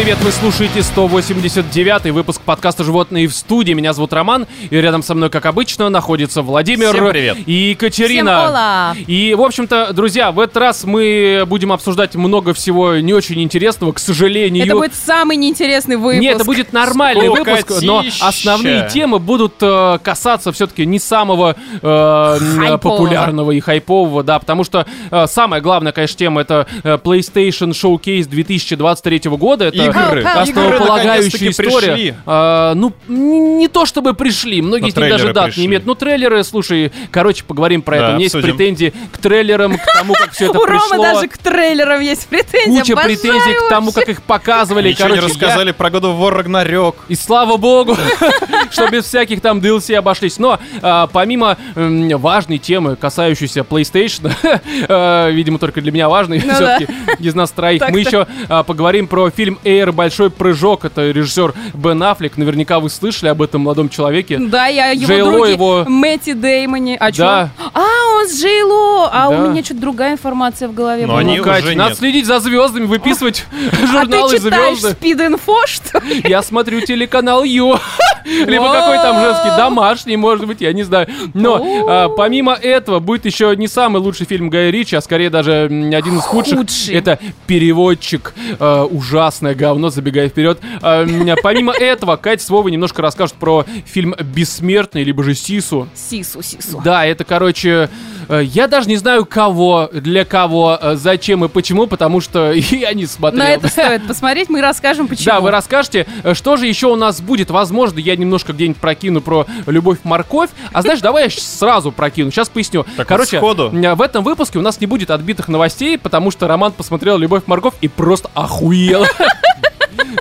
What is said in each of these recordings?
привет! Вы слушаете 189 выпуск подкаста «Животные в студии». Меня зовут Роман, и рядом со мной, как обычно, находится Владимир Всем привет. и Екатерина. Всем. И, в общем-то, друзья, в этот раз мы будем обсуждать много всего не очень интересного, к сожалению. Это будет самый неинтересный выпуск. Нет, это будет нормальный выпуск, но Скукотища. основные темы будут э, касаться все-таки не самого э, популярного и хайпового, да, потому что э, самая главная, конечно, тема это э, PlayStation Showcase 2023 года. Это Игры. Игры, основополагающая история. пришли. А, ну, не то чтобы пришли, многие Но из них даже дат пришли. не имеют. Ну, трейлеры, слушай, короче, поговорим про Да, это. У меня есть претензии к трейлерам, к тому, как все это У пришло. Ромы даже к трейлерам есть претензии. Куча Обожаю претензий к тому, как их показывали. Ничего Короче, не я- рассказали про God of War Ragnarok. и слава богу, что без всяких там DLC обошлись. Но а, помимо м, важной темы, касающейся PlayStation, э, видимо, только для меня важной, Ну все-таки из нас троих, мы еще а, поговорим про фильм Air Большой прыжок. Это режиссер Бен Аффлек. Наверняка вы слышали об этом молодом человеке. Да, я его Джей Ло други его- Мэтти Деймони. А чё? Да. А, он с Джей Ло. А Да. у меня что-то другая информация в голове Но была. они Ну, Кать, уже надо нет. следить за звездами, выписывать А журналы ты читаешь звезды. спид-инфо, что ли? Я смотрю телеканал Ю. Либо какой там женский, домашний, может быть, я не знаю. Но а, помимо этого будет еще не самый лучший фильм Гая Ричи, а скорее даже один из худших. Худший. Это «Переводчик». Э, ужасное говно, забегая вперед. А, помимо этого, Катя с Вовой немножко расскажут про фильм «Бессмертный», либо же «Сису». Сису, сису. Да, это, короче, э, я даже не знаю кого, для кого, э, зачем и почему, потому что я не смотрел. На это стоит посмотреть, мы расскажем, почему. Да, вы расскажете, э, что же еще у нас будет. Возможно, я немножко где-нибудь прокину про любовь-морковь. А знаешь, давай я сразу прокину. Сейчас поясню. Так Короче, сходу. в этом выпуске у нас не будет отбитых новостей, потому что Роман посмотрел любовь-морковь и просто охуел.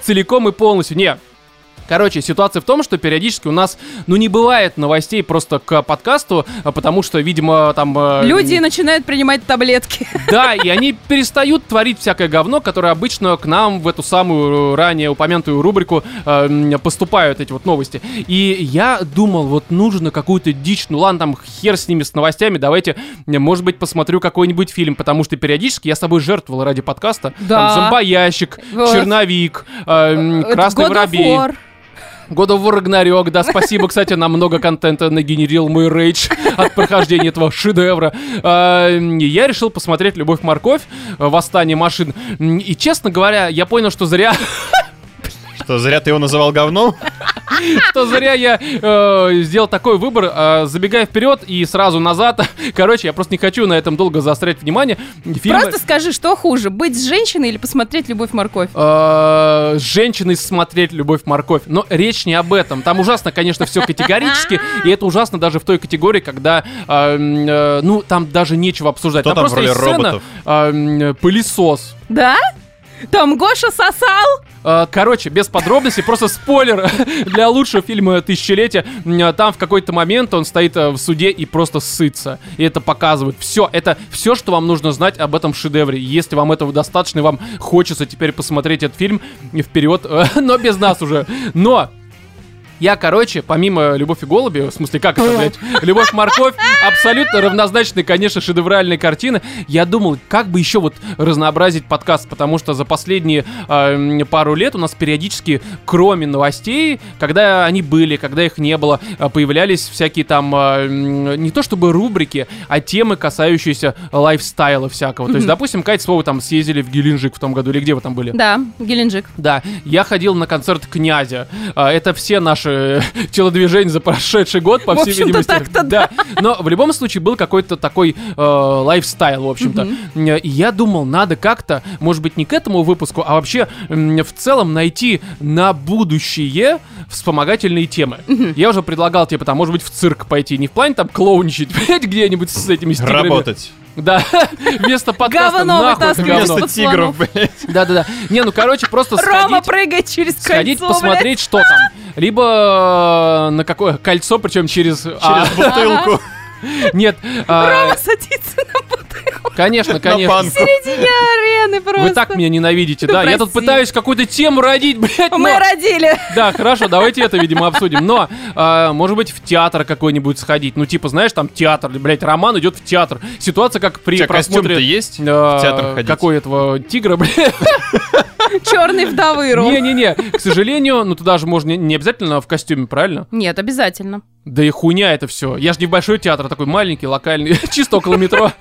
Целиком и полностью. Не, Короче, ситуация в том, что периодически у нас, ну, не бывает новостей просто к подкасту, а потому что, видимо, там... э, Люди начинают принимать таблетки. да, и они перестают творить всякое говно, которое обычно к нам в эту самую э, ранее упомянутую рубрику э, поступают эти вот новости. И я думал, вот нужно какую-то дичь, ну ладно, там хер с ними, с новостями, давайте, э, может быть, посмотрю какой-нибудь фильм, потому что периодически я с собой жертвовал ради подкаста. Да. Там зомбоящик, Вот. черновик, э, м, Это красный воробей. God of War Ragnarok, да, спасибо, кстати, нам много контента нагенерил мой рейдж от прохождения этого шедевра. А, Я решил посмотреть «Любовь-морковь», «Восстание машин». И, честно говоря, я понял, что зря, Что, зря ты его называл говном? что зря я э, сделал такой выбор, э, забегая вперед и сразу назад. Короче, я просто не хочу на этом долго заострять внимание. Фильмы- Просто скажи, что хуже, быть с женщиной или посмотреть «Любовь-морковь»? э, с женщиной смотреть любовь морковь. Но речь не об этом. Там ужасно, конечно, все категорически, и это ужасно даже в той категории, когда, э, э, ну, там даже нечего обсуждать. Кто там в просто роли есть сцена, э, пылесос. Да? Там Гоша сосал? Э, Короче, без подробностей, просто спойлер для лучшего фильма тысячелетия. М, Там в какой-то момент он стоит э, в суде и просто сытся. И это показывает. Все, это все, что вам нужно знать об этом шедевре. Если вам этого достаточно, и вам хочется теперь посмотреть этот фильм вперед, э, но без нас уже. Но я, короче, помимо «Любовь и голуби», в смысле, как это, блядь, «Любовь, морковь», абсолютно равнозначные, конечно, шедевральные картины, я думал, как бы еще вот разнообразить подкаст, потому что за последние э, пару лет у нас периодически, кроме новостей, когда они были, когда их не было, э, появлялись всякие там, э, не то чтобы рубрики, а темы, касающиеся лайфстайла всякого. То есть, допустим, Катя с Вовой там съездили в Геленджик в том году, или где вы там были? Да, Геленджик. Да, я ходил на концерт князя. А, Это все наши телодвижения за прошедший год, по всей видимости. так-то да. Но в любом случае был какой-то такой э, лайфстайл, в общем-то. Э, И я думал, надо как-то, может быть, не к этому выпуску, а вообще в целом найти на будущее вспомогательные темы. Я уже предлагал, типа, там, может быть, в цирк пойти. Не в плане там клоуничать, блядь, где-нибудь с этими с тиграми. Работать. Да, вместо подкаста Говно нахуй это говно. Вместо тигров, блядь. Да-да-да. Не, ну, короче, просто Рома сходить прыгает через сходить, кольцо, посмотреть, что там. Либо э, на какое кольцо, причем через... а, Через бутылку. нет, а, Рома садится на конечно, На конечно. банку. в середине Шизофрены просто. Вы так меня ненавидите, Ну, да? Я тут пытаюсь какую-то тему родить, блядь, Мы родили. Да, хорошо, давайте это, видимо, обсудим. Но, а, может быть, в театр какой-нибудь сходить. Ну, типа, знаешь, там театр, блядь, Роман идет в театр. Ситуация как при просмотре... есть? а, в театр ходить? Какой этого тигра, блядь? Черный вдовы, Ром. Не-не-не, к сожалению, ну туда же можно не, не обязательно в костюме, правильно? Нет, обязательно. Да и хуйня это все. Я же не в большой театр, а такой маленький, локальный, чисто около метро.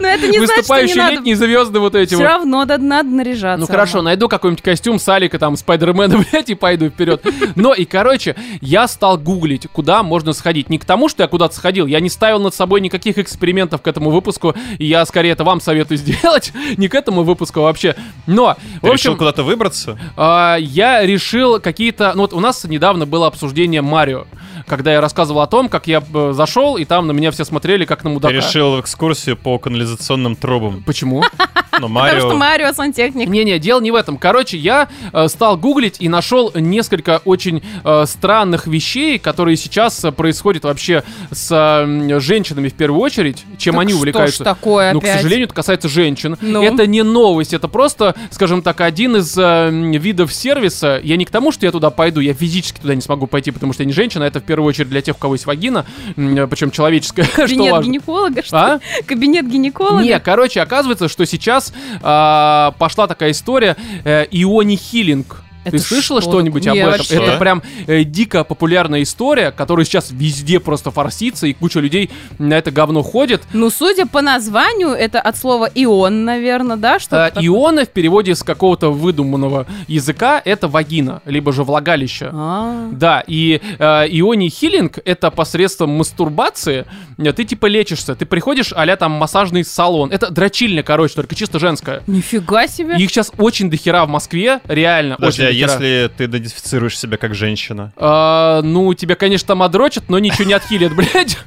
Но это не значит, что не Выступающие надо. летние звезды вот эти Все вот. равно да, надо наряжаться. Ну хорошо, Рома. найду какой-нибудь костюм Салика, там, Спайдермена, блядь, и пойду вперед. Но и, короче, я стал гуглить, куда можно сходить. Не к тому, что я куда-то сходил, я не ставил над собой никаких экспериментов к этому выпуску, и я скорее это вам советую сделать, не к этому выпуску вообще. Но, Ты в решил общем, куда-то выбраться? а, я решил какие-то... Ну вот у нас недавно было обсуждение Марио, когда я рассказывал о том, как я э, зашел, и там на меня все смотрели, как на Ты мудака. решил экскурсию по канализационным трубам. Почему? Ну, Потому что Марио... Марио сантехник. Не-не, дело не в этом. Короче, я э, стал гуглить и нашел несколько очень э, странных вещей, которые сейчас э, происходят вообще с э, женщинами в первую очередь, чем Так они что ж увлекаются. такое Ну, к опять? сожалению, это касается женщин. Ну? Это не новость, это просто, скажем так, один из э, видов сервиса. Я не к тому, что я туда пойду, я физически туда не смогу пойти, потому что я не женщина, это в первую очередь для тех, у кого есть вагина, причем человеческая, Кабинет гинеколога, что А? Кабинет гинеколога? Не, короче, оказывается, что сейчас а, пошла такая история э, иони Ты слышала что что-нибудь об этом? Вообще. Это прям э, дико популярная история, которая сейчас везде просто форсится, и куча людей на это говно ходит. Ну, судя по названию, это от слова ион, наверное, да? Что А, ионы в переводе с какого-то выдуманного языка это вагина, либо же влагалище. А, Да, и э, иони хилинг это посредством мастурбации. э, Ты типа лечишься. Ты приходишь, а там массажный салон. Это дрочильня, короче, только чисто женская. Нифига себе. Их сейчас очень дохера в Москве, реально, Подожди, очень а дохера. Если ты идентифицируешь себя как женщина? А, ну, тебя, конечно, там отрочат, но ничего не отхилят, блядь.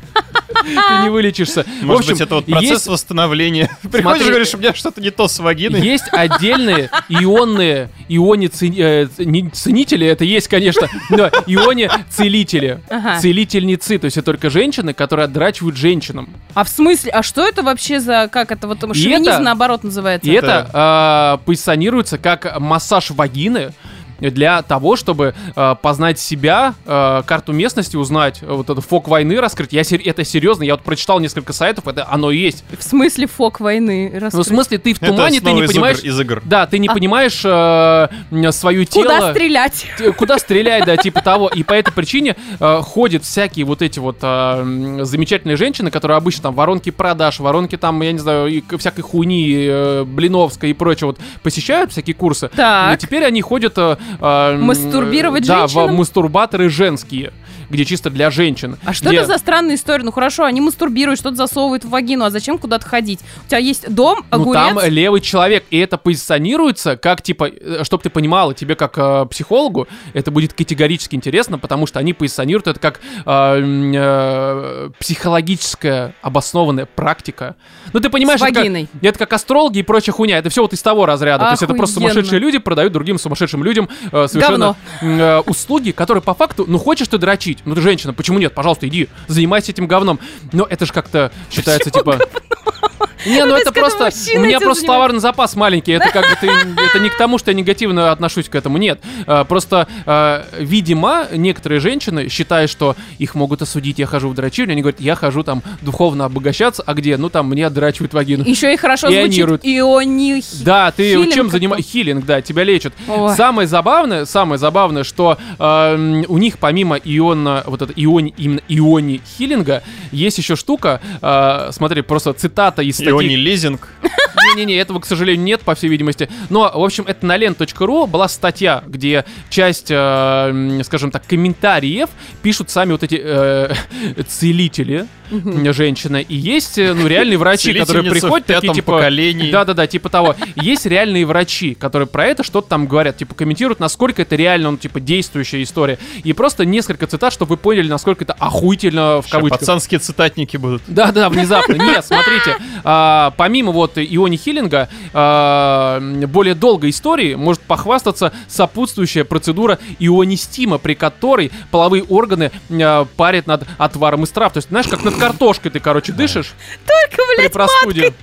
Ты не вылечишься. Может общем, быть, это вот процесс есть- восстановления. Приходишь Смотри. и говоришь, у меня что-то не то с вагиной. Есть отдельные ионные, ионе э, ценители, это есть, конечно, но ионе целители, Ага. целительницы, то есть это только женщины, которые отдрачивают женщинам. А в смысле, а что это вообще за, как это вот, шовинизм это- наоборот называется? И это а, позиционируется как массаж вагины для того, чтобы а, познать себя, а, карту местности узнать, а, вот это фок войны раскрыть. Я сер- это серьезно, я вот прочитал несколько сайтов, это оно и есть. В смысле фок войны? Ну, в раскрыть? смысле, ты в Это тумане, ты не из понимаешь... игр- из игр. Да, ты не А. понимаешь э, м, свое тело. Куда стрелять? Т- Куда стрелять, да, типа того. И по этой причине э, ходят всякие вот эти вот э, замечательные женщины, которые обычно там воронки продаж, воронки там, я не знаю, и всякой хуйни, э, блиновской и прочее, вот посещают всякие курсы. Так. И теперь они ходят... э, э, Мастурбировать Да, женщинам? мастурбаторы женские, где чисто для женщин. А что где- это за странная история? Ну хорошо, они мастурбируют, что-то засовывают в вагину, а зачем куда-то ходить? У тебя есть дом, Ну огурец? там левый человек, и это позиционируется как, типа, чтобы ты понимала, тебе как э, психологу это будет категорически интересно, потому что они позиционируют это как э, э, психологическая обоснованная практика. Ну ты понимаешь, это как, это как астрология и прочая хуйня, это все вот из того разряда. То есть это просто Охуенно. сумасшедшие люди продают другим сумасшедшим людям э, совершенно э, услуги, которые по факту, ну хочешь ты дрочить, ну ты женщина, почему нет? Пожалуйста, иди, занимайся этим говном. Но это же как-то считается типа... Не, ну то это просто... У меня просто товарный запас маленький. Это как бы ты... Это не к тому, что я негативно отношусь к этому. Нет. А, Просто, а, видимо, некоторые женщины считают, что их могут осудить. Я хожу в дрочильню. Они говорят, я хожу там духовно обогащаться. А где? Ну там мне отдрачивают вагину. Еще и хорошо звучит иони... Да, ты чем занимаешься? Хилинг, да, тебя лечат. Самое забавное, самое забавное, что у них помимо иона, вот это иони, именно иони хилинга, есть еще штука, э, смотри, просто цитата из статьи. Иони лизинг. Не-не-не, этого, к сожалению, нет, по всей видимости. Но, в общем, это на лен.ру была статья, где часть, э, скажем так, комментариев пишут сами вот эти э, целители, м, женщины. И есть, э, ну, реальные врачи, которые приходят, такие, типа... поколении. Да-да-да, типа того. Есть реальные врачи, которые про это что-то там говорят, типа комментируют, насколько это реально, ну, типа, действующая история. И просто несколько цитат, чтобы вы поняли, насколько это охуительно в кавычках. Пацанские цитатники будут. Да, да, внезапно. Нет, смотрите, а, помимо вот иони хилинга, а, более долгой истории может похвастаться сопутствующая процедура ионистима, при которой половые органы а, парят над отваром из трав. То есть, знаешь, как над картошкой ты, короче, дышишь Только, при блядь, простуде.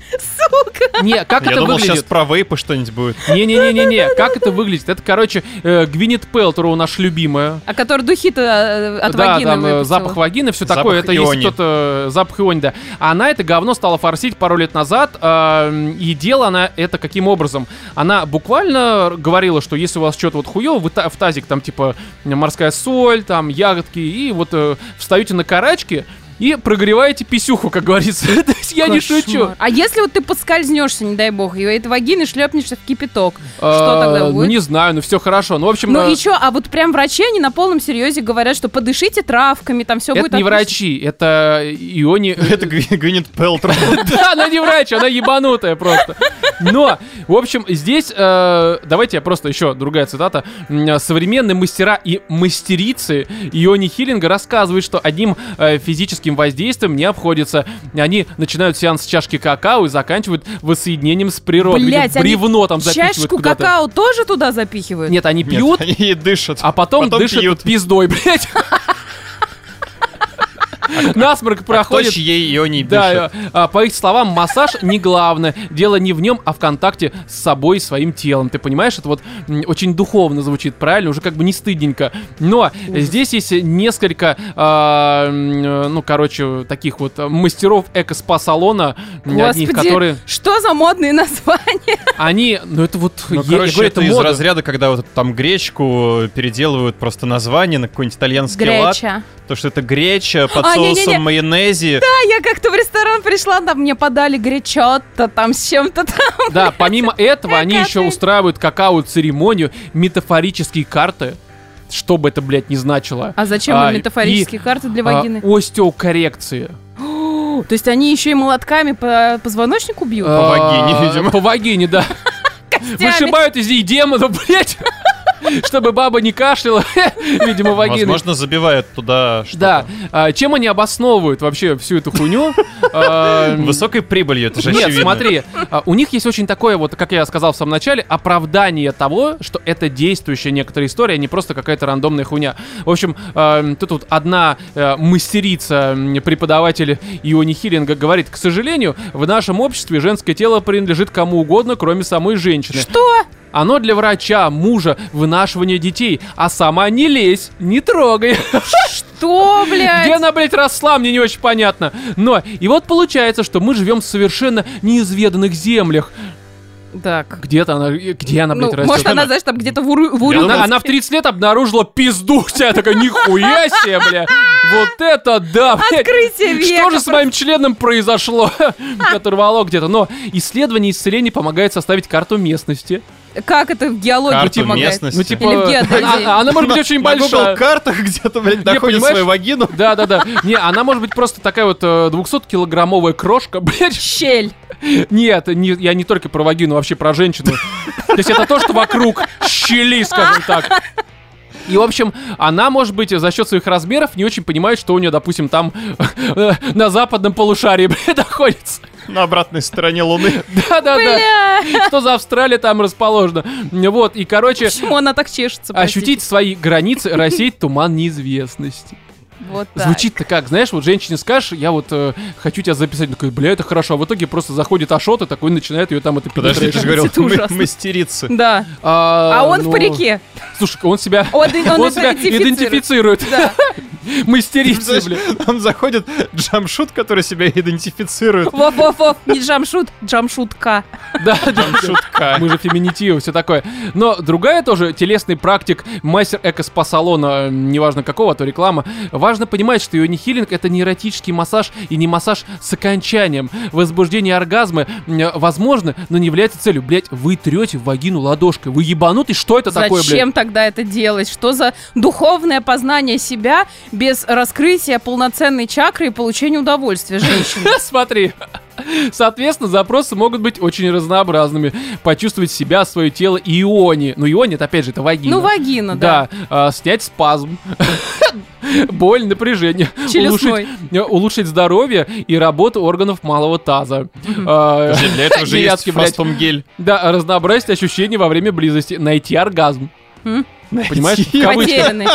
Не, как Я это думал, сейчас выглядит? про вейпы что-нибудь будет. Не-не-не-не-не, как это выглядит? Это, короче, э, Гвинет Пелтроу наша любимая. А который духи-то э, от да, вагины там э, выпустила. запах вагины, все Запах такое. Это если иони. кто-то... Запах иони, да. А она это говно стала форсить пару лет назад. э, и делала она это каким образом? Она буквально говорила, что если у вас что-то вот хуево, вы та- в тазик там типа морская соль, там ягодки, и вот э, встаете на карачки, и прогреваете писюху, как говорится. То есть я не шучу. А если вот ты поскользнешься, не дай бог, и этой вагины шлепнешься в кипяток, А, что тогда Ну, будет? не знаю, ну все хорошо. Ну, в общем, Ну э, и чё, а вот прям врачи, они на полном серьезе говорят, что подышите травками, там все будет это не врачи, это иони... Это Гви- Гвинет Пелтроу. Да, она не врач, она ебанутая просто. Но, в общем, здесь, э, давайте я просто еще другая цитата. Современные мастера и мастерицы Иони Хиллинга рассказывают, что одним э, физическим воздействием не обходится. Они начинают сеанс с чашки какао и заканчивают воссоединением с природой. Блять, они бревно там запихивают чашку куда-то. какао тоже туда запихивают? Нет, они Нет, пьют, они и дышат. а потом, дышат пьют. пиздой, блядь. Насморк проходит. чьей ее не Да, дышит? э, а, по их словам, массаж не главное. Дело не в нем, а в контакте с собой и своим телом. Ты понимаешь, это вот очень духовно звучит, правильно? Уже как бы не стыдненько. Но здесь есть несколько, а, э, ну, короче, таких вот мастеров эко-спа-салона, одних, Господи, которые... что за модные названия? Они, ну это вот, Ну, я- я короче, говорю, это это из мода. разряда, когда вот там гречку переделывают просто название на какой-нибудь итальянский лад. Греча. То, что это греча под А, не-не-не. соусом майонезе. А я как-то в ресторан пришла, там мне подали гречотто там с чем-то там. Да, помимо этого, они еще устраивают какао-церемонию, метафорические карты, что бы это, блядь, не значило. А зачем А, метафорические карты для А, вагины? остеокоррекции. То есть они еще и молотками по позвоночнику бьют? По вагине, А, видимо. По вагине, да. Вышибают из ней демонов, блядь. Чтобы баба не кашляла, видимо, вагины. Возможно, забивает туда что-то. Да. А, чем они обосновывают вообще всю эту хуйню? Высокой прибылью, это же Нет, очевидно. смотри, а, у них есть очень такое вот, как я сказал в самом начале, оправдание того, что это действующая некоторая история, а не просто какая-то рандомная хуйня. В общем, тут вот одна э, мастерица, преподаватель Иони Хиллинга говорит, к сожалению, в нашем обществе женское тело принадлежит кому угодно, кроме самой женщины. Что? Оно для врача, мужа, вынашивания детей, а сама не лезь, не трогай. Что, блядь? Где она, блядь, росла, мне не очень понятно. Но, и вот получается, что мы живем в совершенно неизведанных землях. Так. Где-то она, где она, блядь, Ну, растет? может, она, знаешь, там где-то в, Уру, в она, Урюпинске. она в 30 лет обнаружила пизду вся такая, нихуя себе, бля. Вот это да, блядь. Открытие века. Что же с моим членом произошло? Оторвало где-то. Но исследование исцеления помогает составить карту местности. Как это в геологии Карту помогает? местности. Ну, типа, Или в геодезии. она, она может быть очень На Google большая. картах где-то, блядь, находит понимаешь? свою вагину. Да, да, да. Не, она может быть просто такая вот 200-килограммовая крошка, блядь. Щель. Нет, не, я не только про вагину, вообще про женщину. То есть это то, что вокруг щели, скажем так. И, в общем, она, может быть, за счет своих размеров не очень понимает, что у нее, допустим, там на западном полушарии блядь, находится. На обратной стороне Луны. Да-да-да. Бля. Что за Австралия там расположена. Вот, и, короче, Почему она так чешется? ощутить свои границы, рассеять туман неизвестности. Вот так. Звучит-то как, знаешь, вот женщине скажешь, я вот э, хочу тебя записать, такой, бля, это хорошо, а в итоге просто заходит Ашот и такой начинает ее там это Подожди, ты же говорил, Это мы- ужасно. мастерицы. Да. А, А он ну, в парике. Слушай, он себя, Он, он, он себя идентифицирует. Да. Мастерица, бля. Там заходит джамшут, который себя идентифицирует. Воп-воп-воп. Не джамшут, джамшутка. Да, да, да. Шутка. Мы же феминитивы, все такое. Но другая тоже телесный практик, мастер эко-спа-салона, неважно какого, а то реклама, важно понимать, что Йони Хиллинг это не эротический массаж и не массаж с окончанием. Возбуждение оргазма возможно, но не является целью. Блять, вы трете в вагину ладошкой. Вы ебанутый? Что это такое, блядь? Зачем тогда это делать? Что за духовное познание себя без раскрытия полноценной чакры и получения удовольствия женщины? Смотри. Соответственно, запросы могут быть очень разнообразными. Почувствовать себя, свое тело и иони. Ну, иони, это опять же, это вагина. Ну, вагина, да. Да, а, снять спазм, боль, напряжение, улучшить, э, улучшить здоровье и работу органов малого таза. А, для этого же есть фастом гель. Да, разнообразить ощущения во время близости, найти оргазм. Понимаешь. Потерянный.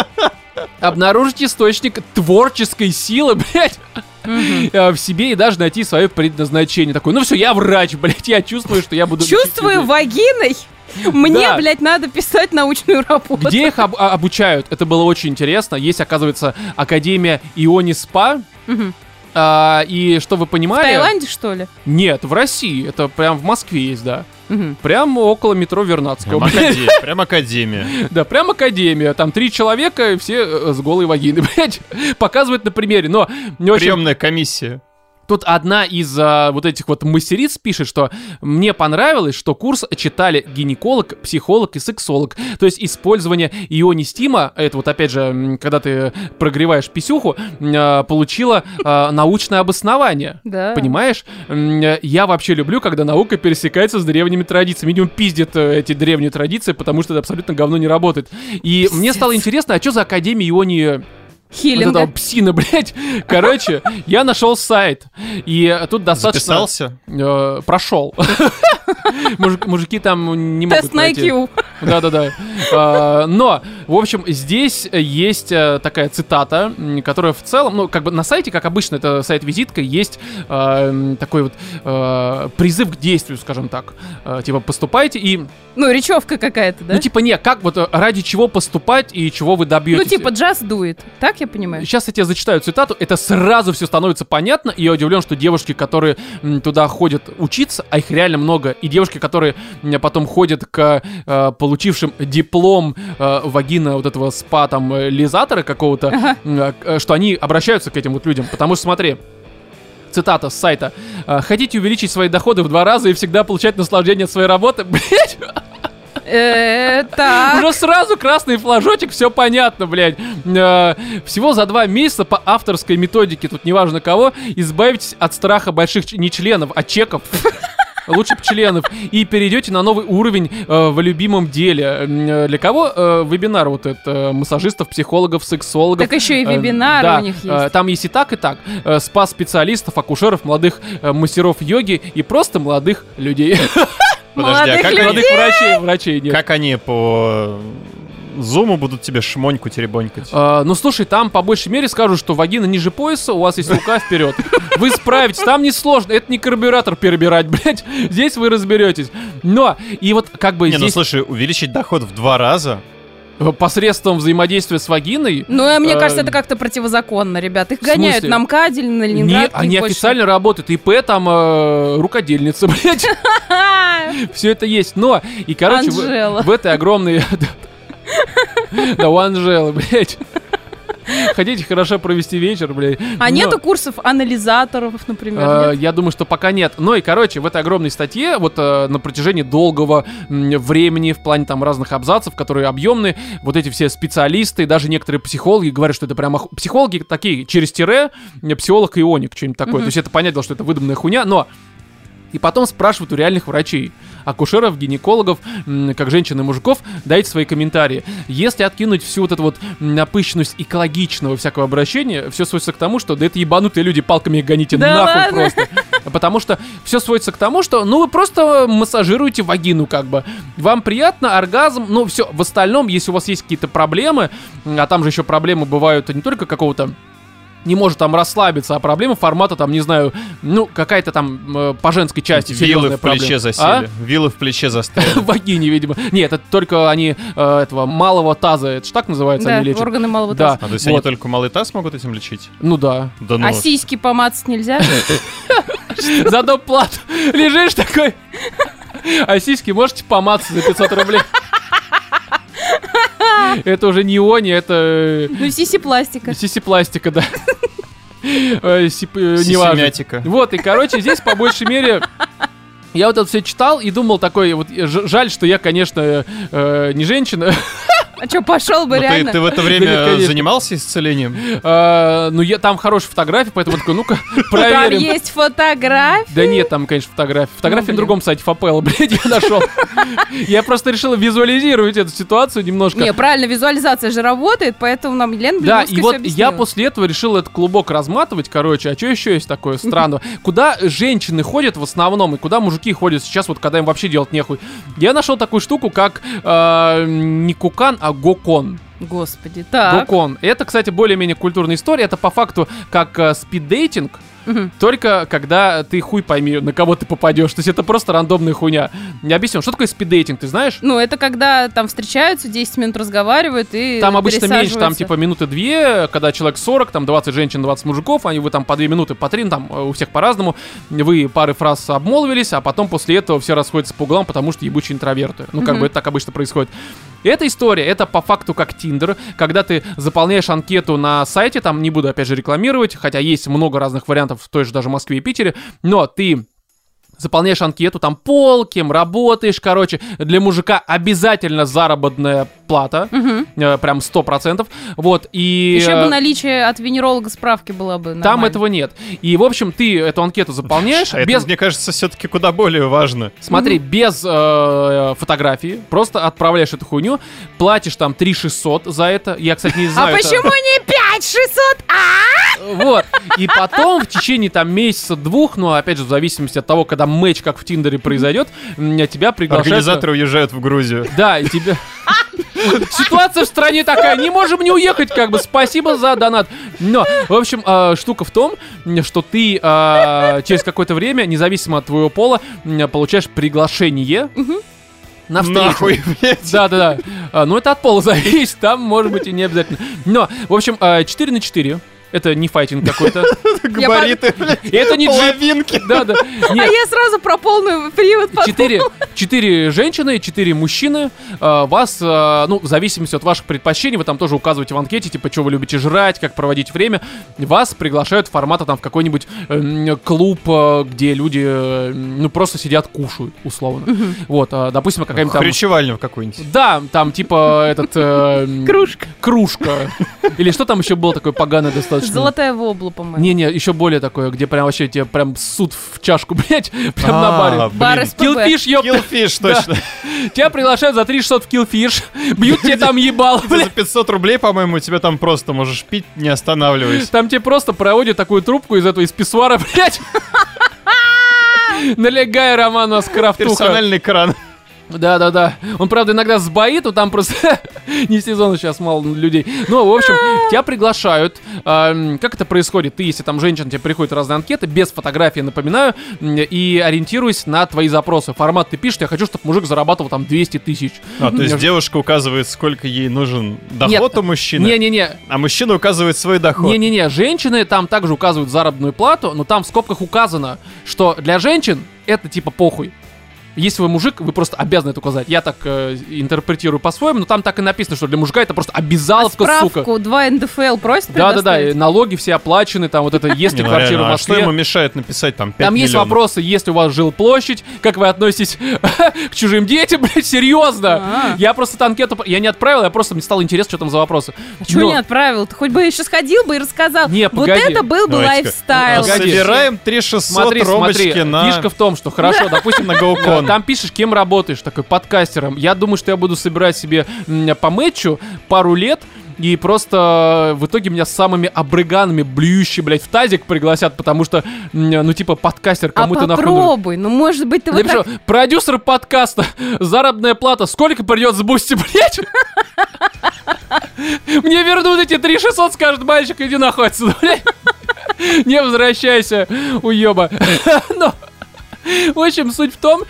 Обнаружить источник творческой силы, блядь. Э, в себе и даже найти свое предназначение. Такой, ну все, я врач, блядь, я чувствую, что я буду... Чувствую людей». вагиной. Мне, Да. блядь, надо писать научную работу. Где их об- а- обучают? Это было очень интересно. Есть, оказывается, Академия Иони Спа. Мгм. А, и что вы В понимали? Таиланде, что ли? Нет, в России. Это прям в Москве есть, да. Мгм. Прям около метро Вернадского. Прям академия. Прям академия. Да, прям академия. Там три человека, все э, с голой вагиной, блядь. Показывают на примере. Но. Приемная комиссия. Тут одна из а, вот этих вот мастериц пишет, что мне понравилось, что курс читали гинеколог, психолог и сексолог. То есть использование ионистима, это вот опять же, когда ты прогреваешь писюху, а, получила а, научное обоснование. Да. Понимаешь? Я вообще люблю, когда наука пересекается с древними традициями. Видимо, пиздят э, эти древние традиции, потому что это абсолютно говно не работает. И мне Пиздец. стало интересно, а что за Академия Ионии вот Хиллинга. этого псина, блядь. Короче, я нашел сайт. И тут достаточно... Записался? э, прошел. Мужик- Мужики там не могут Тест на. IQ. Да-да-да. А, Но, в общем, здесь есть э, такая цитата, которая в целом, ну, как бы на сайте, как обычно, это сайт-визитка, есть э, такой вот э, призыв к действию, скажем так. Э, Типа, поступайте и... Ну, речевка какая-то, да? Ну, типа, не, как вот ради чего поступать и чего вы Ну, добьетесь. типа, джаз дует. Так я понимаю? Сейчас я тебе зачитаю цитату, это сразу все становится понятно, и я удивлен, что девушки, которые туда ходят учиться, а их реально много, и девушки, которые потом ходят к э, получившим диплом э, вагина вот этого спа там э, лизатора какого-то, м, э, к- что они обращаются к этим вот людям, потому что смотри. Цитата с сайта. «Э, Хотите увеличить свои доходы в два раза и всегда получать наслаждение от своей работы? Блять, Э. уже сразу красный флажочек, все понятно, блядь. Э, Всего за два месяца по авторской методике, тут неважно кого, избавитесь от страха больших не членов, а чеков. Лучше б членов. И перейдете на новый уровень э, в любимом деле. Э, Для кого э, вебинар вот этот? э, массажистов, психологов, сексологов. Так еще и Э, вебинары да, у них э, есть. Там есть и так, и так. Э, Спа-специалистов, акушеров, молодых э, мастеров йоги и просто молодых людей. Подожди, а как. Молодых врачей, врачей нет. как они по зуму будут тебе шмоньку теребонькать? А, ну слушай, там по большей мере скажут, что вагина ниже пояса, у вас есть рука вперед. Вы справитесь, там не сложно, это не карбюратор перебирать, блядь. Здесь вы разберетесь. Но, и вот как бы Не, ну здесь слушай, увеличить доход в два раза? Посредством взаимодействия с вагиной, Ну, а мне э, кажется, это как-то противозаконно, ребят. Их гоняют на МКАДе или на Ленинград. они официально работают, ИП там э, рукодельница, блядь. Все это есть, но, и короче, в этой огромной... Да, у Анжелы, блядь. Хотите хорошо провести вечер, блядь. А но- нету курсов анализаторов, например? Нет? Я думаю, что пока нет. Ну и, короче, в этой огромной статье, вот э, на протяжении долгого времени, в плане там разных абзацев, которые объемные, вот эти все специалисты, даже некоторые психологи говорят, что это прямо... Психологи такие, через тире, психолог ионик, что-нибудь такое. Мгм. То есть это понятно, что это выдуманная хуйня, но... И потом спрашивают у реальных врачей, акушеров, гинекологов, как женщин и мужиков, дайте свои комментарии. Если откинуть всю вот эту вот напыщенность экологичного всякого обращения, все сводится к тому, что да это ебанутые люди, палками их гоните Да нахуй ладно? просто. Потому что все сводится к тому, что, ну, вы просто массажируете вагину, как бы. Вам приятно, оргазм, ну, все. В остальном, если у вас есть какие-то проблемы, а там же еще проблемы бывают не только какого-то не может там расслабиться, а проблема формата там, не знаю, ну, какая-то там э, по женской части Вилы серьезная в плече засели. Вилы в плече застряли. А? Вагине, видимо. Нет, это только они э, этого малого таза, это ж так называется, Да, они лечат. органы малого Да. таза. А то есть они только малый таз могут этим лечить? Ну да. Да ну. А сиськи помацать нельзя? За доп. плату лежишь такой, а сиськи можете помацать за 500 рублей. Это уже не они, это Ну, сиси пластика. сиси пластика, да. Э, э, Неважно. Вот, и, короче, здесь по большей мере... Я вот это все читал и думал такой, вот э, жаль, что я, конечно, э, не женщина, А что, пошел бы Ну, реально? ты в это время занимался исцелением? э, ну я там хорошие фотографии, поэтому такой, ну-ка, Там проверим. есть фотографии. Да нет, там, конечно, фотографии. Фотографии блин. на другом сайте Фапел, блядь, я нашел. Я просто решил визуализировать эту ситуацию немножко. Не, правильно, визуализация же работает, поэтому нам Елена Да, и вот я после этого решил этот клубок разматывать, короче, а что еще есть такое странного? Куда женщины ходят в основном, и куда мужики ходят сейчас, вот когда им вообще делать нехуй? Я нашел такую штуку, как э, не кукан, а гокон. Господи, так. Дукон. Это, кстати, более-менее культурная история. Это по факту как э, спиддейтинг, Только когда ты хуй пойми, на кого ты попадешь. То есть это просто рандомная хуйня. Не объясню, что такое спиддейтинг, ты знаешь? Ну, это когда там встречаются, 10 минут разговаривают и Там обычно меньше, там типа минуты две, когда человек 40, там 20 женщин, 20 мужиков, они вы там по 2 минуты, по 3, там э, у всех по-разному, вы пары фраз обмолвились, а потом после этого все расходятся по углам, потому что ебучие интроверты. Ну, как бы это так обычно происходит. Эта история, это по факту как Тиндер, когда ты заполняешь анкету на сайте, там не буду опять же рекламировать, хотя есть много разных вариантов в той же даже Москве и Питере, но ты заполняешь анкету, там пол, кем работаешь, короче, для мужика обязательно заработная плата, э, прям 100%, вот, и... Еще э, бы наличие от венеролога справки было бы Там нормально. этого нет. И, в общем, ты эту анкету заполняешь А это, без... мне кажется, все-таки куда более важно. Смотри, без э, фотографии, просто отправляешь эту хуйню, платишь там 3 600 за это. Я, кстати, не А знаю. это- почему не 5 600? А? Вот. И потом в течение там месяца-двух, ну, опять же, в зависимости от того, когда матч, как в Тиндере, произойдет, тебя приглашают... Организаторы уезжают в Грузию. Да, и тебя... Ситуация в стране такая, не можем не уехать, как бы, спасибо за донат. Но, в общем, э, штука в том, что ты э, через какое-то время, независимо от твоего пола, получаешь приглашение на встречу. Нахуй, блядь. Да, да, да. А, ну, это от пола зависит, там, может быть, и не обязательно. Но, в общем, э, 4 на 4. Это не файтинг какой-то. Габариты, это не. Половинки. Да, да. А я сразу про полный привод. Четыре, четыре женщины, четыре мужчины. Э, Вас, э, ну, в зависимости от ваших предпочтений, вы там тоже указываете в анкете, типа, что вы любите жрать, как проводить время. Вас приглашают в формата там в какой-нибудь клуб, э, где люди, ну, просто сидят, кушают, условно. Вот, допустим, какая-нибудь там... Хрючевальня какую-нибудь. Да, там типа этот... э, Кружка. Кружка. Или что там еще было такое поганое достаточно? Золотая вобла, по-моему. Не-не, еще более такое, где прям вообще тебе прям суд в чашку, блять, прям на баре. А, Бар. Киллфиш, ёпта. Киллфиш, точно. Тебя приглашают за 3600 в Killfish, бьют тебе там блядь. за 500 рублей, по-моему, тебя там просто можешь пить, не останавливаясь. Там тебе просто проводят такую трубку из этого, из писсуара, блядь. Налегай, Роман, у нас крафтуха. Персональный кран. Да-да-да. Он, правда, иногда сбоит, но там просто не сезон сейчас мало людей. Ну, в общем, тебя приглашают. Эм, Как это происходит? Ты, если там женщина, тебе приходят разные анкеты, без фотографии, напоминаю, и ориентируясь на твои запросы. Формат ты пишешь, я хочу, чтобы мужик зарабатывал там 200 тысяч. А, то есть девушка указывает, сколько ей нужен доход Нет. у мужчины, Не-не-не, а мужчина указывает свой доход. Не-не-не, женщины там также указывают заработную плату, но там в скобках указано, что для женщин это типа похуй. Если вы мужик, вы просто обязаны это указать. Я так э, интерпретирую по-своему, но там так и написано, что для мужика это просто А обязаловка, сука. справку 2 НДФЛ просит Да-да-да, и предоставить? налоги все оплачены, там вот это, есть ли Не, ну квартира в а что Москве. ему мешает написать там 5 Там есть вопросы, есть ли у вас жилплощадь, как вы относитесь к чужим детям, блядь, серьезно. А. Я просто эту анкету, я не отправил, я просто мне стало интересно, что там за вопросы. А чего Но- не отправил? Ты хоть бы еще сходил бы и рассказал. Не, вот это был бы лайфстайл. Собираем 3600 Смотри, ромочки на... фишка в том, что хорошо, допустим, на GoCon. Там пишешь, кем работаешь, такой подкастером. Я думаю, что я буду собирать себе по мэтчу пару лет, и просто в итоге меня с самыми обрыганами, блюющие, блядь, в тазик пригласят, потому что, ну, типа, подкастер А кому-то нахуй нужен. попробуй, ну может быть ты Я вот так... продюсер подкаста, заработная плата, сколько придет с Бусти, блядь? Мне вернут эти 3600, скажет мальчик, иди нахуй отсюда, блядь. Не возвращайся, уеба. Но, в общем, суть в том,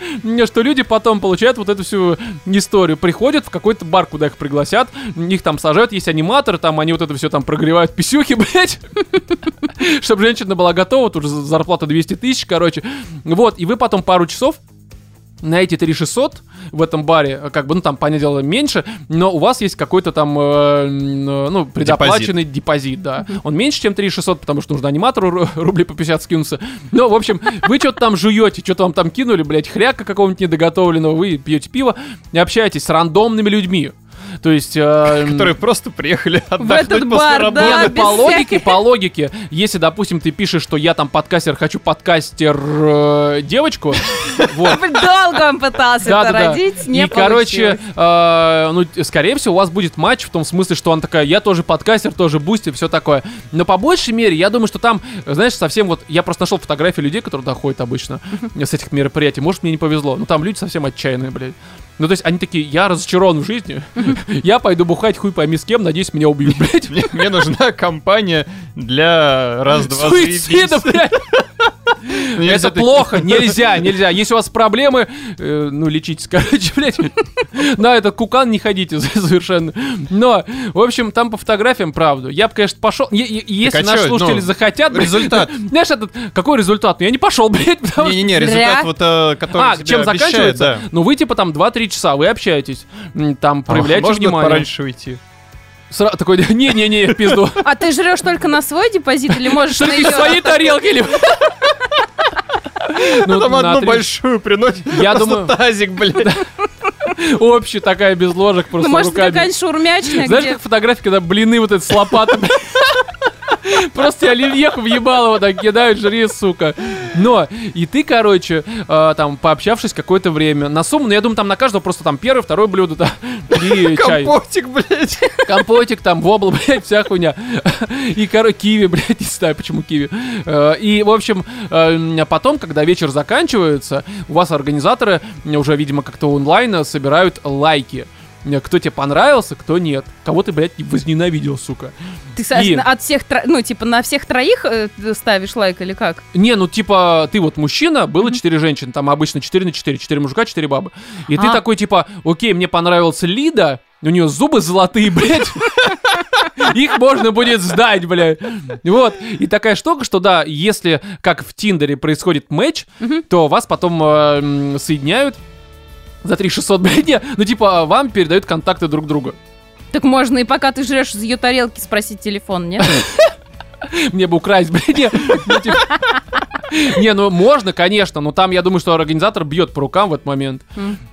что люди потом получают вот эту всю историю. Приходят в какой-то бар, куда их пригласят, их там сажают, есть аниматоры, там они вот это все там прогревают писюхи, блядь. Чтобы женщина была готова, тут же зарплата 200 тысяч, короче. Вот, и вы потом пару часов на эти 3600 в этом баре, э, как бы, ну, там, понятное дело, меньше, но у вас есть какой-то там, э, э, ну, предоплаченный депозит, да. Он меньше, чем 3600, потому что нужно аниматору ру- рублей по 50 скинуться. Но, в общем, вы что-то там жуете, что-то вам там кинули, блядь, хряка какого-нибудь недоготовленного, вы пьете пиво и общаетесь с рандомными людьми. То есть... э, Которые просто приехали этот отдохнуть после бар, работы. да, не, ну, без по логике, по логике, если, допустим, ты пишешь, что я там подкастер, хочу подкастер э, девочку, вот, Долго он пытался это да-да-да. родить, не И, короче, получилось. э, ну, скорее всего, у вас будет матч в том смысле, что она такая, я тоже подкастер, тоже бустер, все такое. Но по большей мере, я думаю, что там, знаешь, совсем вот, я просто нашел фотографии людей, которые туда ходят обычно с этих мероприятий. Может, мне не повезло, но там люди совсем отчаянные, блядь. Ну, то есть они такие, я разочарован в жизни, Я пойду бухать хуй пойми с кем, надеюсь, меня убьют, блядь. Мне, мне нужна компания для раз-два Суицида, заебись. блядь. Ну, Это плохо, нельзя, нельзя. Если у вас проблемы, э, ну, лечитесь, короче, блядь. На этот кукан не ходите совершенно. Но, в общем, там по фотографиям, правда. Я бы, конечно, пошел. Если а наши чё, слушатели ну, захотят, результат. Знаешь, этот, какой результат? Ну, я не пошел, блядь. Не-не-не, результат вот, э, который А, чем заканчивается? Ну, вы типа там 2-3 часа, вы общаетесь, там проявляете Можно внимание. пораньше уйти? Сра- такой, не-не-не, пизду. А ты жрешь только на свой депозит или можешь на Только из ее? своей тарелки или... Ну, Там одну большую приносит. Я думаю- тазик, блядь. Общая такая без ложек, Ну, просто может, руками. какая-нибудь шаурмячная, Знаешь, где... как фотографии, когда блины вот эти с лопатами. Просто тебе оливьеху въебало вот так кидают, жри, сука. Но, и ты, короче, э, там, пообщавшись какое-то время, на сумму, ну, я думаю, там на каждого просто там первое, второе блюдо, да, и чай. Компотик, блядь. Компотик, там, вобл, блядь, вся хуйня. И, короче, киви, блядь, не знаю, почему киви. Э, И, в общем, э, потом, когда вечер заканчивается, у вас организаторы уже, видимо, как-то онлайн собирают лайки. Кто тебе понравился, кто нет. Кого ты, блядь, возненавидел, сука. Ты, И- от всех, тро- ну, типа, на всех троих э, ты ставишь лайк или как? Не, ну типа, ты вот мужчина, было четыре женщины, там обычно 4 на 4, 4 мужика, 4 бабы. И ты А. такой, типа, окей, мне понравился Лида, у нее зубы золотые, блядь. Их можно будет сдать, блядь. Вот. И такая штука, что да, если, как в Тиндере происходит матч, то вас потом э, соединяют за 3600, блядь, не, ну типа вам передают контакты друг друга. Так можно и пока ты жрешь из ее тарелки спросить телефон, нет? Мне бы украсть, блядь, не. Ну, типа- Не, ну можно, конечно, но там я думаю, что организатор бьет по рукам в этот момент.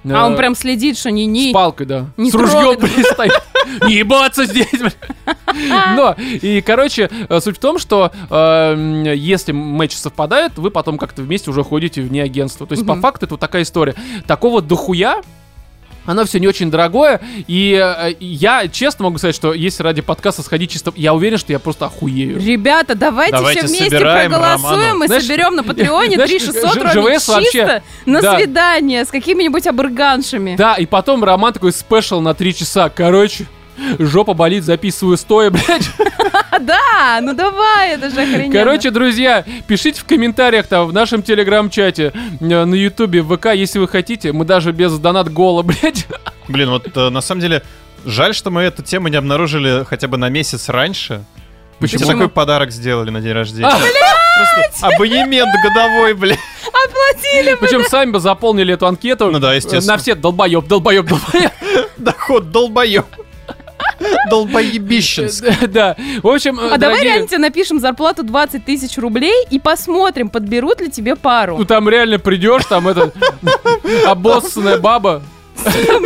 А он Э, прям следит, что С не-не. палкой, да. не С ружьем, стоит. Не ебаться здесь. Но, и, короче, э, суть в том, что э, м, если матч совпадает, вы потом как-то вместе уже ходите вне агентства. То есть, по факту, это вот такая история. Такого дохуя, оно все не очень дорогое, и э, я честно могу сказать, что если ради подкаста сходить чисто, я уверен, что я просто охуею. Ребята, давайте, Давайте все вместе проголосуем Роману. и Знаешь, соберем на Патреоне знаешь, 3600 Ж- рублей ЖВС вообще, чисто на да. свидание с какими-нибудь абырганшами. Да, и потом Роман такой спешл на три часа. Короче, жопа болит, записываю стоя, блядь. Да, ну давай, это же охрененно. Короче, друзья, пишите в комментариях там в нашем телеграм-чате, э, на ютубе, в ВК, если вы хотите. Мы даже без донат гола, блядь. Блин, вот э, на самом деле, жаль, что мы эту тему не обнаружили хотя бы на месяц раньше. Почему? Тебе такой подарок сделали на день рождения. А, Просто абонемент годовой, блядь. Оплатили. Причем сами бы заполнили эту анкету. Ну да, естественно. На все долбоеб, долбоеб, долбоеб. Доход долбоеб. Долбоебищенск. Да. В общем, э, А давай реально тебе напишем зарплату 20 тысяч рублей и посмотрим, подберут ли тебе Ну пару. там реально придешь, там это обоссанная баба.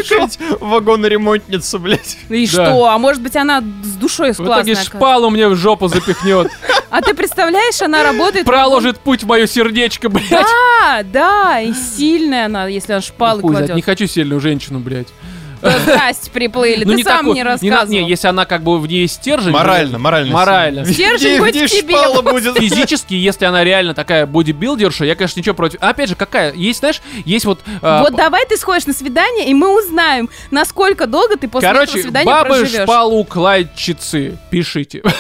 Жить вагон-ремонтницу, блядь. И Да. что? А может быть, она с душой В итоге классная. шпалу мне в жопу запихнет. А ты представляешь, она работает... Проложит путь в мое сердечко, блядь. Да, да, и сильная она, если она шпалы знает, кладет. Не хочу сильную женщину, блядь. Да, Здрасте, приплыли. Ну, Ты сам такой- не рассказывал. Не, если она как бы в ней стержень. Морально, блядь, морально. Морально. Стержень хоть тебе. будет? Физически, если она реально такая бодибилдерша, я, конечно, ничего против. Опять же, какая? Есть, знаешь, есть вот... а, Вот давай ты сходишь на свидание, и мы узнаем, насколько долго ты после этого Короче, свидания бабы проживешь. шпалукладчицы, пишите.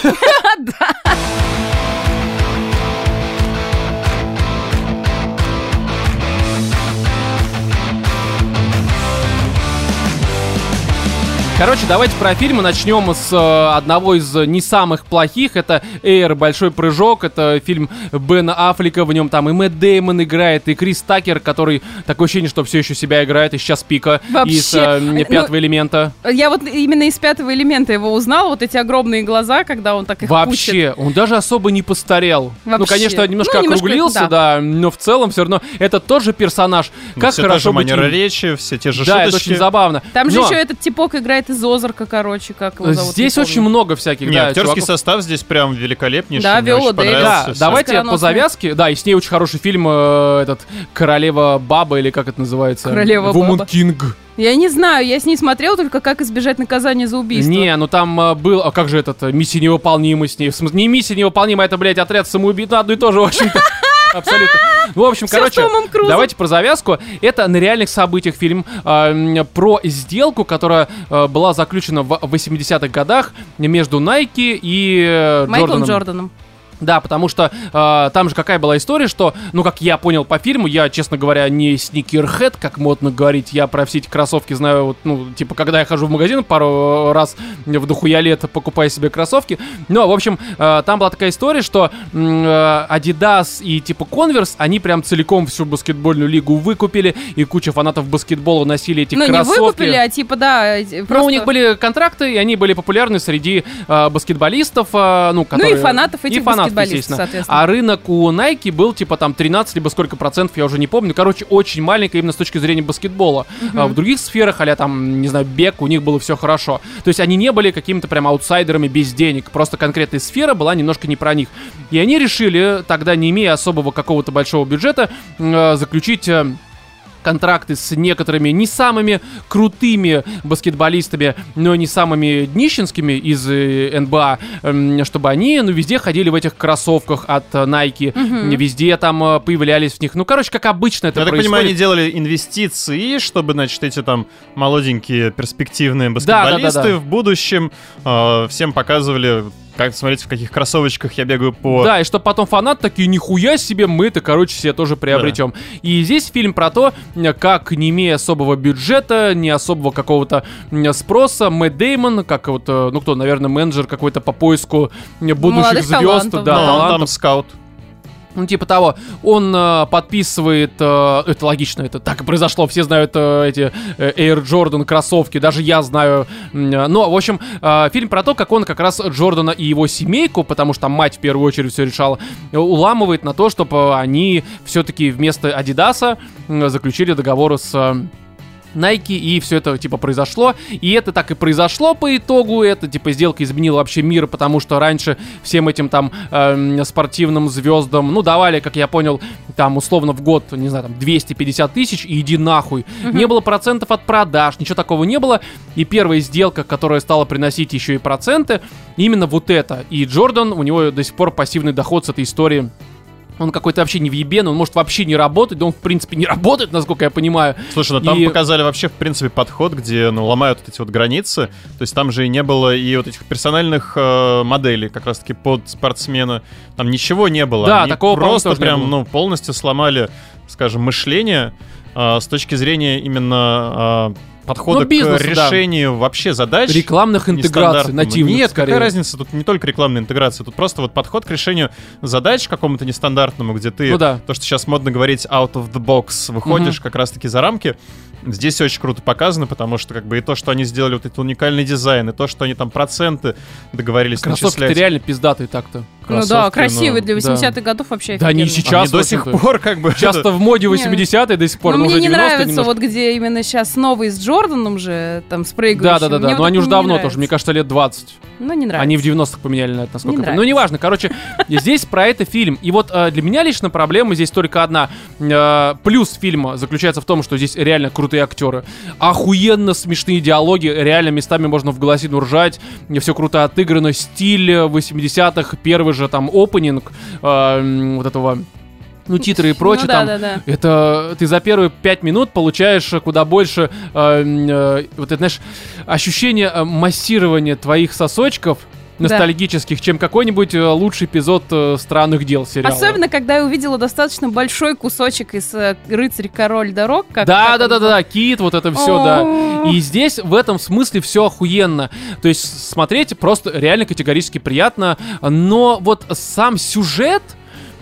Короче, давайте про фильмы начнем с э, одного из не самых плохих. Это Эйр Большой прыжок. Это фильм Бена Аффлека. В нем там и Мэтт Деймон играет, и Крис Такер, который такое ощущение, что все еще себя играет, и сейчас пика Вообще, из э, ну, пятого элемента. Я вот именно из пятого элемента его узнала, вот эти огромные глаза, когда он так их пучит. Вообще, он даже особо не постарел. Ну, Вообще. конечно, немножко Ну, немножко, округлился, да. но в целом все равно это тот же персонаж. Как все та хорошо же быть манера им. речи, все те же Да, это шуточки. очень забавно. Там же Но еще этот типок играет из Озарка, короче, как его зовут. Здесь очень много всяких, Не, да, актерский чуваков. состав здесь прям великолепнейший. Да, Виола Дэвис. Да, давайте по завязке. Да, и с ней очень хороший фильм э, этот Королева Баба или как это называется? Королева Woman Баба. King. Я не знаю, я с ней смотрела только как избежать наказания за убийство. Не, ну там э, был, а как же этот э, миссия невыполнима с ней? В смысле, не миссия невыполнима, это, блядь, отряд самоубийц, ну, одно и то же, в общем-то. Абсолютно. В общем, Всё с короче, давайте про завязку. Это на реальных событиях фильм м, про сделку, которая а, была заключена в 80-х годах между Nike и э, Майклом Джорданом. Джорданом. Да, потому что э, там же какая была история, что, ну, как я понял по фильму, я, честно говоря, не сникерхед, как модно говорить, я про все эти кроссовки знаю, вот, ну, типа, когда я хожу в магазин пару раз в дохуя лет, покупаю себе кроссовки. Но, в общем, э, там была такая история, что э, Adidas и, типа, Converse, они прям целиком всю баскетбольную лигу выкупили, и куча фанатов баскетбола носили эти Ну, не кроссовки. выкупили, а типа, да, э, Ну, просто... у них были контракты, и они были популярны среди э, баскетболистов, э, ну, которые... фанатов этих и фанатов, баскетболистов, естественно. соответственно. А рынок у Nike был, типа, там, 13 либо сколько процентов, я уже не помню. Короче, очень маленько именно с точки зрения баскетбола. А в других сферах, а там, не знаю, бег, у них было все хорошо. То есть они не были какими-то прям аутсайдерами без денег. Просто конкретная сфера была немножко не про них. И они решили, тогда, не имея особого какого-то большого бюджета, э, заключить... контракты с некоторыми не самыми крутыми баскетболистами, но не самыми днищенскими из э, НБА, чтобы они, ну, везде ходили в этих кроссовках от Nike, везде там э, появлялись в них. Ну, короче, как обычно это Я так происходит. понимаю, они делали инвестиции, чтобы, значит, эти там молоденькие перспективные Да, да, да, баскетболисты да. в будущем э, всем показывали, как смотрите, в каких кроссовочках я бегаю по... Да, и чтобы потом фанат такие, нихуя себе, мы это, короче, себе тоже приобретем. И здесь фильм про то, как, не имея особого бюджета, не особого какого-то спроса, Мэтт Деймон, как вот, э, ну кто, наверное, менеджер какой-то по поиску будущих Молодых звезд, талантов, да, Ну, он талантов. там скаут. Ну, типа того, он э, подписывает, э, это логично, это так и произошло, все знают э, эти э, Air Jordan кроссовки, даже я знаю. Э, Но, в общем, э, фильм про то, как он как раз Джордана и его семейку, потому что там мать в первую очередь все решала, э, уламывает на то, чтобы они все-таки вместо Адидаса заключили договор с... э, Nike, и все это, типа, произошло. И это так и произошло по итогу. Это, типа, сделка изменила вообще мир, потому что раньше всем этим там эм, спортивным звездам, ну, давали, как я понял, там, условно, в год, не знаю, там, 250 тысяч, и иди нахуй. Не было процентов от продаж, ничего такого не было. И первая сделка, которая стала приносить еще и проценты, именно вот это. И Джордан, у него до сих пор пассивный доход с этой истории он какой-то вообще не въебен, он может вообще не работать, да он в принципе не работает, насколько я понимаю. Слушай, ну там И- показали вообще, в принципе, подход, где, ну, ломают вот эти вот границы. То есть там же и не было и вот этих персональных э, моделей, как раз-таки под спортсмена. Там ничего не было. Да, Они такого, просто прям, ну, полностью сломали, скажем, мышление э, с точки зрения именно э, подхода Ну, бизнеса, к да. решению вообще задач. Рекламных интеграций, нативных, Нет, скорее. какая разница? Тут не только рекламная интеграция, тут просто вот подход к решению задач какому-то нестандартному, где ты Ну да. то, что сейчас модно говорить out of the box, выходишь как раз-таки за рамки. Здесь очень круто показано, потому что как бы и то, что они сделали вот этот уникальный дизайн, и то, что они там проценты договорились Кроссовки начислять. реально пиздатые так-то. Ну да, красивый ну, для да. 80-х годов вообще Да они сейчас Они до сих пор как бы... Часто в моде 80-е до сих пор, Но но мне уже не 90-е нравится, немножко. вот где именно сейчас новый с Джорданом же, там, с Да, прыгающим. да, да, да. Мне Но вот они уже давно нравится. тоже, мне кажется, лет 20. Ну, не нравится. Они в 90-х поменяли на это, насколько Не. Ну, неважно, короче, здесь про это фильм. И вот э, для меня лично проблема здесь только одна. Э, плюс фильма заключается в том, что здесь реально крутые актеры. Охуенно смешные диалоги, реально местами можно в голосину ржать. Все круто отыграно, стиль 80-х, первый же там опенинг э, вот этого... Ну, титры и прочее, Ну да, там да, да. это ты за первые пять минут получаешь куда больше, э, э, вот это, знаешь, ощущение э, массирования твоих сосочков Да. ностальгических, чем какой-нибудь э, лучший эпизод э, странных дел сериала. Особенно, когда я увидела достаточно большой кусочек из э, «Рыцарь, король дорог». Как, Да, как да, да, да, да, кит, вот это все, да. И здесь в этом смысле все охуенно. То есть смотреть просто реально категорически приятно, но вот сам сюжет.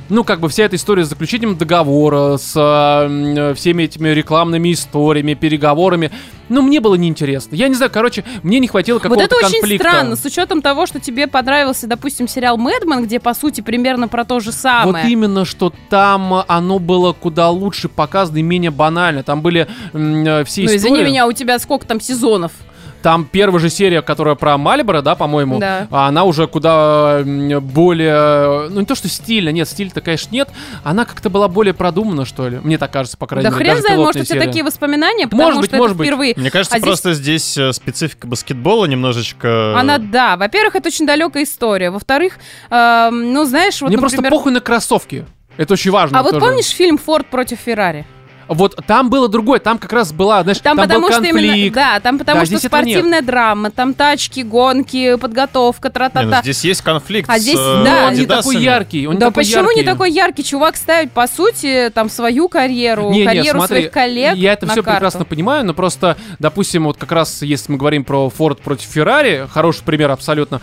Ну, как бы вся эта история с заключением договора, с э, всеми этими рекламными историями, переговорами, ну, мне было неинтересно. Я не знаю, короче, мне не хватило Вот какого-то это очень конфликта. странно, с учетом того, что тебе понравился, допустим, сериал «Мэдмен», где, по сути, примерно про то же Вот самое. именно, что там оно было куда лучше показано и менее банально. Там были э, все Ну, истории. извини меня, у тебя сколько там сезонов? Там первая же серия, которая про Мальборо, да, по-моему, Да. а она уже куда более, ну не то что стильно, нет, стиль-то, конечно, нет, она как-то была более продумана, что ли, мне так кажется, по крайней Да мере. хрен даже знает, может, у тебя такие воспоминания, потому Может быть, что может это быть. впервые. Мне кажется, А здесь- просто здесь э, специфика баскетбола немножечко... Она, да, во-первых, это очень далекая история. Во-вторых, эм, ну, знаешь, вот, Мне просто например, похуй на кроссовки. Это очень важно. А вот тоже. помнишь фильм «Форд против Феррари»? Вот там было другое, там как раз была, знаешь, Там, там, потому был что именно, конфликт. да, там потому Да, что спортивная драма, там тачки, гонки, подготовка, Не, ну, тра-та-та. здесь есть конфликт А с, здесь, э, да, он не такой яркий, он не Да такой почему яркий. не такой яркий чувак ставит, по сути, там свою карьеру, Не, не, карьеру смотри, своих коллег Я это на все карту? прекрасно понимаю, но просто, допустим, вот как раз, если мы говорим про Форд против Феррари, хороший пример абсолютно,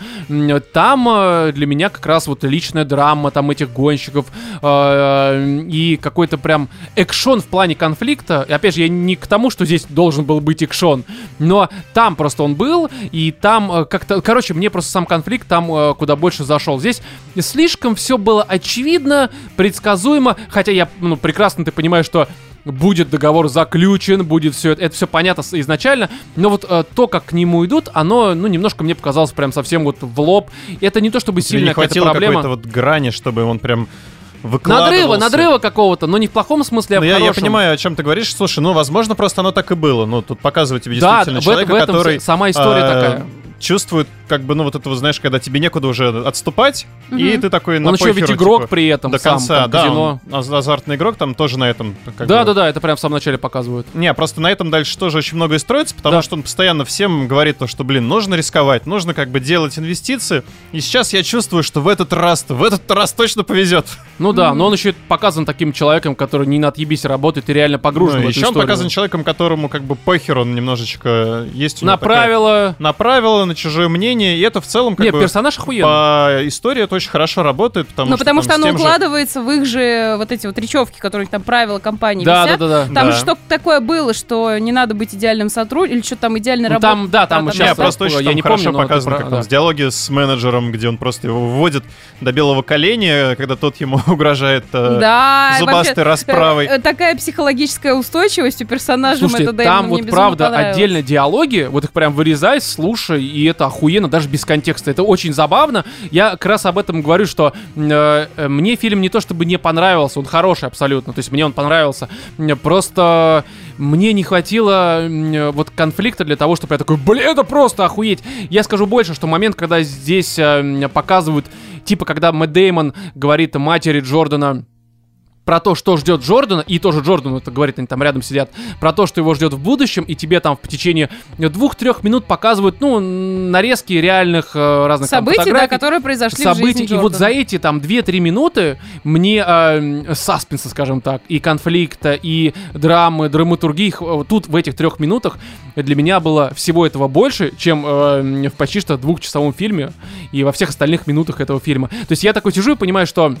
там э, для меня как раз вот личная драма там этих гонщиков э, и какой-то прям экшон в плане конфликта. И опять же, я не к тому, что здесь должен был быть экшон, но там просто он был, и там э, как-то, короче, мне просто сам конфликт там э, куда больше зашел. Здесь слишком все было очевидно, предсказуемо, хотя я, ну, прекрасно ты понимаешь, что будет договор заключен, будет все это, это все понятно изначально, но вот э, то, как к нему идут, оно, ну, немножко мне показалось прям совсем вот в лоб. Это не то чтобы Тебе не сильная какая-то хватило проблема. какой-то вот грани, чтобы он прям. Надрыва, надрыва какого-то, но не в плохом смысле, а Ну, в я, я хорошем. понимаю, о чем ты говоришь. Слушай, ну, возможно, просто оно так и было. Ну, тут показывает тебе Да, действительно в, человека, в этом который сама история а, такая. Чувствует, как бы, ну, вот этого, знаешь, когда тебе некуда уже отступать, и Мгм. ты такой на Он еще ведь похеру, игрок типа, при этом до сам, конца, там, да, казино. он аз- азартный игрок там тоже на этом. как Да, бы- да, да, это прям в самом начале показывают. Не, просто на этом дальше тоже очень многое строится, потому Да. что он постоянно всем говорит то, что, блин, нужно рисковать, нужно как бы делать инвестиции. И сейчас я чувствую, что в этот раз, в этот раз точно повезет. Ну да, но он еще показан таким человеком, который не на отъебись работает и реально погружен Ну, в эту еще он историю. показан человеком, которому как бы похер, он немножечко есть у него На такая- правила. На чужое мнение, и это в целом как Не, бы персонаж охуенный. по истории это очень хорошо работает, потому Ну, что потому там что оно тем же- укладывается в их же вот эти вот речевки, которые там правила компании Да, да, висят. да, да. Там Да. же что-то такое было, что не надо быть идеальным сотрудником, или что там идеальный Ну, работа. там, да, там сейчас Не, просто я очень там не хорошо помню, но показано, про- как там да. с диалоги с менеджером, где он просто его выводит до белого коленя, когда тот ему угрожает э, Да, зубастой вообще, расправой. э, э, Такая психологическая устойчивость у персонажа Слушайте, Мэтта там Дэймона, вот мне правда отдельно диалоги, вот их прям вырезай, слушай, и это охуенно, даже без контекста. Это очень забавно. Я как раз об этом говорю, что э, э, мне фильм не то чтобы не понравился, он хороший абсолютно, то есть мне он понравился. Просто мне не хватило м, вот конфликта для того, чтобы я такой, блин, это просто охуеть. Я скажу больше, что момент, когда здесь э, показывают, типа, когда Мэтт Деймон говорит матери Джордана, про то, что ждет Джордана, и тоже Джордан это говорит, они там рядом сидят, про то, что его ждет в будущем, и тебе там в течение двух-трех минут показывают, ну, нарезки реальных э, разных там События, да, которые произошли в событий, жизни и вот за Джордана. эти там 2-3 минуты мне э, саспенса, скажем так, и конфликта, и драмы, драматургии, вот тут в этих трех минутах для меня было всего этого больше, чем э, в почти что двухчасовом фильме и во всех остальных минутах этого фильма. То есть я такой сижу и понимаю, что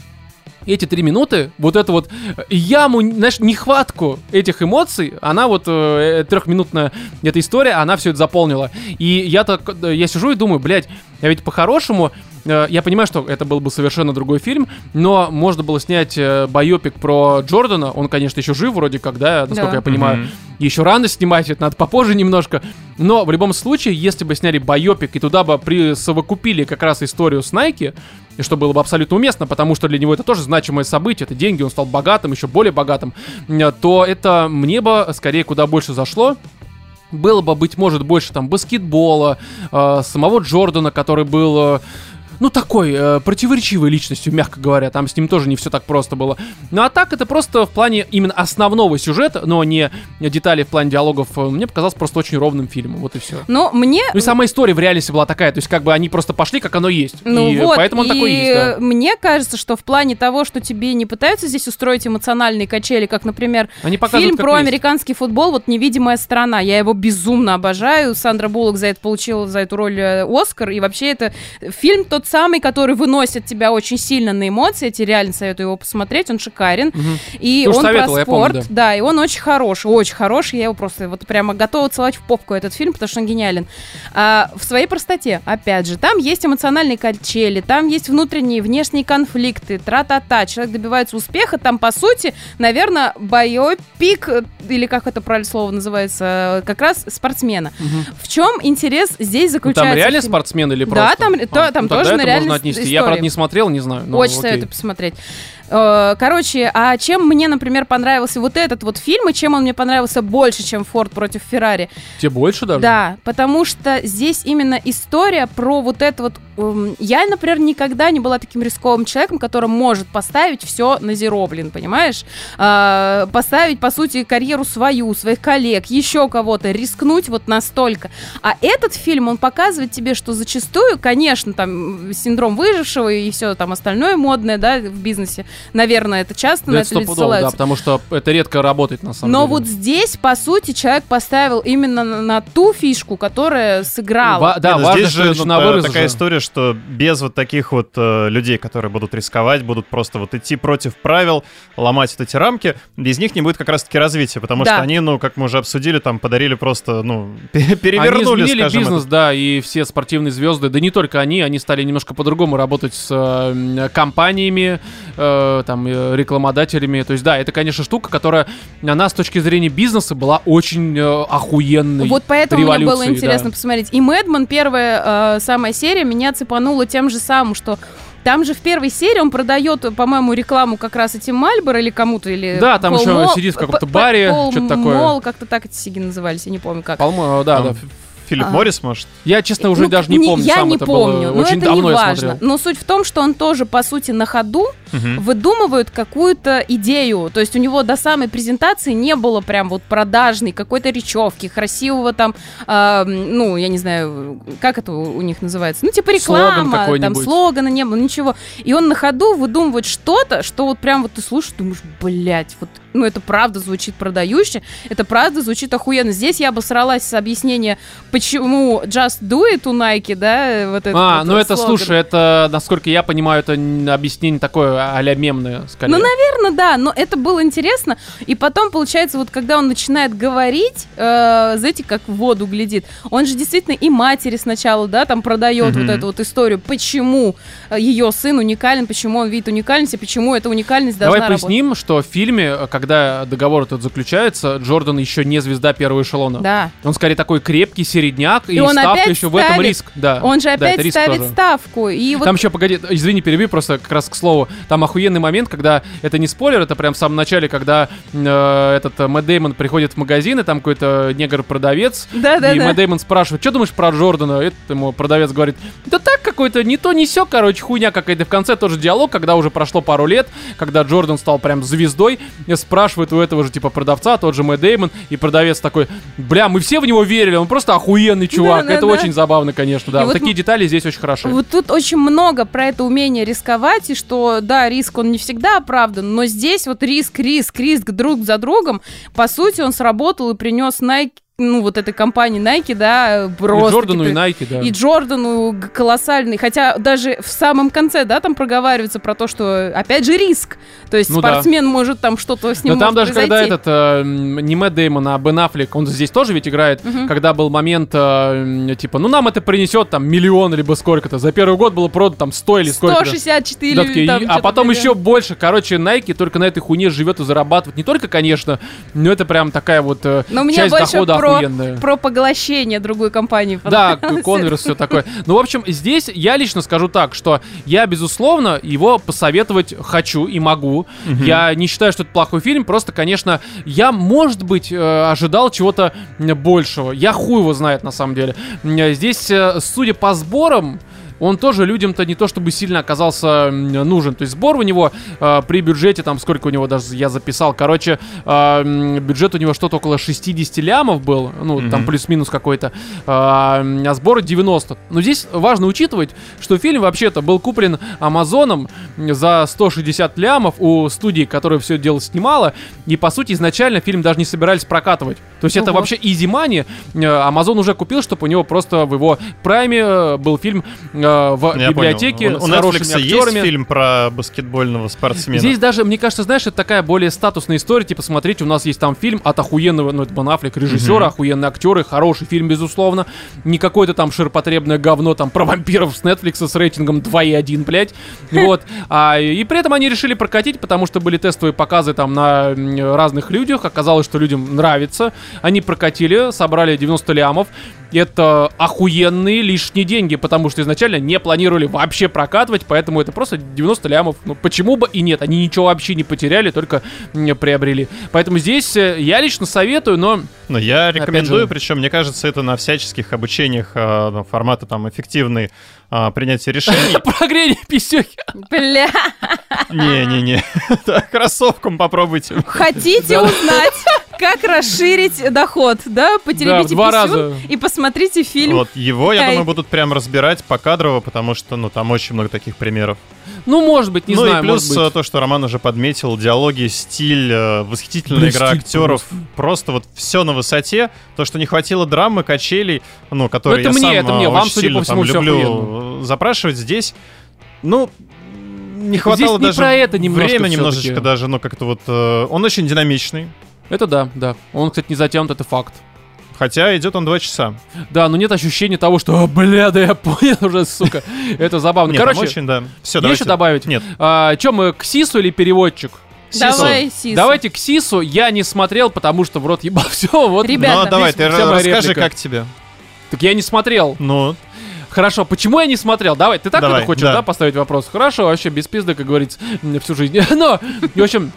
эти три минуты, вот эту вот э, яму, знаешь, нехватку этих эмоций, она вот э, трехминутная эта история, она все это заполнила. И я так, э, я сижу и думаю, блядь, я ведь по-хорошему, э, я понимаю, что это был бы совершенно другой фильм, но можно было снять э, байопик про Джордана, он, конечно, еще жив вроде как, да, насколько Да. я понимаю. Мгм. Еще рано снимать, это надо попозже немножко. Но в любом случае, если бы сняли байопик и туда бы присовокупили как раз историю с Nike, и что было бы абсолютно уместно, потому что для него это тоже значимое событие, это деньги, он стал богатым, еще более богатым, э, то это мне бы скорее куда больше зашло. Было бы, быть может, больше там баскетбола, э, самого Джордана, который был, э, ну, такой э, противоречивой личностью, мягко говоря. Там с ним тоже не все так просто было. Ну, а так, это просто в плане именно основного сюжета, но не деталей в плане диалогов, э, мне показалось просто очень ровным фильмом. Вот и все. Но мне Ну и сама история в реальности была такая, то есть как бы они просто пошли, как оно есть. Ну и вот, поэтому он и такой есть, да. мне кажется, что в плане того, что тебе не пытаются здесь устроить эмоциональные качели, как, например, Они показывают, фильм про есть. американский футбол, вот «Невидимая сторона», я его безумно обожаю, Сандра Буллок за это получила, за эту роль э, Оскар, и вообще это фильм тот самый, который выносит тебя очень сильно на эмоции, я тебе реально советую его посмотреть, он шикарен, Мгм. и Ты он про я помню, спорт, да. да, и он очень хороший, очень хороший, я его просто вот прямо готова целовать в попку этот фильм, потому что он гениален. А, в своей простоте, опять же, там есть эмоциональные качели, там есть внутренние, внешние конфликты, тра-та-та, человек добивается успеха, там, по сути, наверное, байопик, э, или как это правильно слово называется, э, как раз спортсмена. Мгм. В чем интерес здесь Ну, заключается? там реально спортсмен или Да, просто? там- то- там ну, тоже это можно отнести. истории. Я, правда, не смотрел, не знаю. Очень окей. советую посмотреть. Э, Короче, а чем мне, например, понравился вот этот вот фильм, и чем он мне понравился больше, чем Форд против Феррари? Тебе больше даже? Да, потому что здесь именно история про вот это вот... эм, Я, например, никогда не была таким рисковым человеком, который может поставить все на зеро, блин, понимаешь? А, поставить, по сути, карьеру свою, своих коллег, еще кого-то, рискнуть вот настолько. А этот фильм, он показывает тебе, что зачастую, конечно, там синдром выжившего и все там остальное модное, да, в бизнесе, наверное, это часто Да, на это это люди стопудово, да, ссылаются. потому что это редко работает на самом Но деле. вот здесь, по сути, человек поставил именно на, на ту фишку, которая сыграла. Ва- да, Не, ну важно, здесь же это ну, на такая же. история, что без вот таких вот э, людей, которые будут рисковать, будут просто вот идти против правил, ломать вот эти рамки, без них не будет как раз-таки развития, потому Да. что они, ну, как мы уже обсудили, там подарили просто, ну, пе- Они перевернули, изменили скажем, бизнес, этот- да, и все спортивные звезды, да не только они, они стали немножко по-другому работать с э, компаниями, э, там, э, рекламодателями. То есть, да, это, конечно, штука, которая на нас с точки зрения бизнеса была очень э, охуенной. Вот поэтому мне было интересно да. посмотреть. И Мэдман, первая э, самая серия, меня цепанула тем же самым, что там же в первой серии он продает, по-моему, рекламу как раз этим Мальборо или кому-то, или... Да, там Пол еще Мол- сидит в каком-то баре, что-то такое. Мол, как-то так эти сиги назывались, я не помню как. По-моему, да, да. Филипп А. Моррис, может? Я, честно, уже Ну, даже не помню Я сам, не это помню, было но очень это не давно я важно. Но суть в том, что он тоже, по сути, на ходу Мгм. выдумывают какую-то идею. То есть у него до самой презентации не было прям вот продажной какой-то речевки, красивого там, а, ну, я не знаю, как это у них называется, ну, типа Слоган реклама, там какой-нибудь. слогана не было, ничего. И он на ходу выдумывает что-то, что вот прям вот ты слушаешь, думаешь, блядь, вот, ну, это правда звучит продающе, это правда звучит охуенно. Здесь я бы сралась с объяснения, почему Just Do It у Nike, да, вот это А, вот ну это, слоган. слушай, это, насколько я понимаю, это объяснение такое а-ля мемное, скорее. Ну, наверное, да, но это было интересно. И потом, получается, вот когда он начинает говорить, э, знаете, как в воду глядит, он же действительно и матери сначала, да, там продает Мгм. вот эту вот историю, почему э, ее сын уникален, почему он видит уникальность, и почему эта уникальность должна Давай поясним, что в фильме, э, когда договор этот заключается, Джордан еще не звезда первого эшелона. Да. Он скорее такой крепкий середняк, и, И он ставка опять еще в этом ставит- риск. Да. Он же Да, опять риск ставит тоже. ставку. И вот Там еще, погоди, извини, переби, просто как раз к слову. Там охуенный момент, когда это не спойлер, это прям в самом начале, когда э, этот э, Мэтт Дэймон приходит в магазин, и там какой-то негр-продавец, Да-да-да. и Мэтт Дэймон спрашивает, что думаешь про Джордана? Этот ему продавец говорит, да так какой-то, не то, не сё, короче, хуйня какая-то. В конце тоже диалог, когда уже прошло пару лет, когда Джордан стал прям звездой, и спрашивает у этого же типа продавца, тот же Мэтт Дэймон, и продавец такой, бля, мы все в него верили, он просто охуенный чувак. это Да-да-да. очень забавно, конечно, да. И Вот вот такие детали здесь очень хороши. Вот тут очень много про это умение рисковать, и что, да, риск, он не всегда оправдан, но здесь вот риск, риск, риск друг за другом, по сути, он сработал и принес Nike, ну, вот этой компании Nike, да, И просто... Джордану и Найки, да. И Джордану колоссальный, хотя даже в самом конце, да, там проговаривается про то, что, опять же, риск. То есть Ну да. спортсмен может там что-то с ним Но там даже когда произойти. этот, э, не Мэтт Дэймон, а Бен Аффлек, он здесь тоже ведь играет, Мгм. когда был момент, э, типа, ну нам это принесет там миллион либо сколько-то. За первый год было продано там 100 или сколько-то. 164 Да, такие, там и- а потом миллион. еще больше. Короче, Nike только на этой хуйне живет и зарабатывает. Не только, конечно, но это прям такая вот э, Но часть дохода про, про поглощение другой компании. Да, конверс, все такое. Ну, в общем, здесь я лично скажу так, что я, безусловно, его посоветовать хочу и могу. Я не считаю, что это плохой фильм, просто, конечно, я, может быть, э, ожидал чего-то большего. Я хуй его знает, на самом деле. М, Здесь, э, судя по сборам, он тоже людям-то не то чтобы сильно оказался нужен. То есть сбор у него э, при бюджете, там сколько у него даже я записал, короче, э, бюджет у него что-то около 60 лямов был, ну, там Мгм. плюс-минус какой-то, а, а сбора 90. Но здесь важно учитывать, что фильм вообще-то был куплен Амазоном за 160 лямов у студии, которая все дело снимала, и, по сути, изначально фильм даже не собирались прокатывать. То есть это Ого. вообще easy money. Э, Амазон уже купил, чтобы у него просто в его прайме э, был фильм э, в Я библиотеке понял. У, с у хорошими Netflix есть актерами. фильм про баскетбольного спортсмена? Здесь даже, мне кажется, знаешь, это такая более статусная история. Типа, смотрите, у нас есть там фильм от охуенного, ну, это Бен Аффлек, режиссера, Мгм. охуенные актеры, хороший фильм, безусловно. Не какое-то там ширпотребное говно там про вампиров с Netflix с рейтингом 2,1, блядь. Вот. А, и при этом они решили прокатить, потому что были тестовые показы там на разных людях. Оказалось, что людям нравится. Они прокатили, собрали 90 лямов. Это охуенные лишние деньги, потому что изначально не планировали вообще прокатывать, поэтому это просто 90 лямов. Ну, почему бы и нет, они ничего вообще не потеряли, только приобрели. Поэтому здесь э, я лично советую, но Но я рекомендую, же- причем, мне кажется, это на всяческих обучениях э, формата там эффективный а, принятие решений. прогрение писюхи. Бля, Не-не-не. Кроссовком попробуйте. хотите узнать, как расширить доход, да? Потеребите два писюн раза. и посмотрите фильм. Вот его, я думаю, будут прям разбирать покадрово, потому что, ну, там очень много таких примеров. Ну, может быть, не ну знаю, и плюс может быть. э, то, что Роман уже подметил, диалоги, стиль, э, восхитительная Блин, игра стиль актеров, просто. вот все на высоте. То, что не хватило драмы, качелей, ну, которые это я мне, сам это мне, э, вам, очень судя по сильно всему, там люблю э, запрашивать здесь. Ну, не хватало не даже про это немножко время немножечко даже, ну, как-то вот... э, он очень динамичный, Это да, да. Он, кстати, не затянут, это факт. Хотя идет он два часа. Да, но нет ощущения того, что, «А, бля, да я понял уже, сука. Это забавно. Нет, Короче, очень, да. Все, давайте. еще добавить? Нет. А, Че, мы к Сису или переводчик? Давай, Сис. Давайте к Сису. Я не смотрел, потому что в рот ебал. Все, вот. Ребята, ну, а давай, ты расскажи, реплика. как тебе. Так я не смотрел. Ну, Хорошо, почему я не смотрел? Давай, ты так Давай, это хочешь, да. да. поставить вопрос? Хорошо, вообще без пизды, как говорится, всю жизнь. Но, в общем,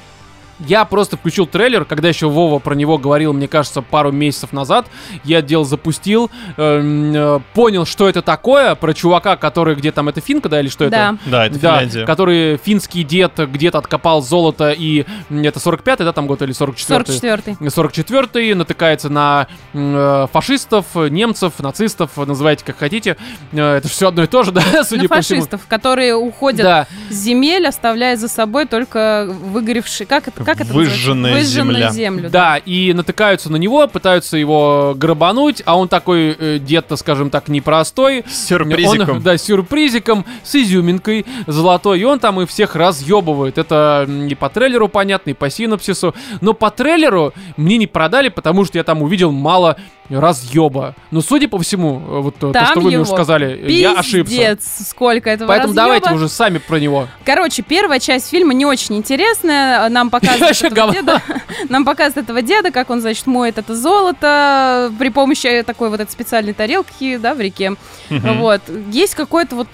я просто включил трейлер, когда еще Вова про него говорил, мне кажется, пару месяцев назад. Я дело запустил, эм, э, понял, что это такое, про чувака, который где там, это финка, да, или что Да. это? да, это Да, Финляндия. который финский дед где-то откопал золото, и это 45-й, да, там год, или 44-й? 44-й. 44-й натыкается на э, фашистов, немцев, нацистов, называйте как хотите. Э, Это все одно и то же, да, судя На по всему. фашистов, которые уходят Да, с земель, оставляя за собой только выгоревшие... Как это, как это Выжженная? Выжженную земля. землю. да, и натыкаются на него, пытаются его грабануть, а он такой э, дед-то, скажем так, непростой. С сюрпризиком. Он, да, с сюрпризиком, с изюминкой золотой, и он там и всех разъебывает. Это и по трейлеру понятно, и по синопсису. Но по трейлеру мне не продали, потому что я там увидел мало разъеба. Но судя по всему, э, вот э, то, Там что вы мне уже сказали, я ошибся. Пиздец, сколько этого Поэтому разъёба. давайте уже сами про него. Короче, первая часть фильма не очень интересная. Нам показывают Этого деда. Нам показывают этого деда, как он, значит, моет это золото при помощи такой вот этой специальной тарелки, да, в реке. Вот. Есть какой-то вот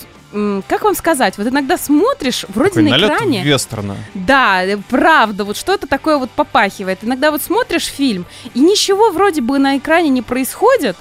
как вам сказать, вот иногда смотришь, вроде Такой на экране, вестерна. да, э, правда, вот что-то такое вот попахивает. Иногда вот смотришь фильм, и ничего вроде бы на экране не происходит,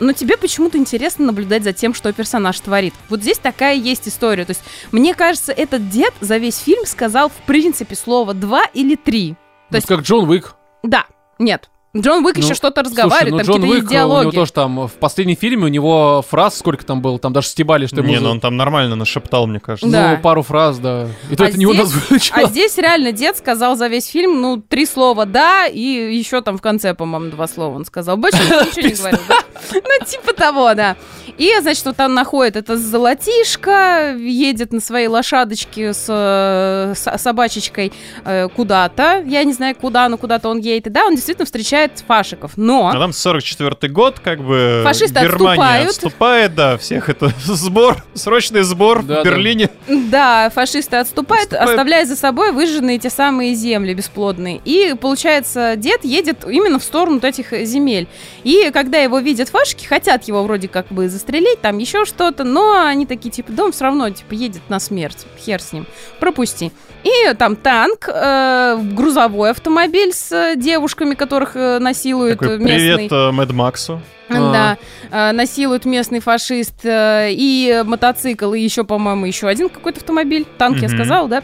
но тебе почему-то интересно наблюдать за тем, что персонаж творит. Вот здесь такая есть история. То есть, мне кажется, этот дед за весь фильм сказал, в принципе, слово два или три. То есть- есть как Джон Уик. Да, нет. Джон Уик Ну, еще что-то Слушай, разговаривает, ну там Джон Уик, у него диалоги. тоже там в последнем фильме у него фраз сколько там было, там даже стебали, что ему Не, ну он там нормально нашептал, мне кажется. ну, Да. пару фраз, да. И то А это не у нас здесь- звучало. А здесь реально дед сказал за весь фильм, ну, три слова «да», и еще там в конце, по-моему, два слова он сказал. Больше ничего не говорил, да? Ну, типа того, да. И, значит, вот он находит это золотишко, едет на своей лошадочке с, э, с- собачечкой э, куда-то. Я не знаю, куда, но куда-то он едет. И да, он действительно встречает фашиков. Но... А там 44-й год, как бы Фашисты Германия отступают. отступает, да, всех это сбор, срочный сбор Да, в. Берлине. Да, фашисты отступают, Отступают. оставляя за собой выжженные те самые земли бесплодные. И, получается, дед едет именно в сторону вот этих земель. И когда его видят фашки, хотят его вроде как бы застрелить, там еще что-то, но они такие, типа, да он все равно, типа, едет на смерть, хер с ним, пропусти. И там танк, э, грузовой автомобиль с э, девушками, которых э, насилует Такой э, местный. привет э, Мэд Максу. Да, э, насилует местный фашист э, и мотоцикл, и еще, по-моему, еще один какой-то автомобиль. Танк, я Мгм. сказала, да?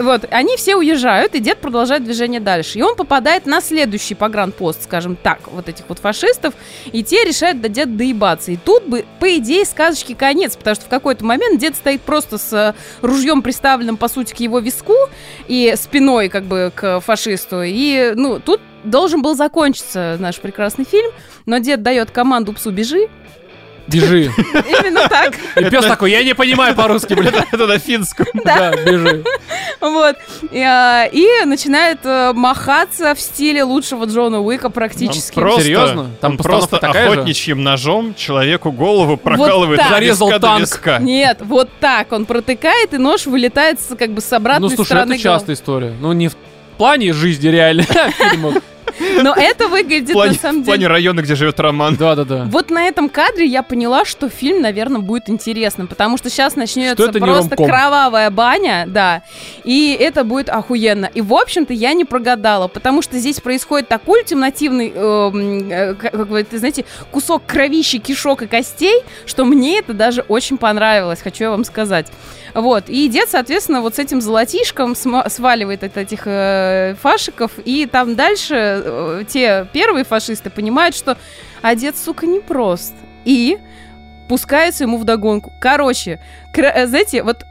Вот, они все уезжают, и дед продолжает движение дальше. И он попадает на следующий погранпост, скажем так, вот этих вот фашистов, и те решают до деда доебаться. И тут бы, по идее, сказочки конец, потому что в какой-то момент дед стоит просто с э, ружьем приставленным, по сути, к его виску, и спиной, как бы, к фашисту. И, ну, тут должен был закончиться наш прекрасный фильм, но дед дает команду псу «бежи». Бежи. Именно так. И пес такой, я не понимаю по-русски, блядь. Это на финском. Да, бежи. Вот. И, а, начинает э, махаться в стиле лучшего Джона Уика практически. Серьезно? Там просто охотничьим ножом человеку голову прокалывает Зарезал танк. Нет, вот так он протыкает, и нож вылетает как бы с обратной Ну, слушай, стороны это частая история. Ну, не в плане жизни реально, а фильмов. Но это выглядит плане, на самом в плане деле... района, где живет Роман. Да-да-да. Вот на этом кадре я поняла, что фильм, наверное, будет интересным, потому что сейчас начнется это не просто кровавая баня, да, и это будет охуенно. И, в общем-то, я не прогадала, потому что здесь происходит такой ультимативный, эм, э, как вы знаете, кусок кровищи, кишок и костей, что мне это даже очень понравилось, хочу я вам сказать. Вот, и дед, соответственно, вот с этим золотишком сваливает от этих э, фашиков, и там дальше э, те первые фашисты понимают, что а дед, сука, непрост. И пускаются ему вдогонку. Короче, кра- э, знаете, вот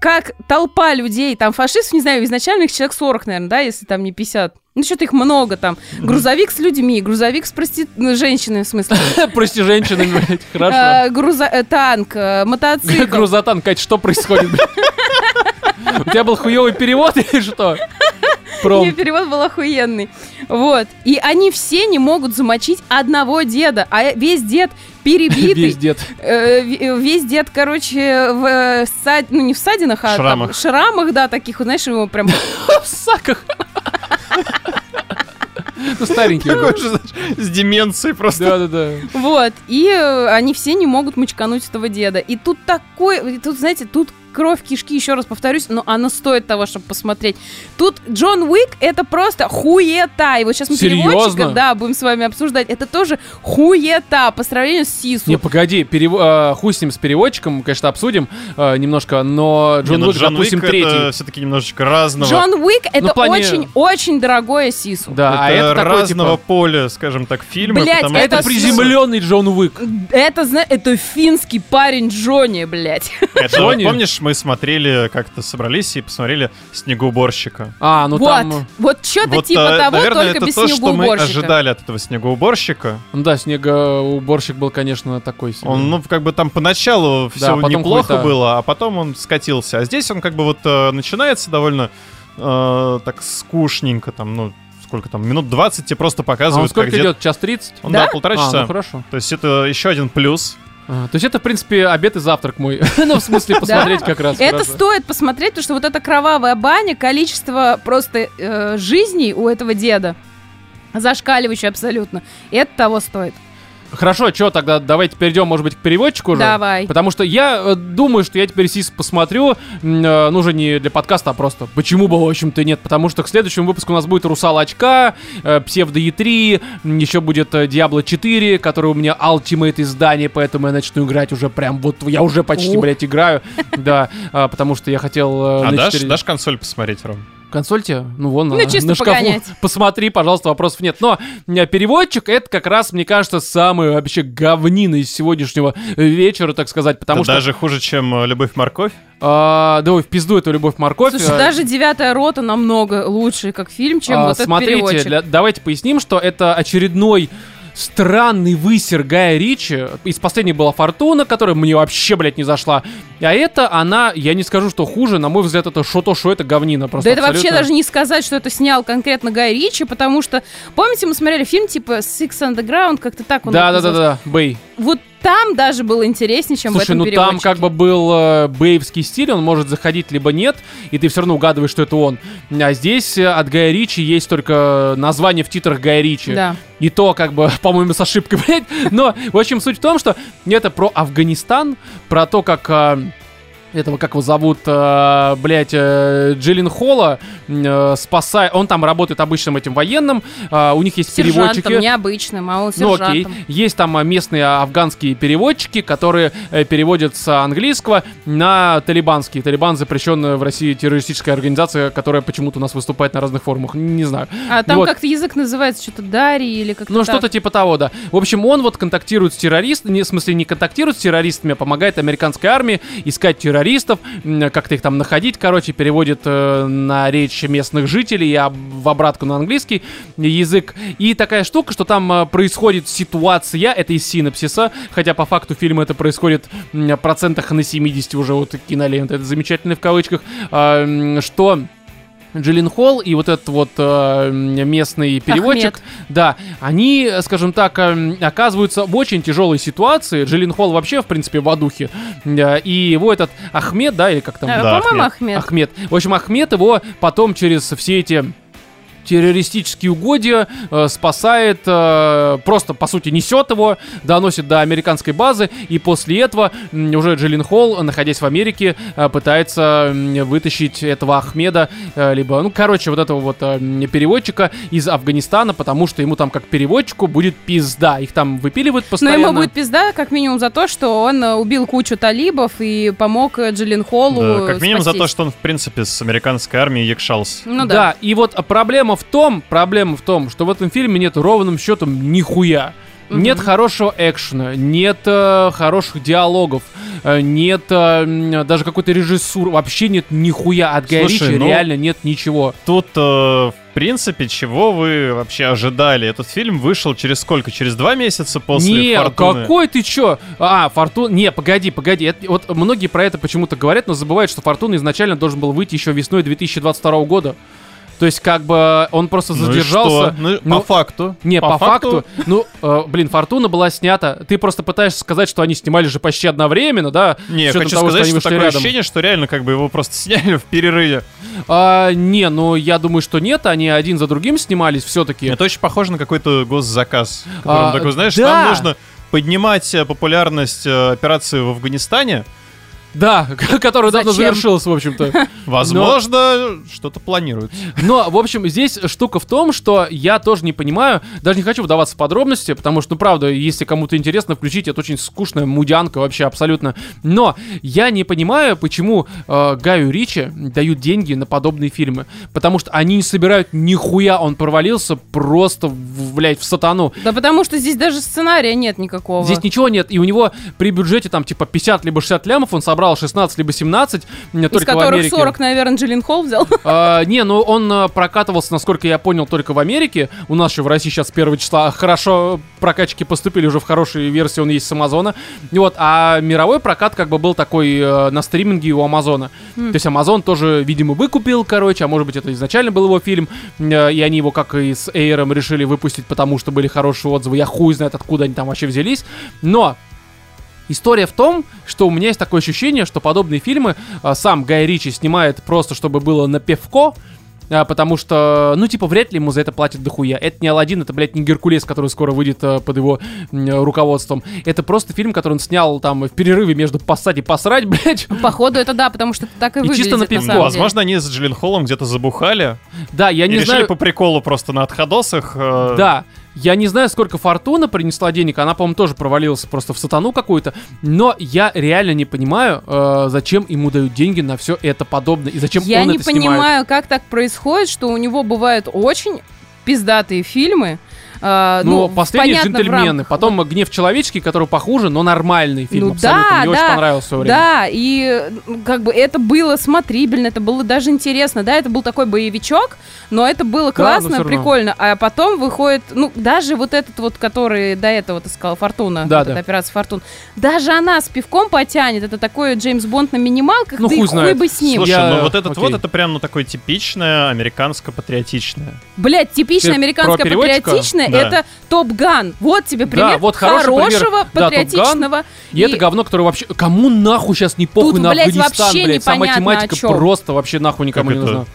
как толпа людей, там фашистов, не знаю, изначально их человек 40, наверное, да, если там не 50. Ну, что-то их много там. Грузовик с людьми, грузовик с прости... ну, женщинами, в смысле. Прости, женщины, блядь, хорошо. Э, груза- э, Танк, э, мотоцикл. Грузотан, Кать, что происходит? У тебя был хуёвый перевод или что? Пром. Не, перевод был охуенный. Вот. И они все не могут замочить одного деда, а весь дед перебитый. Весь дед. Э, в- весь дед, короче, в э, ссад- ну не в ссадинах, а там Шрамах. шрамах, да, таких, знаешь, его прям В саках. Ну, старенький. Такой же, знаешь, с деменцией просто. Да-да-да. вот. И э, они все не могут мочкануть этого деда. И тут такой, и тут, знаете, тут кровь кишки, еще раз повторюсь, но оно стоит того, чтобы посмотреть. Тут Джон Уик это просто хуета. И вот сейчас мы Серьезно? переводчика, да, будем с вами обсуждать. Это тоже хуета по сравнению с Сису. Не, погоди, перево- э, хуй с ним с переводчиком, конечно, обсудим э, немножко, но Джон Не, ну, Уик, допустим, Уик третий. это все-таки немножечко разного. Джон Уик это в плане- очень-очень дорогое Сису. Да, а это это такой, разного типа, поля, скажем так, фильма. Блядь, потому а это это приземленный Джон Уик. Это, зна- это финский парень Джонни, блядь. Это, Джонни? помнишь, мы смотрели, как-то собрались и посмотрели «Снегоуборщика». А, ну вот, там... вот что-то Вот, типа э, того, наверное, только это без то, что мы ожидали от этого снегоуборщика. Ну да, снегоуборщик был, конечно, такой себе. Он, ну, как бы там поначалу все потом неплохо было, а потом он скатился. А здесь он как бы вот э, начинается довольно э, так скучненько, там, ну, сколько там, минут 20 тебе просто А он показывают, сколько как дед- идет? Час 30? Он, Да? да, полтора А, часа. ну хорошо. То есть это еще один плюс. А, то есть это, в принципе, обед и завтрак мой. ну, в смысле, посмотреть как раз. Это стоит посмотреть, потому что вот эта кровавая баня, количество просто э, жизней у этого деда зашкаливающее абсолютно. И это того стоит. Хорошо, что тогда давайте перейдем, может быть, к переводчику уже. Давай. Потому что я э, думаю, что я теперь СИС посмотрю, э, ну уже не для подкаста, а просто почему бы, в общем-то, нет. Потому что к следующему выпуску у нас будет Русал Очка, э, Псевдо Е3, еще будет э, Диабло 4, который у меня Ultimate издание, поэтому я начну играть уже прям вот, я уже почти, Ух. блядь, играю. Да, а, потому что я хотел... э, А на дашь, 4 дашь консоль посмотреть, Ром? Консольте? Ну, вон Ну, она, чисто на шкафу. погонять. Посмотри, пожалуйста, вопросов нет. Но э, переводчик это как раз, мне кажется, самый вообще говнина из сегодняшнего вечера, так сказать. Потому Это что... даже хуже, чем э, «Любовь-морковь». а, да, ой, в пизду эту любовь-морковь. Слушай, Э, даже девятая рота намного лучше как фильм, чем а, вот этот Смотрите, переводчик. для- давайте поясним, что это очередной странный высер Гая Ричи. Из последней была Фортуна, которая мне вообще, блядь, не зашла. А это она, я не скажу, что хуже, на мой взгляд, это шо-то, шо это говнина. Просто Да это вообще абсолютно. даже не сказать, что это снял конкретно Гай Ричи, потому что, помните, мы смотрели фильм типа Six Underground, как-то так он Да, да, да, назывался? да, Бэй. Вот там даже было интереснее, чем в Слушай, этом ну там переводчике. как бы был э, бейвский стиль, он может заходить либо нет, и ты все равно угадываешь, что это он. А здесь э, от Гая Ричи есть только название в титрах Гая Ричи. Да. И то, как бы, по-моему, с ошибкой, блядь. Но, в общем, суть в том, что это про Афганистан, про то, как... э, этого, как его зовут, э, блядь, э, Джиллин Холла, э, спасает, он там работает обычным этим военным, э, у них есть Сержантом, переводчики. необычным, а он Ну сержантом. окей. Есть там а, местные афганские переводчики, которые э, переводят с английского на талибанский. Талибан запрещенная в России террористическая организация, которая почему-то у нас выступает на разных форумах. Не знаю. А там Вот. как-то язык называется что-то Дарьи или как-то Ну, что-то типа того, да. В общем, он вот контактирует с террористами, в смысле, не контактирует с террористами, а помогает американской армии искать террористов, м, как-то их там находить, короче, переводит э, на речь местных жителей, а в обратку на английский язык. И такая штука, что там э, происходит ситуация, это из синапсиса, хотя по факту фильма это происходит м, процентах на 70 уже вот киноленты, это замечательно в кавычках, а, что... Джиллин Холл и вот этот вот э, местный переводчик, Ахмед. да, они, скажем так, эм, оказываются в очень тяжелой ситуации. Джиллин Холл вообще, в принципе, в адухе. Э, И его этот Ахмед, да, или как там? Да, По-моему, Ахмед. Ахмед. Ахмед. В общем, Ахмед его потом через все эти террористические угодья, э, спасает, э, просто, по сути, несет его, доносит до американской базы, и после этого м, уже Джиллин Холл, находясь в Америке, э, пытается м, вытащить этого Ахмеда, э, либо, ну, короче, вот этого вот э, переводчика из Афганистана, потому что ему там, как переводчику, будет пизда. Их там выпиливают Но постоянно. ему будет пизда, как минимум, за то, что он э, убил кучу талибов и помог э, Джиллин Холлу Да, как минимум за то, спастись. что он, в принципе, с американской армией якшался. Ну да. да. и вот проблема в том, проблема в том, что в этом фильме нет ровным счетом нихуя. Нет хорошего экшена, нет э, хороших диалогов, э, нет э, даже какой-то режиссуры, вообще нет нихуя. От Гая Слушай, Ричи ну- реально нет ничего. Тут, э, в принципе, чего вы вообще ожидали? Этот фильм вышел через сколько? Через два месяца после не, «Фортуны»? какой ты чё? А, Фортун... Не, погоди, погоди. Это- вот многие про это почему-то говорят, но забывают, что Фортуна изначально должен был выйти еще весной 2022 года. То есть, как бы, он просто Ну задержался. что? Ну, Ну, по факту. Не, по, факту, ну, э, блин, Фортуна была снята. Ты просто пытаешься сказать, что они снимали же почти одновременно, да? Не, я хочу того, сказать, что, вышли такое рядом. ощущение, что реально как бы его просто сняли в перерыве. А, не, ну я думаю, что нет, они один за другим снимались все-таки. Это очень похоже на какой-то госзаказ. А, такой, знаешь, да. нам нужно поднимать э, популярность э, операции в Афганистане. Да, которая давно Зачем? завершилась, в общем-то. Возможно, что-то планируют. Но, в общем, здесь штука в том, что я тоже не понимаю, даже не хочу вдаваться в подробности, потому что, ну, правда, если кому-то интересно, включите, это очень скучная мудянка вообще абсолютно. Но я не понимаю, почему э, Гаю Ричи дают деньги на подобные фильмы. Потому что они не собирают нихуя, он провалился просто, блядь, в сатану. Да потому что здесь даже сценария нет никакого. Здесь ничего нет, и у него при бюджете там типа 50 либо 60 лямов он собрал 16 либо 17, м, Из только в которых Америке. 40, наверное, Джиллин Холл взял. А, не, ну он а, прокатывался, насколько я понял, только в Америке. У нас еще в России сейчас с первого числа хорошо прокачки поступили уже в хорошие версии, он есть с Амазона. Вот, а мировой прокат как бы был такой э, на стриминге у Амазона. То есть Амазон тоже, видимо, выкупил, короче, а может быть это изначально был его фильм, э, и они его как и с Эйром решили выпустить, потому что были хорошие отзывы. Я хуй знает, откуда они там вообще взялись. Но История в том, что у меня есть такое ощущение, что подобные фильмы а, сам Гай Ричи снимает просто, чтобы было на пивко, а, потому что, ну, типа, вряд ли ему за это платят дохуя. Это не Алладин, это, блядь, не Геркулес, который скоро выйдет а, под его м, руководством. Это просто фильм, который он снял там в перерыве между поссать и посрать, блядь. Походу это да, потому что это так и, И выглядит. чисто на на пивко. самом деле. Возможно, они с Джиллин Холлом где-то забухали Да, я и не решили знаю... по приколу просто на отходосах. э, Да, я не знаю, сколько Фортуна принесла денег, она, по-моему, тоже провалилась просто в сатану какую-то, но я реально не понимаю, э, зачем ему дают деньги на все это подобное, и зачем Я он не это снимает. понимаю, как так происходит, что у него бывают очень пиздатые фильмы. А, Ну, ну, последние понятно, джентльмены, потом гнев человеческий, который похуже, но нормальный фильм Ну абсолютно. да, Мне очень да, понравился в время. Да, и как бы это было смотрибельно, это было даже интересно, да, это был такой боевичок, но это было но классно, равно. прикольно, а потом выходит, ну, даже вот этот вот, который до этого, ты сказал, Фортуна, Да, вот да. эта операция Фортуна, даже она с пивком потянет, это такой Джеймс Бонд на минималках, Ну, да и хуй хуй знает. бы с ним. Слушай, Я- ну вот этот окей. вот, это прям, ну, такое типичное американско-патриотичное. Блять, типичная Ты Да. это Топ Ган. Вот тебе пример вот хороший пример. хорошего Да, патриотичного. И, это говно, которое вообще... Кому нахуй сейчас не похуй Тут, на блядь, Афганистан, вообще блядь? Сама тематика просто вообще нахуй никому Как не это? нужна.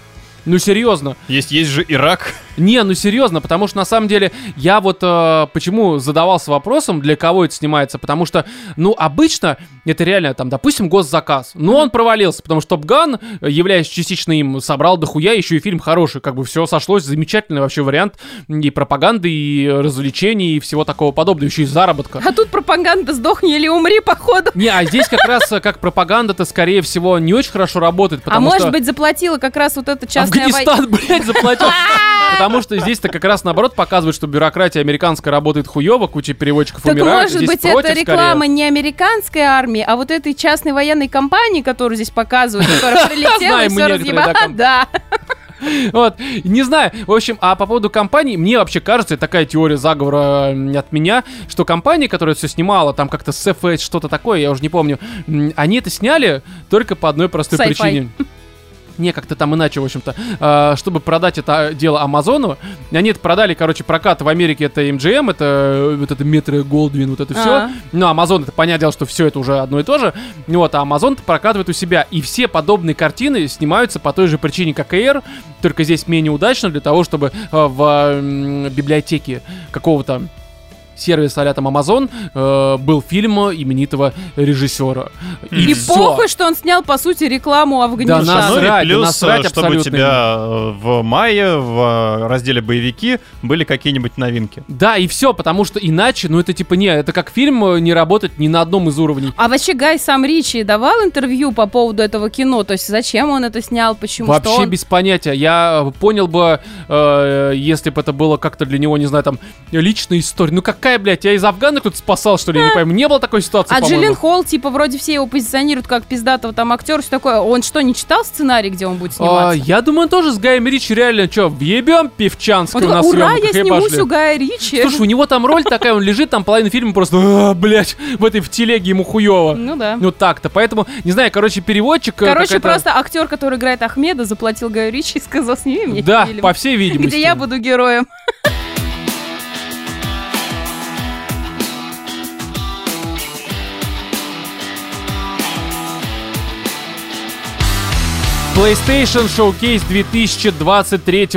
Ну, серьезно. Есть, есть же Ирак. Не, ну серьезно, потому что на самом деле я вот э, почему задавался вопросом, для кого это снимается, потому что, ну, обычно это реально, там, допустим, госзаказ. Но он провалился, потому что Топ Ган, э, являясь частично им, собрал дохуя, еще и фильм хороший, как бы все сошлось, замечательный вообще вариант и пропаганды, и развлечений, и всего такого подобного, еще и заработка. А тут пропаганда «сдохни или умри», походу. Не, а здесь как раз э, как пропаганда-то, скорее всего, не очень хорошо работает, А потому может что... быть заплатила как раз вот эта частная. Афганистан, блядь, заплатил. Потому что здесь-то как раз наоборот показывает, что бюрократия американская работает хуево, куча переводчиков Так умирают. может Здесь быть это реклама не американской армии, а вот этой частной военной компании, которую здесь показывают, которая прилетела и все разъебала. Да. скорее. Вот, не знаю. В общем, а по поводу компаний, мне вообще кажется, такая теория заговора от меня, что компания, которая все снимала, там как-то с что-то такое, я уже не помню, они это сняли только по одной простой Sci-fi. причине. Не, как-то там иначе, в общем-то. А, чтобы продать это дело Амазону, они это продали, короче, прокат в Америке это MGM, это э, вот это Метро Голдвин, вот это все. А. Ну, Амазон, это понятное дело, что все это уже одно и то же. Вот, а Амазон прокатывает у себя. И все подобные картины снимаются по той же причине, как Air, только здесь менее удачно для того, чтобы э, в м, библиотеке какого-то сервиса а там Amazon э, был фильм именитого режиссера. И, всё. похуй, что он снял, по сути, рекламу Афганистана. Да, нас- Ну и Насрать, плюс, насрать э, чтобы у тебя э, в мае в э, разделе боевики были какие-нибудь новинки. Да, и все, потому что иначе, ну это типа не, это как фильм не работать ни на одном из уровней. А вообще Гай сам Ричи давал интервью по поводу этого кино? То есть зачем он это снял, почему, что Вообще он... без понятия. Я понял бы, э, если бы это было как-то для него, не знаю, там, личная история. Ну какая, блядь, я из Афгана кто-то спасал, что ли, я не пойму. Не было такой ситуации, А. Джиллен Холл, типа, вроде все его позиционируют как пиздатого там актера, все такое. Он что, не читал сценарий, где он будет А, сниматься? я думаю, он тоже с Гаем Ричи реально, что, въебем певчанскую Он на такой, ура, я снимусь пошли». у Гая Ричи. Слушай, у него там роль такая, он лежит там половину фильма просто, «А, блядь, в этой в телеге ему хуево. Ну да. Ну так-то, поэтому, не знаю, короче, переводчик... э, Короче, просто актер, который играет Ахмеда, заплатил Гаю Ричи и сказал, сними мне Да, по всей видимости. где я буду героем. PlayStation Showcase 2023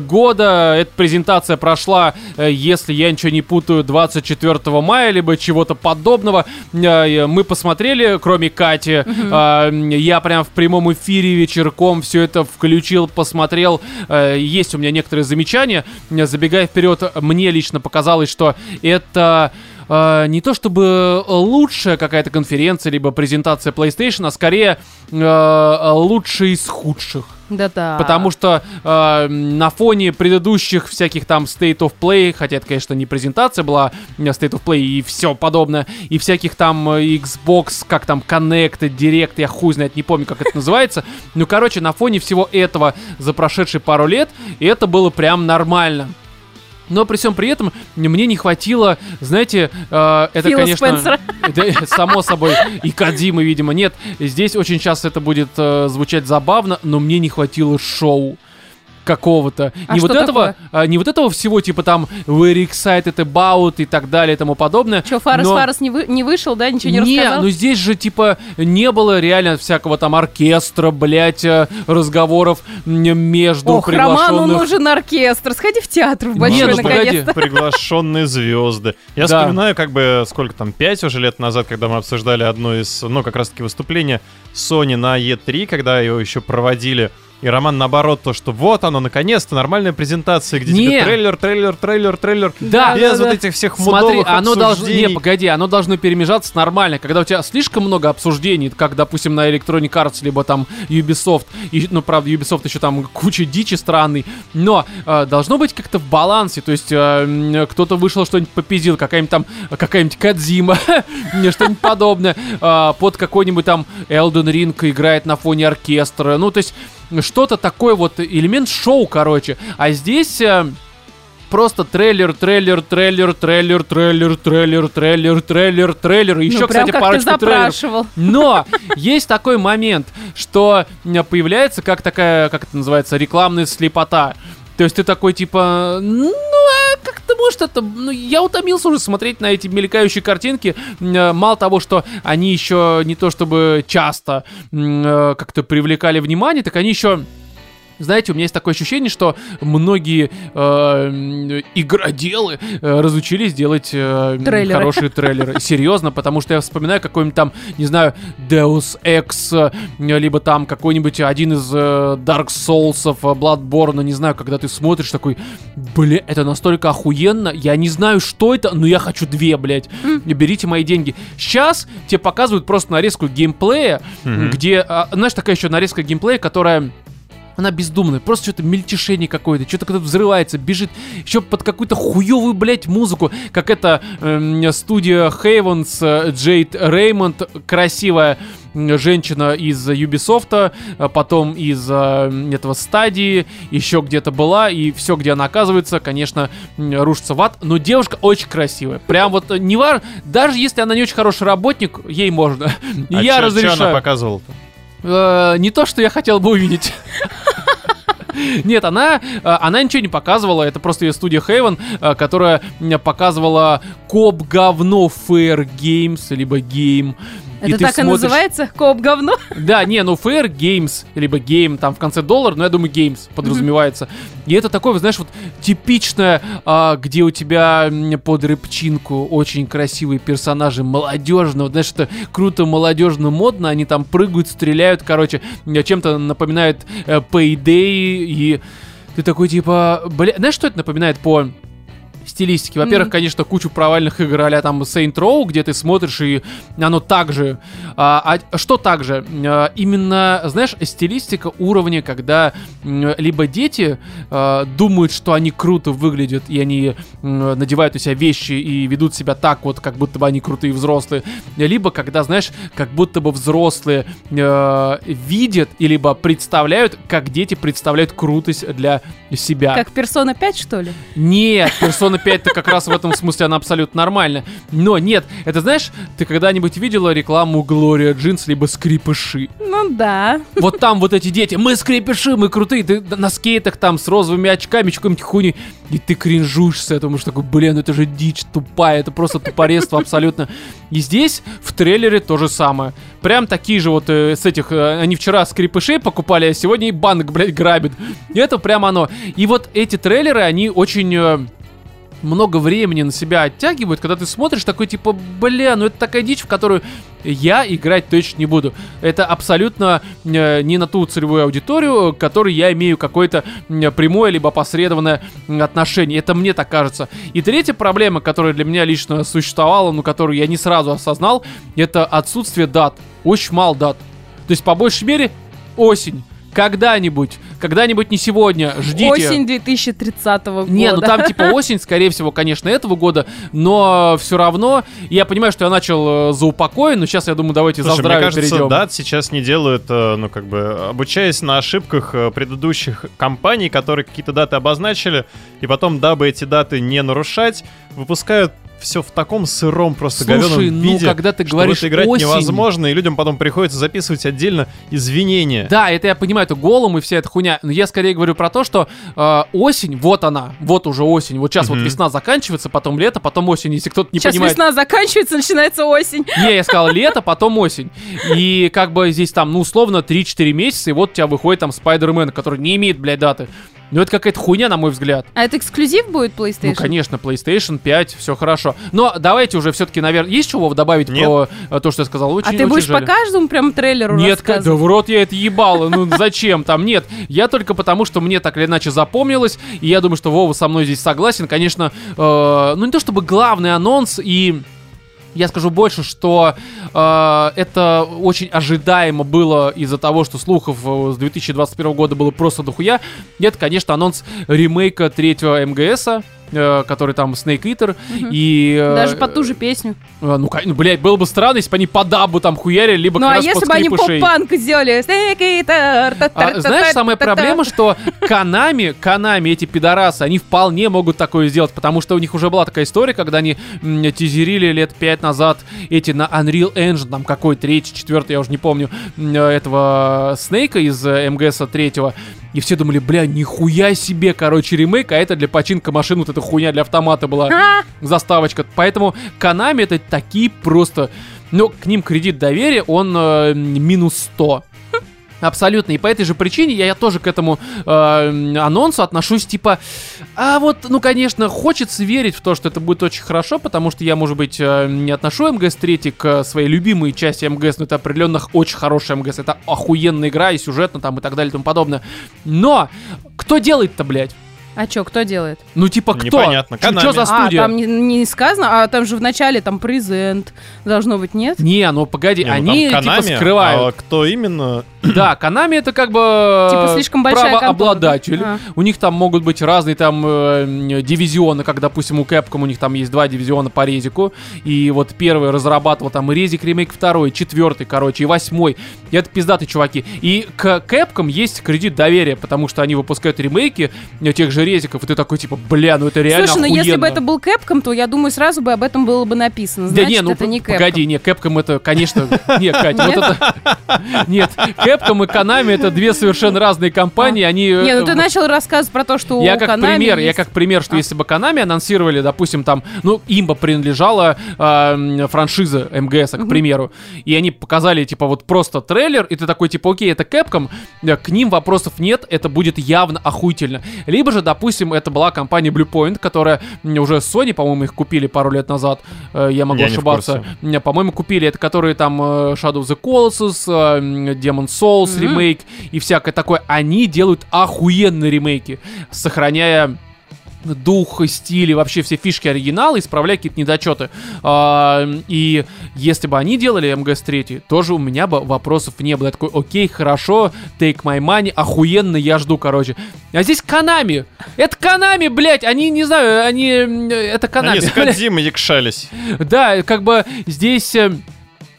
года. Эта презентация прошла, э, если я ничего не путаю, 24 мая, либо чего-то подобного. Э, Мы посмотрели, кроме Кати. Э, Я прям в прямом эфире вечерком все это включил, посмотрел. Э, Есть у меня некоторые замечания. Э, Забегая вперед, мне лично показалось, что это э, не то чтобы лучшая какая-то конференция, либо презентация PlayStation, а скорее э, лучшая из худших. Да-да. Потому что э, на фоне предыдущих всяких там State of Play, хотя это, конечно, не презентация была, э, State of Play и все подобное, и всяких там э, Xbox, как там Connect, Direct, я хуй знает, не помню, как это называется. Ну, короче, на фоне всего этого за прошедшие пару лет это было прям нормально. Но при всем при этом мне не хватило, знаете, э, это, Фила конечно, Спенсера. да, само собой, и Кадимы, видимо, нет. Здесь очень часто это будет э, звучать забавно, но мне не хватило шоу какого-то. А не вот этого, а, не вот этого всего, типа там very excited about и так далее и тому подобное. Че, Фарас но- Фарас не, вы- не вышел, да, ничего не, не, рассказал? ну здесь же, типа, не было реально всякого там оркестра, блять, разговоров м, между Ох, Роману приглашенных. нужен оркестр. Сходи в театр в большой, Нет, ну, погоди. Приглашенные звезды. Я Да. вспоминаю, как бы, сколько там, пять уже лет назад, когда мы обсуждали одно из, ну, как раз-таки выступления Sony на E3, когда его еще проводили. И Роман, наоборот, то, что вот оно, наконец-то, нормальная презентация, где Не. тебе трейлер, трейлер, трейлер, трейлер. Да, без да, вот да. этих всех Смотри, оно должно... Не, погоди, оно должно перемежаться нормально. Когда у тебя слишком много обсуждений, как, допустим, на Electronic Arts, либо там Ubisoft, и, ну, правда, Ubisoft еще там куча дичи странной, но э, должно быть как-то в балансе, то есть э, кто-то вышел, что-нибудь попиздил, какая-нибудь там, какая-нибудь Кадзима, что-нибудь подобное, э, под какой-нибудь там Elden Ring играет на фоне оркестра, ну, то есть что-то такое вот, элемент шоу, короче, а здесь... э, Просто трейлер, трейлер, трейлер, трейлер, трейлер, трейлер, трейлер, трейлер, трейлер. Еще, ну, кстати, как парочку трейлеров. Но есть такой момент, что м, появляется как такая, как это называется, рекламная слепота. То есть ты такой типа, ну а как-то может это, ну я утомился уже смотреть на эти мелькающие картинки. Э, Мало того, что они еще не то чтобы часто э, как-то привлекали внимание, так они еще знаете, у меня есть такое ощущение, что многие э, игроделы э, разучились делать э, Трейлеры. хорошие трейлеры. Серьезно, потому что я вспоминаю какой-нибудь там, не знаю, Deus Ex, э, либо там какой-нибудь один из э, Dark Souls, э, Bloodborne, не знаю, когда ты смотришь такой, бля, это настолько охуенно, я не знаю, что это, но я хочу две, блядь. Берите мои деньги. Сейчас тебе показывают просто нарезку геймплея, Мгм. где, а, знаешь, такая еще нарезка геймплея, которая она бездумная, просто что-то мельтешение какое-то, что-то кто-то взрывается, бежит, еще под какую-то хуевую, блядь, музыку, как это эм, студия Хейвенс, э, Джейд Реймонд, красивая женщина из Ubisoft, а потом из э, этого стадии, еще где-то была, и все, где она оказывается, конечно, рушится в ад, но девушка очень красивая, прям вот э, не важно, даже если она не очень хороший работник, ей можно, А я чё- чё разрешаю. она показывала-то? Э, не то, что я хотел бы увидеть. Нет, она, э, она ничего не показывала, это просто ее студия Haven, э, которая показывала коп говно Fair Games, либо Game. Это ты так и смотришь- называется? Коп говно? Да, не, ну Fair Games, либо Game, там в конце доллар, но я думаю Games подразумевается. И это такое, знаешь, вот типичное, а, где у тебя под рыбчинку очень красивые персонажи, молодежно, вот, знаешь, это круто, молодежно, модно, они там прыгают, стреляют, короче, чем-то напоминает э, Payday, и ты такой типа, бля, знаешь, что это напоминает по стилистике. Во-первых, Мгм. конечно, кучу провальных игр а там Saint Row, где ты смотришь, и оно так же. А, а что так же? А, именно, знаешь, стилистика уровня, когда либо дети а, думают, что они круто выглядят, и они м, надевают у себя вещи и ведут себя так вот, как будто бы они крутые взрослые, либо когда, знаешь, как будто бы взрослые э, видят, и либо представляют, как дети представляют крутость для себя. Как персона 5, что ли? Нет, Persona 5-то как раз в этом смысле она абсолютно нормальная. Но нет, это знаешь, ты когда-нибудь видела рекламу Gloria Jeans либо скрипыши? Ну да. Вот там вот эти дети, мы скрипыши, мы крутые, ты на скейтах там с розовыми очками, какой-нибудь хуйней, и ты кринжуешь с этого, что такой, блин, это же дичь тупая, это просто тупорезство абсолютно. И здесь в трейлере то же самое. Прям такие же вот э, с этих, э, они вчера скрипышей покупали, а сегодня и банк, блядь, грабит. И это прям оно. И вот эти трейлеры, они очень... э, много времени на себя оттягивают, когда ты смотришь такой типа, бля, ну это такая дичь, в которую я играть точно не буду. Это абсолютно э, не на ту целевую аудиторию, к которой я имею какое-то м, прямое либо опосредованное м, отношение. Это мне так кажется. И третья проблема, которая для меня лично существовала, но которую я не сразу осознал, это отсутствие дат. Очень мало дат. То есть, по большей мере, осень. Когда-нибудь, когда-нибудь не сегодня, ждите. Осень 2030 года. Не, ну там типа осень, скорее всего, конечно, этого года, но все равно, я понимаю, что я начал э, за упокой, но сейчас я думаю, давайте за Слушай, мне здравие кажется, перейдем. дат сейчас не делают, э, ну, как бы, обучаясь на ошибках э, предыдущих компаний, которые какие-то даты обозначили, и потом, дабы эти даты не нарушать, выпускают все в таком сыром, просто Слушай, говёном ну, виде, когда ты что говоришь в это играть осень- невозможно, и людям потом приходится записывать отдельно извинения. Да, это я понимаю, это голым и вся эта хуйня. Но я скорее говорю про то, что э, осень, вот она, вот уже осень. Вот сейчас вот Мгм. весна заканчивается, потом лето, потом осень. Если кто-то не Сейчас понимает. весна заканчивается, начинается осень. Не, я сказал лето, потом осень. И как бы здесь там, ну, условно, 3-4 месяца, и вот у тебя выходит там Спайдермен, который не имеет, блядь, даты. Ну, это какая-то хуйня, на мой взгляд. А это эксклюзив будет PlayStation? Ну, конечно, PlayStation 5, все хорошо. Но давайте уже все-таки, наверное, есть чего добавить Нет. про э, то, что я сказал? Очень, а ты очень будешь жаль. по каждому прям трейлеру Нет, да в рот я это ебало. Ну зачем там? Нет. Я только потому, что мне так или иначе запомнилось. И я думаю, что Вова со мной здесь согласен. Конечно, э, ну не то чтобы главный анонс и. Я скажу больше, что э, это очень ожидаемо было из-за того, что слухов э, с 2021 года было просто дохуя. Это, конечно, анонс ремейка третьего МГСа, который там Snake Eater. Мгм. И, э, Даже под ту же песню. э, ну, ну, блядь, было бы странно, если бы они по дабу там хуярили, либо Ну а если бы они поп-панк сделали? Snake Eater, А, знаешь, самая проблема, что Канами, Канами, эти пидорасы, они вполне могут такое сделать, потому что у них уже была такая история, когда они тизерили лет пять назад эти на Unreal Engine, там какой третий, четвертый, я уже не помню, этого Снейка из э, МГСа третьего, и все думали, бля, нихуя себе, короче, ремейк, а это для починка машин, вот эта хуйня для автомата была заставочка. Поэтому Канами это такие просто... Ну, к ним кредит доверия, он э, минус 100. Абсолютно. И по этой же причине я, я тоже к этому э, анонсу отношусь типа, а вот, ну, конечно, хочется верить в то, что это будет очень хорошо, потому что я, может быть, э, не отношу МГС-3 к своей любимой части МГС, но это определенно очень хорошая МГС, это охуенная игра и сюжетно там и так далее и тому подобное. Но кто делает-то, блядь? А чё, кто делает? Ну, типа, кто? Непонятно. Что Konami. за А, студия? там не, не сказано, а там же в начале там презент должно быть, нет? Не, ну погоди, Не, ну, они там типа Konami, скрывают. а кто именно? Да, Канами это как бы Типа слишком большая правообладатель. контора, У них там могут быть разные там э, дивизионы, как, допустим, у Capcom у них там есть два дивизиона по резику. И вот первый разрабатывал там и резик ремейк второй, четвертый, короче, и восьмой. И это пиздатые чуваки. И к Capcom есть кредит доверия, потому что они выпускают ремейки тех же резиков, и ты такой, типа, бля, ну это реально Слушай, ну если бы охуенно». это был Capcom, то я думаю, сразу бы об этом было бы написано. Да Значит, не, ну это не Capcom. погоди, не, Capcom это, конечно, не, Кать, вот Нет? это... Нет, Capcom и Konami это две совершенно разные компании, они... Не, э, ну ты начал рассказывать про то, что Я как пример, я как пример, что А. если бы Konami анонсировали, допустим, там, ну, им бы принадлежала э, франшиза МГС, к примеру, и они показали, типа, вот просто трейлер, и ты такой, типа, окей, это Capcom, э, к ним вопросов нет, это будет явно охуительно. Либо же, допустим, это была компания Bluepoint, которая уже Sony, по-моему, их купили пару лет назад, э, я могу Я не ошибаться. М, По-моему, купили это, которые там э, Shadow of the Colossus, э, м, Demon Souls Мгм. ремейк и всякое такое. Они делают охуенные ремейки, сохраняя дух, стиль и вообще все фишки оригинала, исправляя какие-то недочеты. А, и если бы они делали МГС-3, тоже у меня бы вопросов не было. Я такой, окей, хорошо, take my money, охуенно, я жду, короче. А здесь Канами. Это Канами, блядь, они, не знаю, они... Это Канами. Они с Кодзимой якшались. Да, как бы здесь э,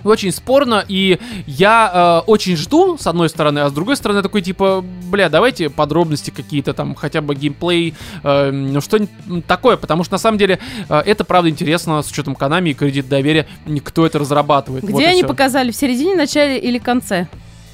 очень спорно, и я э, очень жду, с одной стороны, а с другой стороны такой, типа, бля, давайте подробности какие-то там, хотя бы геймплей, э, ну, что-нибудь такое, потому что на самом деле э, это правда интересно с учетом Konami и кредит доверия, кто это разрабатывает. Где Вот они показали? В середине, начале или конце?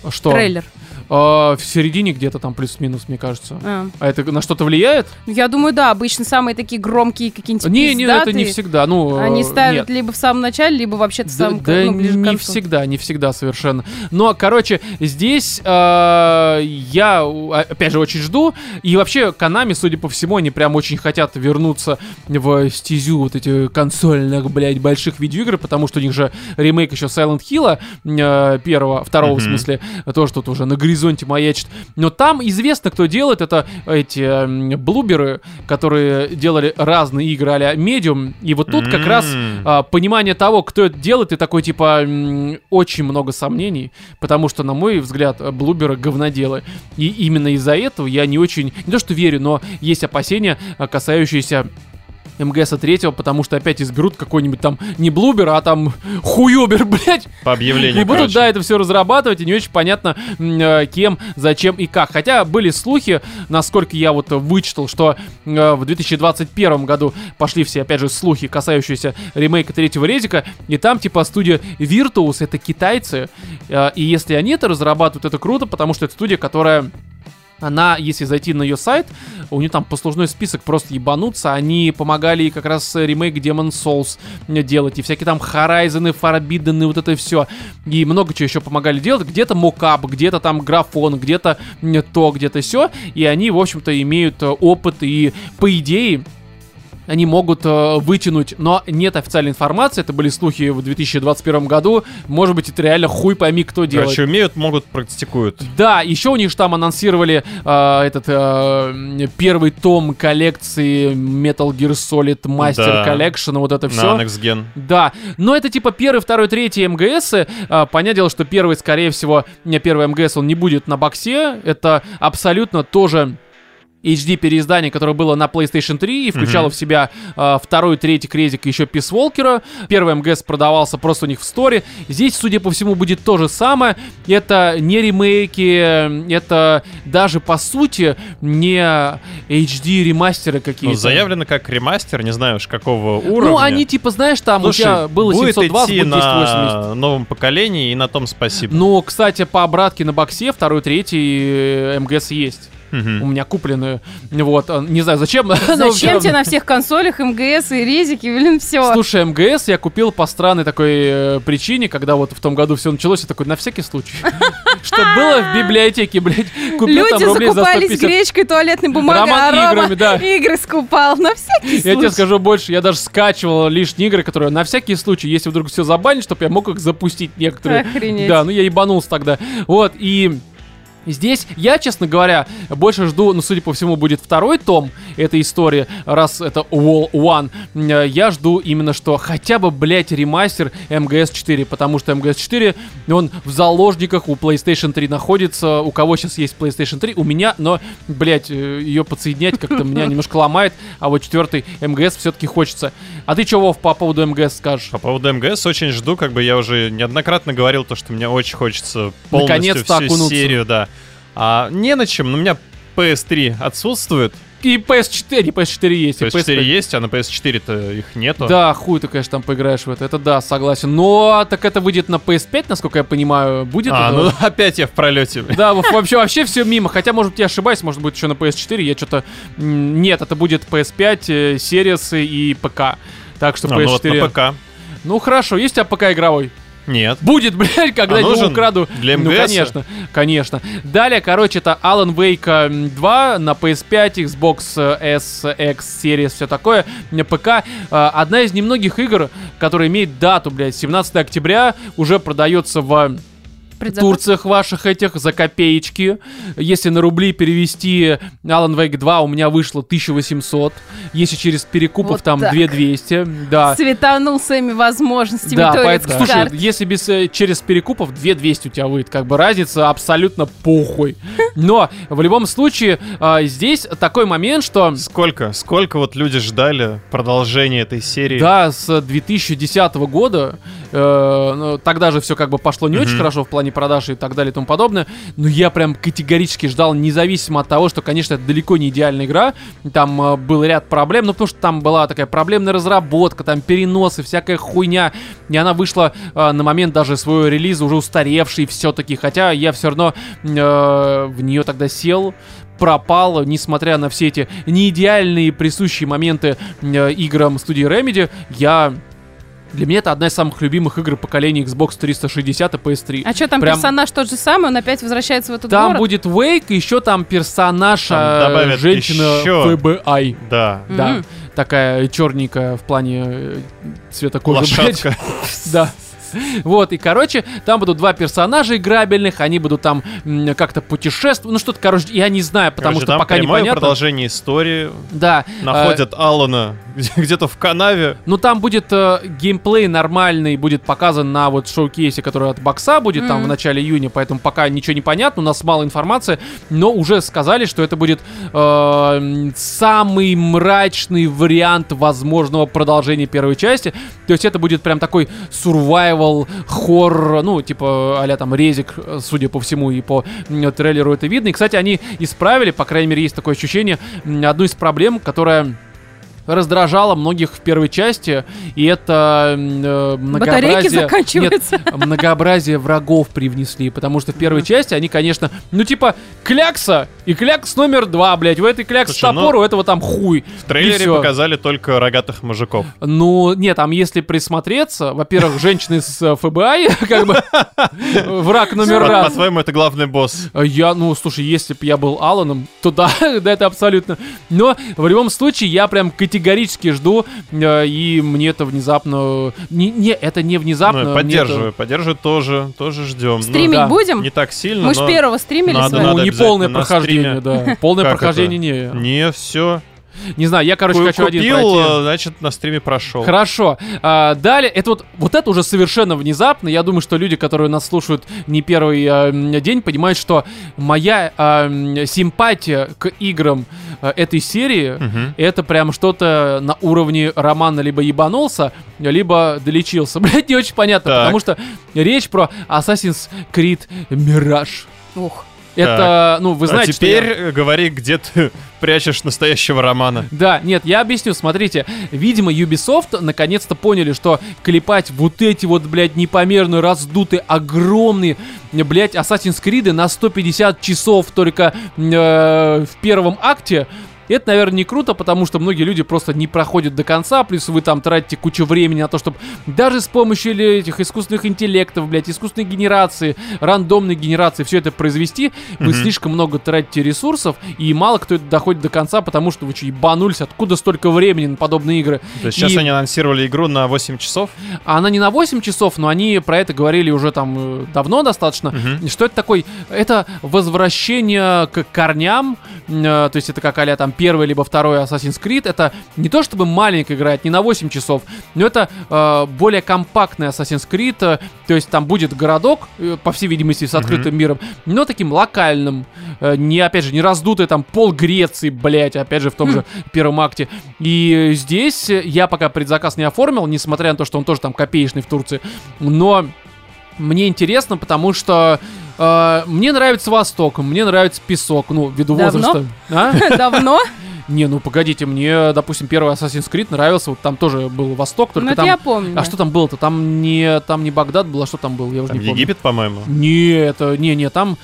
Что? Трейлер. Э, в середине где-то там плюс-минус, мне кажется. А. А это на что-то влияет? Ну, Я думаю, да, обычно самые такие громкие какие-нибудь Не, не, это не всегда. Ну, э, Они ставят нет. либо в самом начале, либо вообще-то в самом да ну, ближе к не концу. всегда, не всегда совершенно. Но, короче, здесь э, я, а, опять же, очень жду. И вообще, Konami, судя по всему, они прям очень хотят вернуться в стезю вот этих консольных, блядь, больших видеоигр, потому что у них же ремейк еще Silent Hill э, первого, второго, в Мгм. смысле, тоже тут уже на горизонте маячит. Но там известно, кто делает. Это эти м, блуберы, которые делали разные игры а-ля Medium. И вот тут как раз а, понимание того, кто это делает, и такой, типа, очень много сомнений, потому что, на мой взгляд, блуберы говноделы. И именно из-за этого я не очень, не то что верю, но есть опасения, а, касающиеся МГСа третьего, потому что опять изберут какой-нибудь там не блубер, а там хуёбер, блядь, По объявлению, и будут, короче. да, это все разрабатывать, и не очень понятно, э, кем, зачем и как. Хотя были слухи, насколько я вот вычитал, что э, в 2021 году пошли все, опять же, слухи, касающиеся ремейка третьего резика, и там, типа, студия Virtuos, это китайцы, э, и если они это разрабатывают, это круто, потому что это студия, которая она, если зайти на ее сайт, у нее там послужной список просто ебануться. Они помогали как раз ремейк Demon Souls делать, и всякие там Horizon, Forbidden, и вот это все. И много чего еще помогали делать. Где-то мокап, где-то там графон, где-то то, где-то все. И они, в общем-то, имеют э, опыт, и по идее, они могут э, вытянуть, но нет официальной информации, это были слухи в 2021 году, может быть, это реально хуй пойми, кто делает. Короче, умеют, могут, практикуют. Да, еще у них же там анонсировали э, этот э, первый том коллекции Metal Gear Solid Master Да. Collection, вот это На все. Next Gen. Да, но это типа первый, второй, третий МГС. А, понятное дело, что первый, скорее всего, не первый МГС, он не будет на боксе. Это абсолютно тоже HD переиздание, которое было на PlayStation 3 и включало Мгм. в себя а, второй, третий кредик еще Peace Walker. Первый МГС продавался просто у них в сторе. Здесь, судя по всему, будет то же самое. Это не ремейки, это даже по сути не HD ремастеры какие-то. Ну, заявлено как ремастер, не знаю уж какого уровня. Ну, они типа, знаешь, там Слушай, у тебя было будет 720, идти будет 1080. на новом поколении, и на том спасибо. Ну, кстати, по обратке на боксе второй, третий э, МГС есть. У меня куплены. Вот, а, не знаю, зачем. Зачем тебе на всех консолях МГС и резики, блин, все. Слушай, МГС я купил по странной такой э, причине, когда вот в том году все началось, я такой, на всякий случай. Что было в библиотеке, блядь, купил там Люди рублей за закупались 150. гречкой, туалетной бумагой, Роман а Рома играми, да. игры скупал. На всякий Я тебе случай. скажу больше, я даже скачивал лишние игры, которые на всякий случай, если вдруг все забанят, чтобы я мог их запустить некоторые. Охренеть. Да, ну я ебанулся тогда. Вот, и... Здесь я, честно говоря, больше жду, ну, судя по всему, будет второй том этой истории, раз это Wall One. Э, Я жду именно что хотя бы, блядь, ремастер МГС-4, потому что МГС-4, он в заложниках у PlayStation 3 находится. У кого сейчас есть PlayStation 3? У меня, но, блядь, ее подсоединять как-то меня немножко ломает, а вот четвертый МГС все-таки хочется. А ты что, Вов, по поводу МГС скажешь? По поводу МГС очень жду, как бы я уже неоднократно говорил, то, что мне очень хочется полностью Наконец-то всю окунуться. серию, да. А, не на чем, но у меня PS3 отсутствует, и PS4, не PS4 есть, и PS4 PSP. есть, а на PS4-то их нету. Да, хуй ты, конечно, там поиграешь в это. Это да, согласен. Но так это выйдет на PS5, насколько я понимаю, будет. А, это? ну опять я в пролете. Да, вообще, вообще все мимо. Хотя, может быть, я ошибаюсь, может быть, еще на PS4. Я что-то... Нет, это будет PS5, э, Series и ПК. Так что А, ну вот PS4... на ПК. Ну хорошо, есть у тебя ПК игровой? Нет. Будет, блядь, когда А его украду. Для Ну, МГС? конечно, конечно. Далее, короче, это Alan Wake м, 2 на PS5, Xbox э, S, X, Series, все такое, ПК. Э, Одна из немногих игр, которая имеет дату, блядь, 17 октября, уже продается в Предзаказ. Турциях ваших этих за копеечки. Если на рубли перевести Alan Wake 2, у меня вышло 1800. Если через перекупов, Вот там так. 2200. Да. Светанул своими возможностями Да, поэтому, слушай, карт. если без, э, через перекупов 2200 у тебя выйдет, как бы разница абсолютно похуй. Но в любом случае а, здесь такой момент, что Сколько? Сколько вот люди ждали продолжения этой серии? да, с 2010 года, э, ну, тогда же все как бы пошло не очень Мгм. хорошо в плане продаж и так далее и тому подобное, но я прям категорически ждал, независимо от того, что, конечно, это далеко не идеальная игра, там э, был ряд проблем, ну потому что там была такая проблемная разработка, там переносы, всякая хуйня, и она вышла э, на момент даже своего релиза уже устаревшей все-таки, хотя я все равно э, в нее тогда сел, пропал, несмотря на все эти неидеальные присущие моменты э, играм студии Remedy, я... Для меня это одна из самых любимых игр поколения Xbox 360 и PS3. А что, там Прям- персонаж тот же самый, он опять возвращается в этот Там город? будет Вейк, еще там персонаж, Там э, женщина еще. FBI. Да. Мгм. Да, такая черненькая в плане э, цвета кожи. Лошадка. Да. Вот, и, короче, там будут два персонажа играбельных, они будут там как-то путешествовать, ну что-то, короче, я не знаю, потому Короче, что там пока прямое непонятно. продолжение истории. Да. э, Находят Алана где-то в канаве. Ну, там будет э, геймплей нормальный, будет показан на вот шоу-кейсе, который от бокса будет там Мгм. в начале июня, поэтому пока ничего не понятно, у нас мало информации, но уже сказали, что это будет э, самый мрачный вариант возможного продолжения первой части. То есть это будет прям такой survival хоррор, ну, типа а там резик, судя по всему, и по трейлеру это видно. И, кстати, они исправили, по крайней мере, есть такое ощущение, одну из проблем, которая раздражало многих в первой части, и это э, многообразие... заканчиваются. Нет, многообразие врагов привнесли, потому что в первой части они, конечно, ну типа клякса и клякс номер два, блядь, у этой клякс Слушай, ну, топор, у этого там хуй. В трейлере показали только рогатых мужиков. Ну, нет, там если присмотреться, во-первых, женщины с э, ФБИ, как бы враг номер раз. По-твоему, это главный босс. Я, ну, слушай, если бы я был Аланом, то да, да, это абсолютно. Но в любом случае я прям категорически жду, э, и мне это внезапно... Не, не это не внезапно. Ну, поддерживаю, это- поддерживаю тоже, тоже ждем. Ну, Стримить да. будем? Не так сильно, Мы ж но... первого стримили надо, с вами. Ну, не полное прохождение, да. Полное Как прохождение это? не. Не, все. Не знаю, я, короче, хочу один Купил, пройти. э, значит, на стриме прошел. Хорошо. А, далее, это вот, вот это уже совершенно внезапно. Я думаю, что люди, которые нас слушают не первый а, день, понимают, что моя а, симпатия к играм а, этой серии Мгм. это прям что-то на уровне романа либо ебанулся, либо долечился. Блять, не очень понятно, Так. потому что речь про Assassin's Creed Mirage. Ух. Это, ну, вы знаете, а что я- теперь э, говори, где ты прячешь настоящего романа. Да, нет, я объясню, смотрите, видимо, Ubisoft наконец-то поняли, что клепать вот эти вот, блядь, непомерно раздутые, огромные, блядь, Assassin's Creed на 150 часов только э, в первом акте, это, наверное, не круто, потому что многие люди просто не проходят до конца, плюс вы там тратите кучу времени на то, чтобы даже с помощью этих искусственных интеллектов, блядь, искусственной генерации, рандомной генерации все это произвести, вы Мгм. слишком много тратите ресурсов, и мало кто это доходит до конца, потому что вы что, ебанулись, откуда столько времени на подобные игры? То есть сейчас И- они анонсировали игру на 8 часов. Она не на 8 часов, но они про это говорили уже там э, давно достаточно. И Что это такой? Это возвращение к корням, э, то есть это как а там первый либо второй Assassin's Creed. Это не то чтобы маленькая игра, это не на 8 часов, но это э, более компактный Assassin's Creed, э, то есть там будет городок, э, по всей видимости, с открытым миром, но таким локальным, э, не, опять же, не раздутый там пол Греции, блять, опять же, в том же первом акте. И здесь я пока предзаказ не оформил, несмотря на то, что он тоже там копеечный в Турции, но мне интересно, потому что э, мне нравится Восток, мне нравится песок, ну, ввиду Давно? возраста. А? Давно? Не, ну погодите, мне, допустим, первый Assassin's Creed нравился, вот там тоже был Восток, только Ну, там... я помню. А что там было-то? Там не, там не Багдад был, а что там был? Я уже Там не помню. Египет, по-моему. Не, это, не, не, там...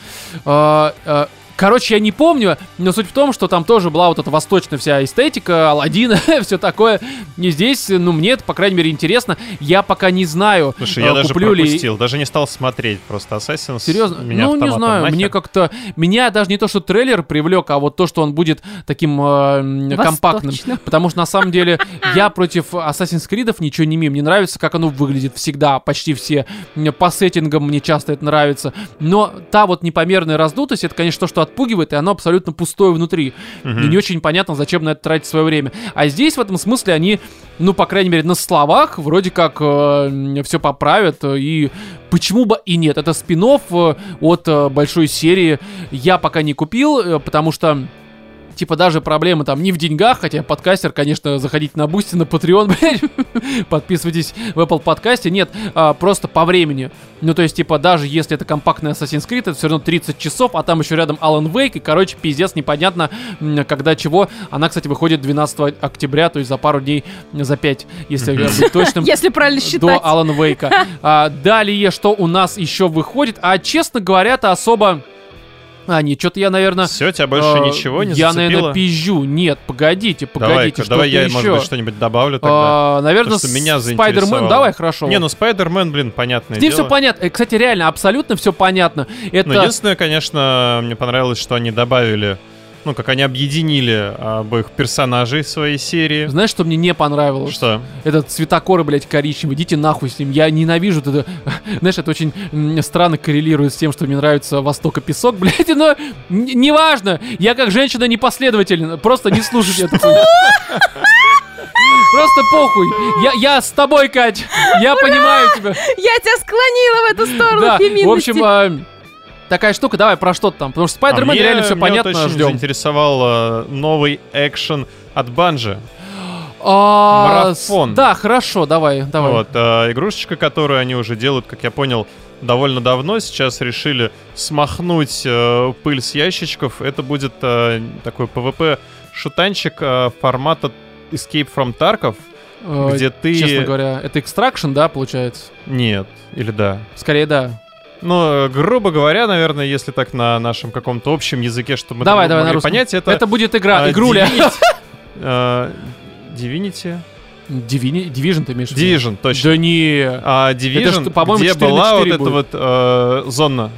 а, а, Короче, я не помню, но суть в том, что там тоже была вот эта восточная вся эстетика, Алладина, все такое. И здесь, ну, мне это, по крайней мере, интересно. Я пока не знаю, Слушай, э, я даже куплю ли... пропустил, даже не стал смотреть, просто Assassin's Серьезно? меня ну, не знаю, нахер. мне как-то... Меня даже не то, что трейлер привлек, а вот то, что он будет таким э, компактным. Потому что, на самом деле, я против Assassin's Creed ничего не имею. Мне нравится, как оно выглядит всегда, почти все. По сеттингам мне часто это нравится. Но та вот непомерная раздутость, это, конечно, то, что отпугивает, и оно абсолютно пустое внутри. Мгм. И не очень понятно, зачем на это тратить свое время. А здесь, в этом смысле, они, ну, по крайней мере, на словах вроде как все поправят. э, И почему бы и нет? Это спин от э, большой серии. Я пока не купил, э, потому что типа даже проблема там не в деньгах, хотя подкастер, конечно, заходите на Boosty, на Patreon, блядь, подписывайтесь в Apple подкасте, нет, а, просто по времени. Ну, то есть, типа, даже если это компактный Assassin's Creed, это все равно 30 часов, а там еще рядом Alan Wake, и, короче, пиздец, непонятно, когда чего. Она, кстати, выходит 12 октября, то есть за пару дней, за 5, если быть точным. Если правильно До считать. Алана Вейка. А, далее, что у нас еще выходит? А, честно говоря-то особо... А, нет, что-то я, наверное... Все, тебя больше э, ничего не Я, зацепило? наверное, пизжу. Нет, погодите, погодите, что-то давай я, еще. может быть, что-нибудь добавлю тогда. А, наверное, Потому что меня Спайдермен. Давай, хорошо. Не, ну Спайдермен, блин, понятное Здесь дело. все понятно. Э, Кстати, реально, абсолютно все понятно. Это... Ну, единственное, конечно, мне понравилось, что они добавили, ну, как они объединили обоих персонажей своей серии. Знаешь, что мне не понравилось? Что? Этот цветокор, блядь, коричневый. Идите нахуй с ним. Я ненавижу это. Знаешь, это очень странно коррелирует с тем, что мне нравится Восток и песок, блядь. Но неважно. Я как женщина непоследовательна. Просто не слушайте хуйню. Просто похуй. Я, я с тобой, Кать. Я понимаю тебя. Я тебя склонила в эту сторону Да, в феминности. общем, а, такая штука, давай про что там. Потому что Спайдермен А реально все понятно, очень ждем. заинтересовал э, новый экшен от Банжи. А, Марафон. Да, хорошо, давай, давай. Вот, э, игрушечка, которую они уже делают, как я понял, довольно давно. Сейчас решили смахнуть э, пыль с ящичков. Это будет э, такой PvP-шутанчик э, формата Escape from Tarkov, Э, где ты... Честно говоря, это экстракшн, да, получается? Нет, или да. Скорее, да. Ну, э, грубо говоря, наверное, если так на нашем каком-то общем языке, чтобы мы давай, давай на могли понять, это... Это будет игра, э, игруля. Divinity. Э? Divini- Division ты имеешь в виду? Division, точно. Да не. А, Division, что, по-моему, где 4 на была вот 4 эта вот э, зона.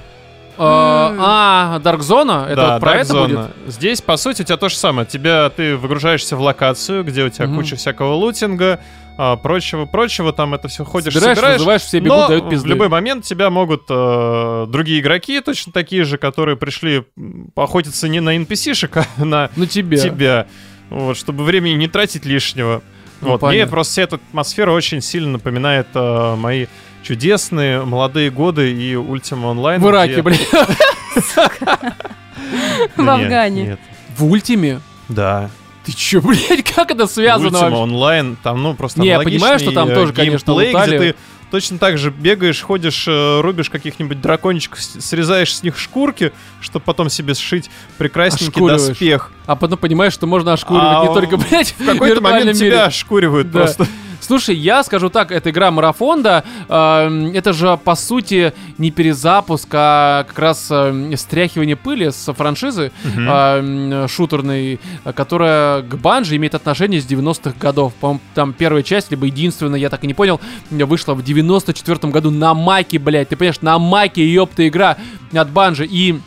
А, Dark Zone? Это да, вот про Dark это Zone. будет? Здесь, по сути, у тебя то же самое. Тебя, ты выгружаешься в локацию, где у тебя Мгм. куча всякого лутинга, а, прочего, прочего, там это все ходишь, Собираешь, собираешь. называешь, все бегут, но дают в пизды. любой момент тебя могут э, другие игроки, точно такие же, которые пришли охотиться не на NPC-шек, а на Ну тебе. тебя. Вот, чтобы времени не тратить лишнего. Ну, вот, мне понятно. просто вся эта атмосфера очень сильно напоминает э, мои чудесные молодые годы и Ultima Online. В Ираке, где- блин. В Афгане. Нет. В ультиме? Да. Ты че, блядь, как это связано Ultima вообще? Online, там, ну, просто Не, я понимаю, что там тоже, конечно, лутали. где ты точно так же бегаешь, ходишь, э, рубишь каких-нибудь дракончиков, срезаешь с них шкурки, чтобы потом себе сшить прекрасненький доспех. А потом понимаешь, что можно ошкуривать А не только, блядь, В какой-то момент тебя ошкуривают Да. просто. Слушай, я скажу так, эта игра марафон, да, эм, это же по сути не перезапуск, а как раз эм, стряхивание пыли с франшизы Мгм. эм, шутерной, э, которая к Банже имеет отношение с 90-х годов. По-моему, там первая часть, либо единственная, я так и не понял, вышла в 94-м году на Маке, блядь. Ты понимаешь, на Маке, ёпта, игра от Банжи. И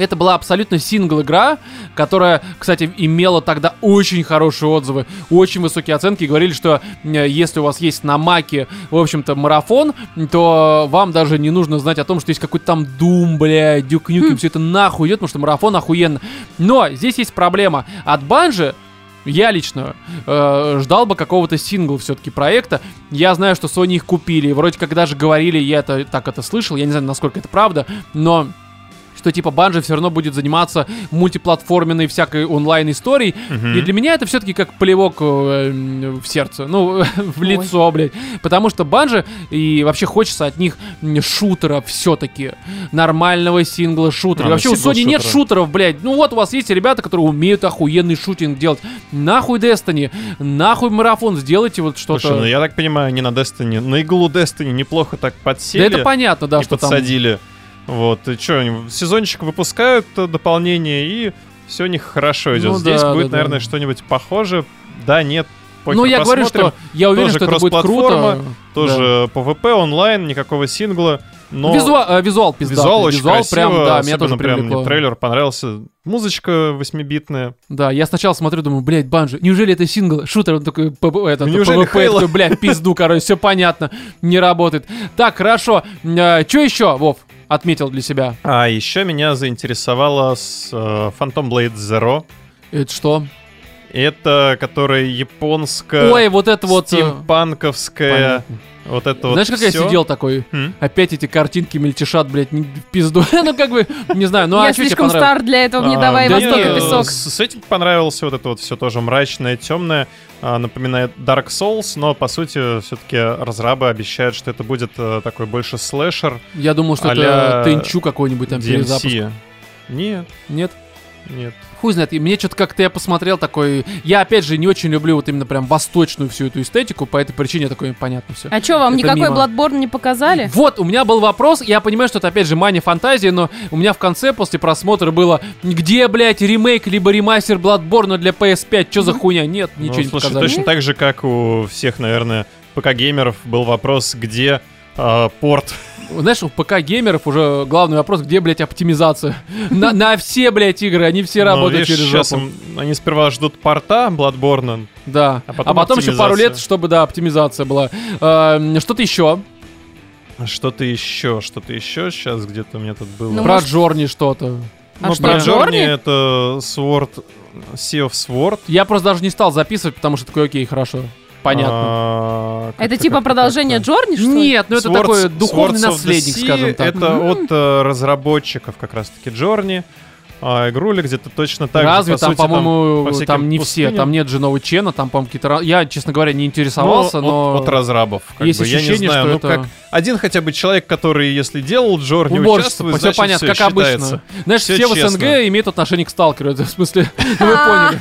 это была абсолютно сингл-игра, которая, кстати, имела тогда очень хорошие отзывы, очень высокие оценки. Говорили, что э, если у вас есть на Маке, в общем-то, марафон, то вам даже не нужно знать о том, что есть какой-то там Doom, бля, Duke Nukem, все это нахуй идет, потому что марафон охуенно. Но здесь есть проблема. От Банжи я лично э, ждал бы какого-то сингл все-таки проекта. Я знаю, что Sony их купили. Вроде как даже говорили, я это так это слышал. Я не знаю, насколько это правда, но что типа Банжи все равно будет заниматься мультиплатформенной всякой онлайн-историей. Мгм. И для меня это все-таки как плевок э, в сердце, ну, в лицо, блядь. Потому что Банжи, и вообще хочется от них шутера все-таки. Нормального сингла шутера. А, И вообще у Sony нет шутеров, блядь. Ну вот у вас есть ребята, которые умеют охуенный шутинг делать. Нахуй Destiny, нахуй марафон, сделайте вот что-то. Слушай, ну я так понимаю, они на Destiny, на иглу Destiny неплохо так Да подсели. это понятно, да, и что там... Вот, и что, они сезончик выпускают э, дополнение, и все у них хорошо идет. Ну Здесь да, будет, да, да. наверное, что-нибудь похоже. Да, нет. похер, Ну, я говорю, посмотрим. что я уверен, Тоже что это будет круто. Тоже PvP онлайн, никакого сингла. Но Визуал, э, визуал пиздатый. визуал очень Визуал красиво, прям, да, меня тоже прям привлекло. мне трейлер понравился. Музычка восьмибитная. Да, я сначала смотрю, думаю, блядь, Банжи, неужели это сингл? Шутер, он такой, этот, Неужели PvP, такой, блядь, пизду, короче, все понятно, не работает. Так, хорошо, что еще, Вов, отметил для себя? А еще меня заинтересовало с э, Phantom Blade Zero. Это что? Это, которая японская, Ой, вот это вот... э, стимпанковская, понятно. Вот это вот Знаешь, как я всё. сидел такой? М? Опять эти картинки мельтешат, блядь, не- в пизду. ну, как бы, не знаю, ну а Я слишком стар для этого, не А, давай да Восток не, и песок. С, с этим понравилось вот это вот все тоже мрачное, темное, а, напоминает Dark Souls, но по сути все-таки разрабы обещают, что это будет э, такой больше слэшер Я думал, что а-ля это Тенчу какой-нибудь там перезапуск. DMC. Нет, Нет? Нет. Хуй знает, и мне что-то как-то я посмотрел такой... Я, опять же, не очень люблю вот именно прям восточную всю эту эстетику, по этой причине такой понятно все. А что, вам Это никакой мимо. Bloodborne не показали? Вот, у меня был вопрос, я понимаю, что это опять же мания фантазии, но у меня в конце после просмотра было, где, блядь, ремейк либо ремастер Bloodborne для PS5, что за хуйня? Нет, Ну, ничего не слушай, показали. точно так же, как у всех, наверное, ПК-геймеров был вопрос, где а, порт. Знаешь, у ПК-геймеров уже главный вопрос, где, блядь, оптимизация? На, на все, блядь, игры, они все Ну, работают видишь, через сейчас жопу. им- они сперва ждут порта Bloodborne, Да, а а потом потом, еще пару лет, чтобы, да, оптимизация была. Эм, Что-то еще? Что-то еще, что-то еще сейчас где-то у меня тут было. Ну, Про может- Джорни что-то. А Ну, что, про Джорни? Джорни это Sword, Sea of Sword. Я просто даже не стал записывать, потому что такой, окей, хорошо. Понятно. А, Это типа продолжение. Джорни, что? Нет, ну это Swords- такой духовный Swords наследник, Sea скажем так. Это от э, разработчиков как раз-таки Джорни. А игрули где-то точно так Разве же, по там, сути, по по-моему, всяким там, не все, пустыням. там нет же нового Чена, там, по-моему, какие-то... Я, честно говоря, не интересовался, Ну, но... от, от разрабов. Как есть бы, я не ощущение, знаю, что ну, это- как один хотя бы человек, который, если делал Джорни, Уборщица, участвует, все значит, понятно, всё как обычно. считается. Знаешь, Всё все в СНГ честно. имеют отношение к сталкеру. В смысле, ну вы поняли.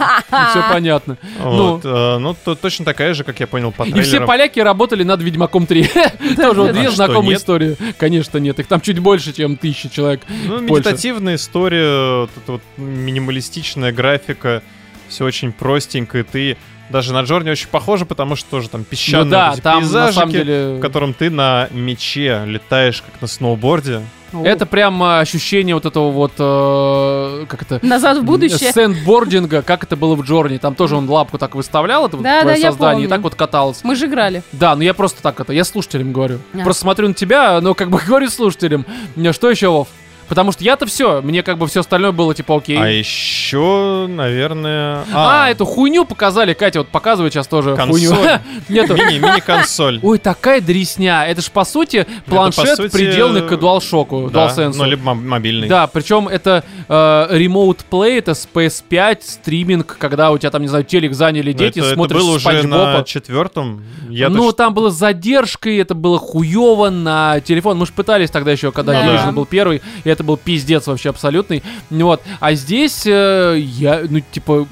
Все понятно. Вот, э, ну, то, точно такая же, как я понял по И все поляки работали над Ведьмаком 3. Тоже вот две знакомые истории. Конечно, нет. Их там чуть больше, чем тысяча человек. Ну, медитативная история, вот минималистичная графика, все очень простенько, и ты даже на Джорни очень похоже, потому что тоже там Ну песчаные да, вот эти там на самом пейзажики, деле... в котором ты на мече летаешь как на сноуборде. Это прям а, ощущение вот этого вот... э, Как это? Назад в будущее. Сэндбординга, как это было в Джорни. Там тоже он лапку так выставлял, это вот Да, твое да, я создание, и так вот каталось. Мы же играли. Да, ну я просто так это, я слушателям говорю. А. Просто смотрю на тебя, но как бы говорю слушателям. Мне Что еще, Вов? Потому что я-то все, мне как бы все остальное было типа окей. А еще, наверное... А, эту хуйню показали, Катя вот показывает сейчас тоже Консоль. хуйню. Мини, мини-консоль. Ой, такая дресня. Это ж по сути планшет, приделанный к DualShock, Да, DualSense. ну, либо моб- мобильный. Да, причем это э, Remote Play, это с PS5, стриминг, когда у тебя там, не знаю, телек заняли дети, смотришь было уже на четвертом. Я ну, там было с задержкой, это было хуево на телефон. Мы же пытались тогда еще, когда Да. Division был первый, и это был пиздец вообще абсолютный. Вот. А здесь э, я, ну, типа,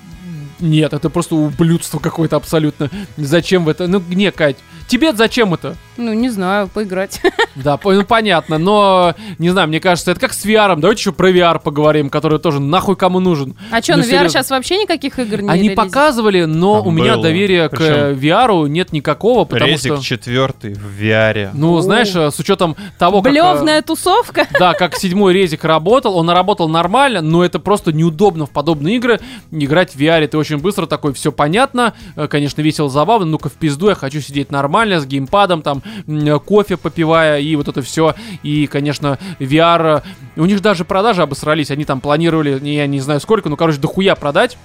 нет, это просто ублюдство какое-то абсолютно. Зачем в это? Ну, не, Кать, тебе зачем это? Ну, не знаю, поиграть. Да, по- ну понятно, но не знаю, мне кажется, это как с VR. Давайте еще про VR поговорим, который тоже нахуй кому нужен. А что, Ну, на VR серьезно. сейчас вообще никаких игр не Они релизят? показывали, но Там у меня было. доверия к Причем- э, VR нет никакого, потому Резик что... четвертый в VR. Ну, О. знаешь, э, с учетом того, как... э, Блевная тусовка. Да, как седьмой резик работал, он работал нормально, но это просто неудобно в подобные игры. Играть в VR ты очень быстро такой, все понятно, э, конечно, весело, забавно, ну-ка в пизду, я хочу сидеть нормально, с геймпадом, там, э, кофе попивая и вот это все. И, конечно, VR, э, у них даже продажи обосрались, они там планировали, я не знаю сколько, ну, короче, дохуя продать.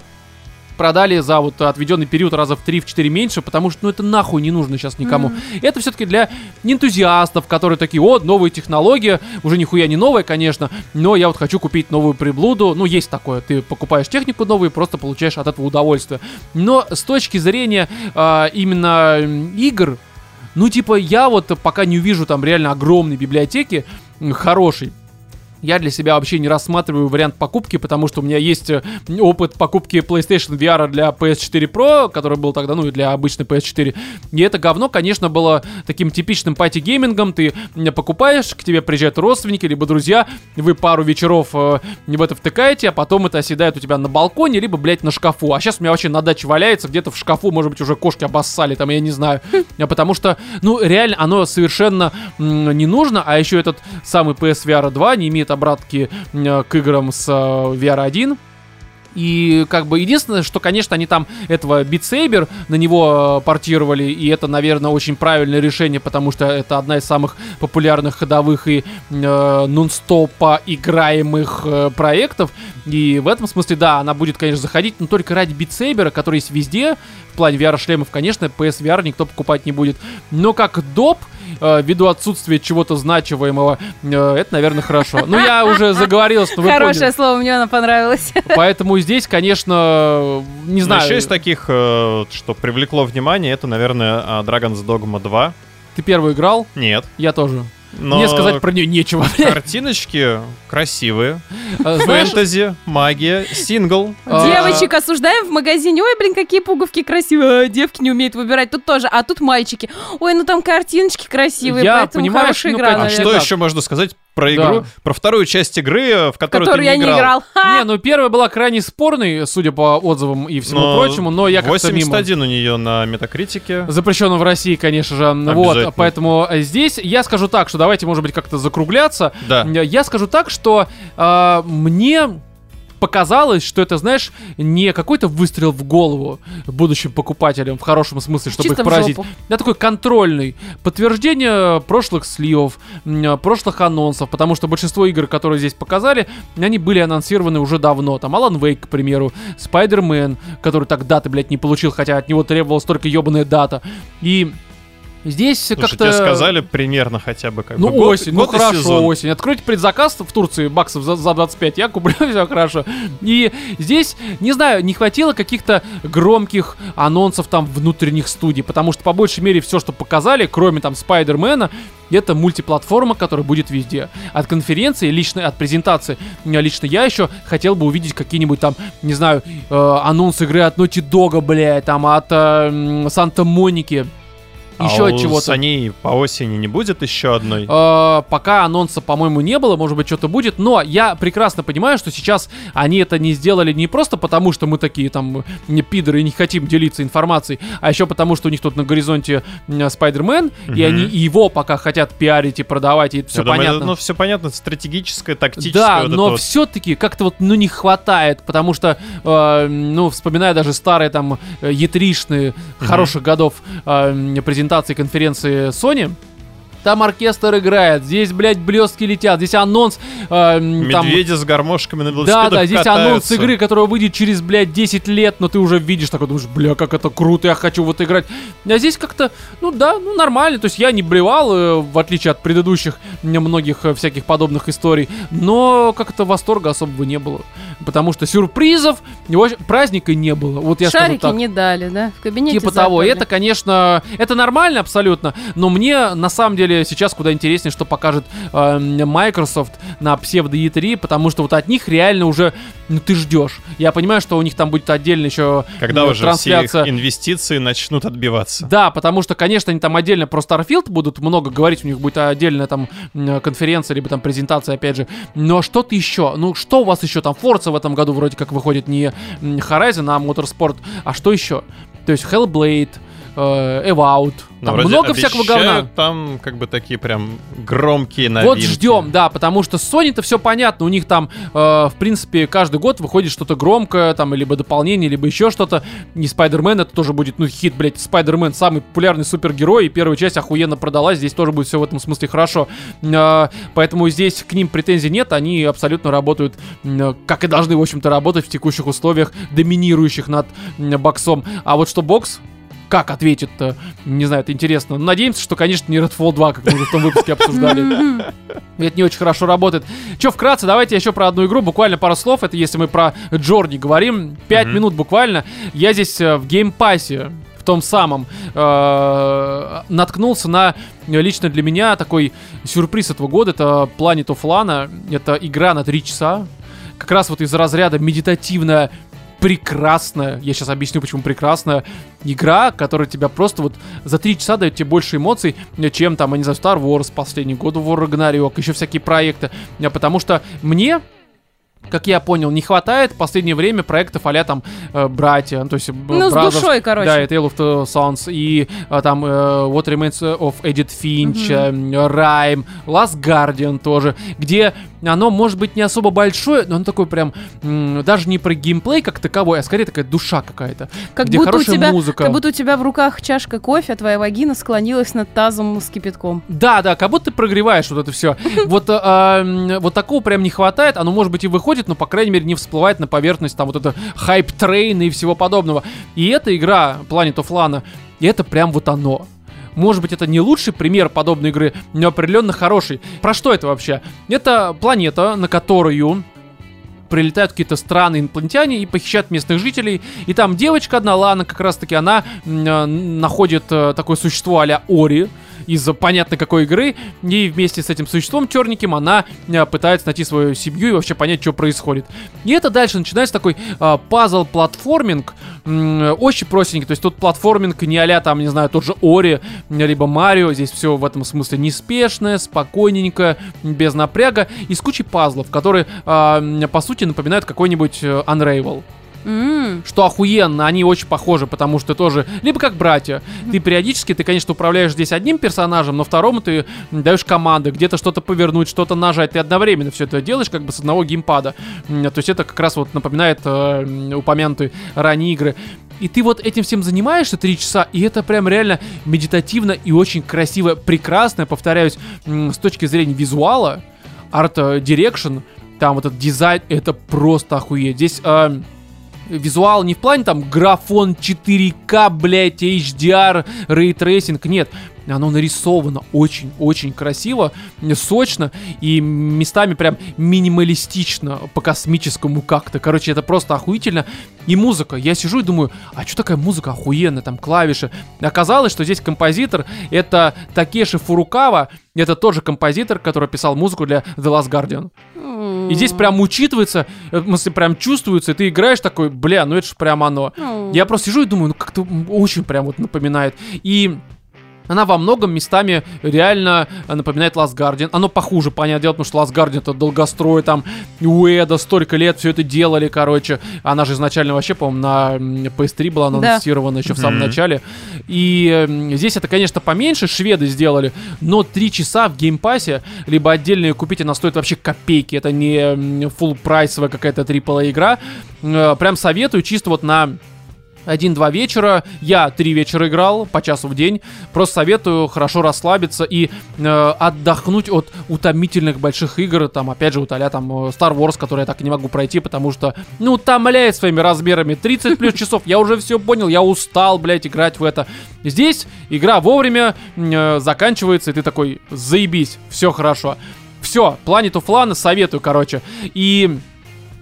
Продали за вот отведенный период раза в 3-4 меньше, потому что ну это нахуй не нужно сейчас никому. Это все-таки для энтузиастов, которые такие, вот, новые технологии, уже нихуя не новая, конечно, но я вот хочу купить новую приблуду. Ну, есть такое, ты покупаешь технику новую и просто получаешь от этого удовольствие. Но с точки зрения а, именно игр, ну, типа, я вот пока не увижу там реально огромной библиотеки, м, хорошей, я для себя вообще не рассматриваю вариант покупки, потому что у меня есть э, опыт покупки PlayStation VR для PS4 Pro, который был тогда, ну, и для обычной PS4. И это говно, конечно, было таким типичным party gaming ом. Ты покупаешь, к тебе приезжают родственники, либо друзья, вы пару вечеров э, в это втыкаете, а потом это оседает у тебя на балконе, либо, блядь, на шкафу. А сейчас у меня вообще на даче валяется, где-то в шкафу, может быть, уже кошки обоссали, там, я не знаю. А Потому что, ну, реально, оно совершенно не нужно, а еще этот самый PSVR 2 не имеет обратки м, к играм с э, VR 1. И как бы единственное, что, конечно, они там этого Saber на него э, портировали, и это, наверное, очень правильное решение, потому что это одна из самых популярных ходовых и э, нон-стопа играемых э, проектов. И в этом смысле, да, она будет, конечно, заходить, но только ради Saber, который есть везде, в плане VR-шлемов, конечно, PSVR никто покупать не будет. Но как доп, э, ввиду отсутствия чего-то значимого, э, это, наверное, хорошо. Ну, я уже заговорился, но вы поняли. Хорошее слово, мне оно понравилось. Поэтому здесь, конечно, не Но знаю. еще из таких, э, что привлекло внимание, это, наверное, Dragon's Dogma 2. Ты первый играл? Нет. Я тоже. Но Мне сказать про нее нечего. картиночки красивые. А, Фэнтези, магия, сингл. А, Девочек осуждаем в магазине. Ой, блин, какие пуговки красивые. Девки не умеют выбирать. Тут тоже. А тут мальчики. Ой, ну там картиночки красивые. Я, поэтому понимаешь, хорошая ну, игра, А что еще можно сказать про Да. игру? Про вторую часть игры, в которую Которую ты я не играл. Ха! Не, ну первая была крайне спорной, судя по отзывам и всему Но прочему, но я как-то мимо. 81 у нее на метакритике. Запрещено в России, конечно же. Вот, поэтому э, здесь я скажу так, что давайте, может быть, как-то закругляться. Да. Я скажу так, что а, мне показалось, что это, знаешь, не какой-то выстрел в голову будущим покупателям, в хорошем смысле, чтобы Чисто их поразить. жопу. Да, такой контрольный. Подтверждение прошлых сливов, м, прошлых анонсов, потому что большинство игр, которые здесь показали, они были анонсированы уже давно. Там Alan Wake, к примеру, Spider-Man, который так даты, блядь, не получил, хотя от него требовалась только ебаная дата. И здесь Слушай, как-то... тебе сказали примерно хотя бы как Ну, бы год- осень, ну год и хорошо, сезон. осень. Откройте предзаказ в Турции баксов за, за 25, я куплю, все хорошо. И здесь, не знаю, не хватило каких-то громких анонсов там внутренних студий, потому что по большей мере все, что показали, кроме там Спайдермена, это мультиплатформа, которая будет везде. От конференции, лично от презентации, лично я еще хотел бы увидеть какие-нибудь там, не знаю, э, анонсы игры от Naughty Dog, блядь, там от э, Санта-Моники. Еще а от чего-то. Sony по осени не будет еще одной? Э, пока анонса, по-моему, не было, может быть, что-то будет, но я прекрасно понимаю, что сейчас они это не сделали не просто потому, что мы такие там не пидоры и не хотим делиться информацией, а еще потому, что у них тут на горизонте Спайдермен, и они его пока хотят пиарить и продавать, и это все Я думаю, понятно. это, ну, все понятно, стратегическое, тактическое. Да, вот но вот. все-таки как-то вот, ну, не хватает, потому что, э, ну, вспоминая даже старые там э, етришные хороших годов э, м, презентации конференции Sony, там оркестр играет, здесь, блядь, блестки летят, здесь анонс, э, там... Медведи с гармошками на Да, велосипедах да, здесь анонс катаются. игры, которая выйдет через, блядь, 10 лет, но ты уже видишь такой, думаешь, бля, как это круто, я хочу вот играть. А здесь как-то, ну да, ну нормально, то есть я не блевал, э, в отличие от предыдущих многих э, всяких подобных историй, но как-то восторга особого не было, потому что сюрпризов, вообще праздника не было, вот я скажу Шарики так. не дали, да? В кабинете Типа того, заперли. это, конечно, это нормально абсолютно, но мне на самом деле сейчас куда интереснее, что покажет э, Microsoft на псевдо E3, потому что вот от них реально уже, ну ты ждешь. Я понимаю, что у них там будет отдельно еще Когда э, уже все трансляция. их инвестиции начнут отбиваться. Да, потому что, конечно, они там отдельно про Starfield будут много говорить, у них будет отдельная там конференция, либо там презентация, опять же. Но что-то еще, ну что у вас еще там? Forza в этом году вроде как выходит не Horizon, а Motorsport, а что еще? То есть Hellblade, э, Evout. Ну, Там много всякого говна. Там как бы такие прям громкие новинки. Вот ждем, да, потому что с Sony-то все понятно. У них там, э, в принципе, каждый год выходит что-то громкое, там, либо дополнение, либо еще что-то. Не Спайдермен, это тоже будет, ну, хит, блядь. Спайдермен самый популярный супергерой, и первая часть охуенно продалась. Здесь тоже будет все в этом смысле хорошо. Э, поэтому здесь к ним претензий нет. Они абсолютно работают, э, как и должны, в общем-то, работать в текущих условиях, доминирующих над э, боксом. А вот Xbox, как ответит-то, не знаю, это интересно. Надеемся, что, конечно, не Redfall 2, как мы уже в том выпуске обсуждали. Это не очень хорошо работает. Че, вкратце, давайте еще про одну игру, буквально пару слов. Это если мы про Journey говорим. Пять минут буквально. Я здесь э, в Game Pass е в том самом э, наткнулся на э, лично для меня такой сюрприз этого года. Это Planet of Lana. Это игра на 3 часа. Как раз вот из разряда медитативная прекрасная, я сейчас объясню, почему прекрасная игра, которая тебя просто вот за три часа дает тебе больше эмоций, чем там, я не знаю, Star Wars последний, God of War Ragnarok, еще всякие проекты. Э, Потому что мне как я понял, не хватает в последнее время проектов а там э, братья, ну, то есть Ну, с Brothers, душой, короче. да, и Tale of the Sons, и э, там э, What Remains of Edith Finch, э, Rime, Last Guardian тоже, где оно может быть не особо большое, но оно такое прям даже не про геймплей как таковой, а скорее такая душа какая-то. Как где будто, у хорошая тебя, музыка. как будто у тебя в руках чашка кофе, а твоя вагина склонилась над тазом с кипятком. Да, да, как будто ты прогреваешь вот это все. Вот, м, вот такого прям не хватает. Оно, может быть, и выходит, но, по крайней мере, не всплывает на поверхность там вот это hype train и всего подобного. И эта игра Planet of Lana, и это прям вот оно. Может быть, это не лучший пример подобной игры, но определенно хороший. Про что это вообще? Это планета, на которую прилетают какие-то страны инопланетяне и похищают местных жителей. И там девочка одна, Лана, как раз-таки она э, находит э, такое существо а-ля Ори из понятно какой игры, и вместе с этим существом черненьким она э, пытается найти свою семью и вообще понять, что происходит. И это дальше начинается такой э, пазл-платформинг, очень простенький, то есть тут платформинг не а там, не знаю, тот же Ори, либо Марио, здесь все в этом смысле неспешное, спокойненько, без напряга, и с кучей пазлов, которые, э, по сути, напоминают какой-нибудь э, Unravel. М, Что охуенно, они очень похожи, потому что тоже, либо как братья. Ты периодически, ты, конечно, управляешь здесь одним персонажем, но второму ты даешь команды, где-то что-то повернуть, что-то нажать. Ты одновременно все это делаешь как бы с одного геймпада. То есть это как раз вот напоминает э, упомянутые ранее игры. И ты вот этим всем занимаешься три часа, и это прям реально медитативно и очень красиво, прекрасно, повторяюсь, с точки зрения визуала, art direction, там вот этот дизайн, это просто охуеть. Здесь... э, визуал не в плане там графон 4К, блять, HDR, ray tracing, нет. Оно нарисовано очень-очень красиво, сочно и местами прям минималистично по космическому как-то. Короче, это просто охуительно. И музыка. Я сижу и думаю, а что такая музыка охуенная, там клавиши. Оказалось, что здесь композитор это Такеши Фурукава. Это тот же композитор, который писал музыку для The Last Guardian. И здесь прям учитывается, э, в смысле, прям чувствуется, и ты играешь такой, бля, ну это же прям оно. Я просто сижу и думаю, ну как-то очень прям вот напоминает. И она во многом местами реально э, напоминает Last Guardian. Оно похуже, понятное дело, потому что Last Guardian это долгострой, там, Уэда столько лет все это делали, короче. Она же изначально вообще, по-моему, на м, PS3 была Да. анонсирована еще в самом Мгм. начале. И здесь это, конечно, поменьше шведы сделали, но 3 часа в Game Pass е, либо отдельно ее купить, она стоит вообще копейки. Это не full price овая какая-то AAA игра. Э, Прям советую чисто вот на один-два вечера. Я три вечера играл, по часу в день. Просто советую хорошо расслабиться и э, отдохнуть от утомительных больших игр. Там, опять же, утоля там э, Star Wars, который я так и не могу пройти, потому что, ну, утомляет своими размерами. 30 плюс часов. Я уже все понял, я устал, блядь, играть в это. Здесь игра вовремя э, заканчивается, и ты такой, заебись, все хорошо. Все, Planet of советую, короче. И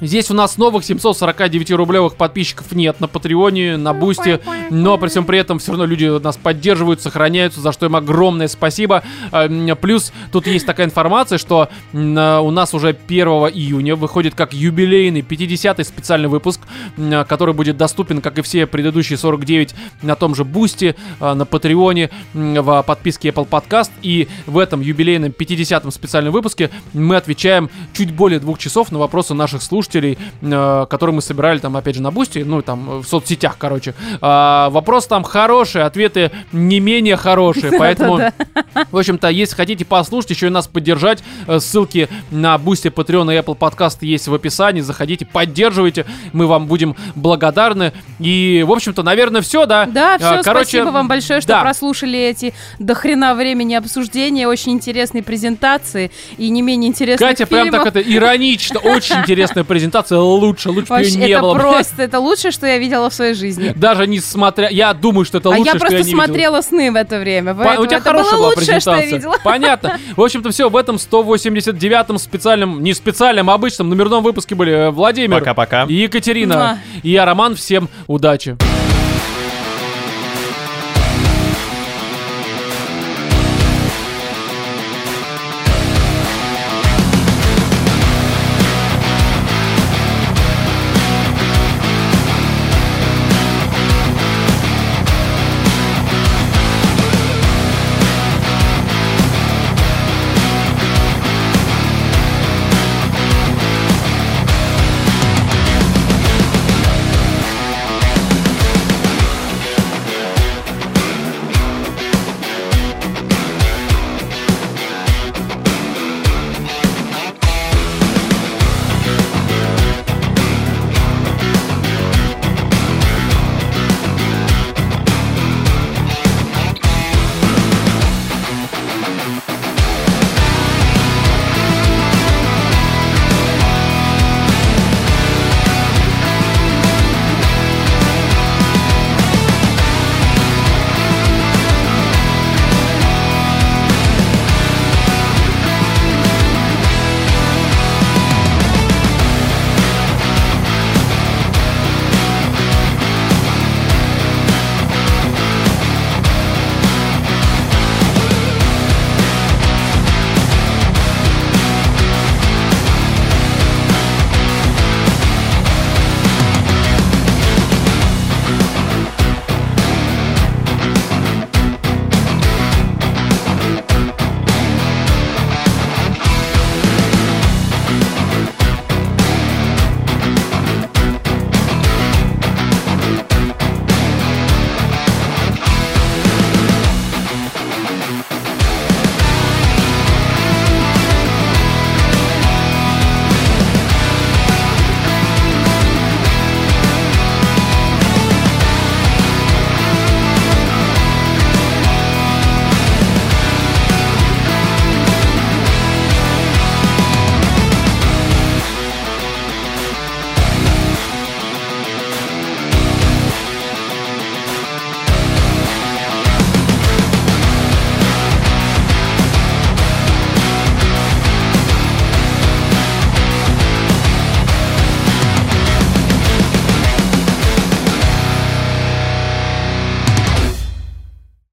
Здесь у нас новых 749 рублевых подписчиков нет на Патреоне, на Бусте, но при всем при этом все равно люди нас поддерживают, сохраняются, за что им огромное спасибо. А, м, Плюс тут есть такая информация, что а, у нас уже 1 июня выходит как юбилейный 50-й специальный выпуск, а, который будет доступен, как и все предыдущие 49, на том же Boosty, а, на Патреоне, в подписке Apple Podcast. И в этом юбилейном 50-м специальном выпуске мы отвечаем чуть более двух часов на вопросы наших слушателей слушателей, э, которые мы собирали там, опять же, на Boosty, ну, там, в соцсетях, короче. А, вопрос там хорошие, ответы не менее хорошие, поэтому, в общем-то, если хотите послушать, еще и нас поддержать, э, ссылки на Boosty, Patreon и Apple Podcast есть в описании, заходите, поддерживайте, мы вам будем благодарны. И, в общем-то, наверное, все, да? Да, все, А, короче, спасибо вам большое, что да. прослушали эти до хрена времени обсуждения, очень интересные презентации и не менее интересных Катя прям фильмов. так это иронично, очень интересная презентация, лучше, лучше бы Вообще, ее не это было. просто, это лучшее, что я видела в своей жизни. Даже не смотря, я думаю, что это а лучше, я что просто я не видел. смотрела сны в это время, По- поэтому У тебя это хорошая была лучшее, что я презентация. видела. Понятно. В общем-то, все, в этом 189-м специальном, не специальном, а обычном номерном выпуске были э, Владимир Пока-пока. и Екатерина. Муа. И я, Роман. Всем удачи.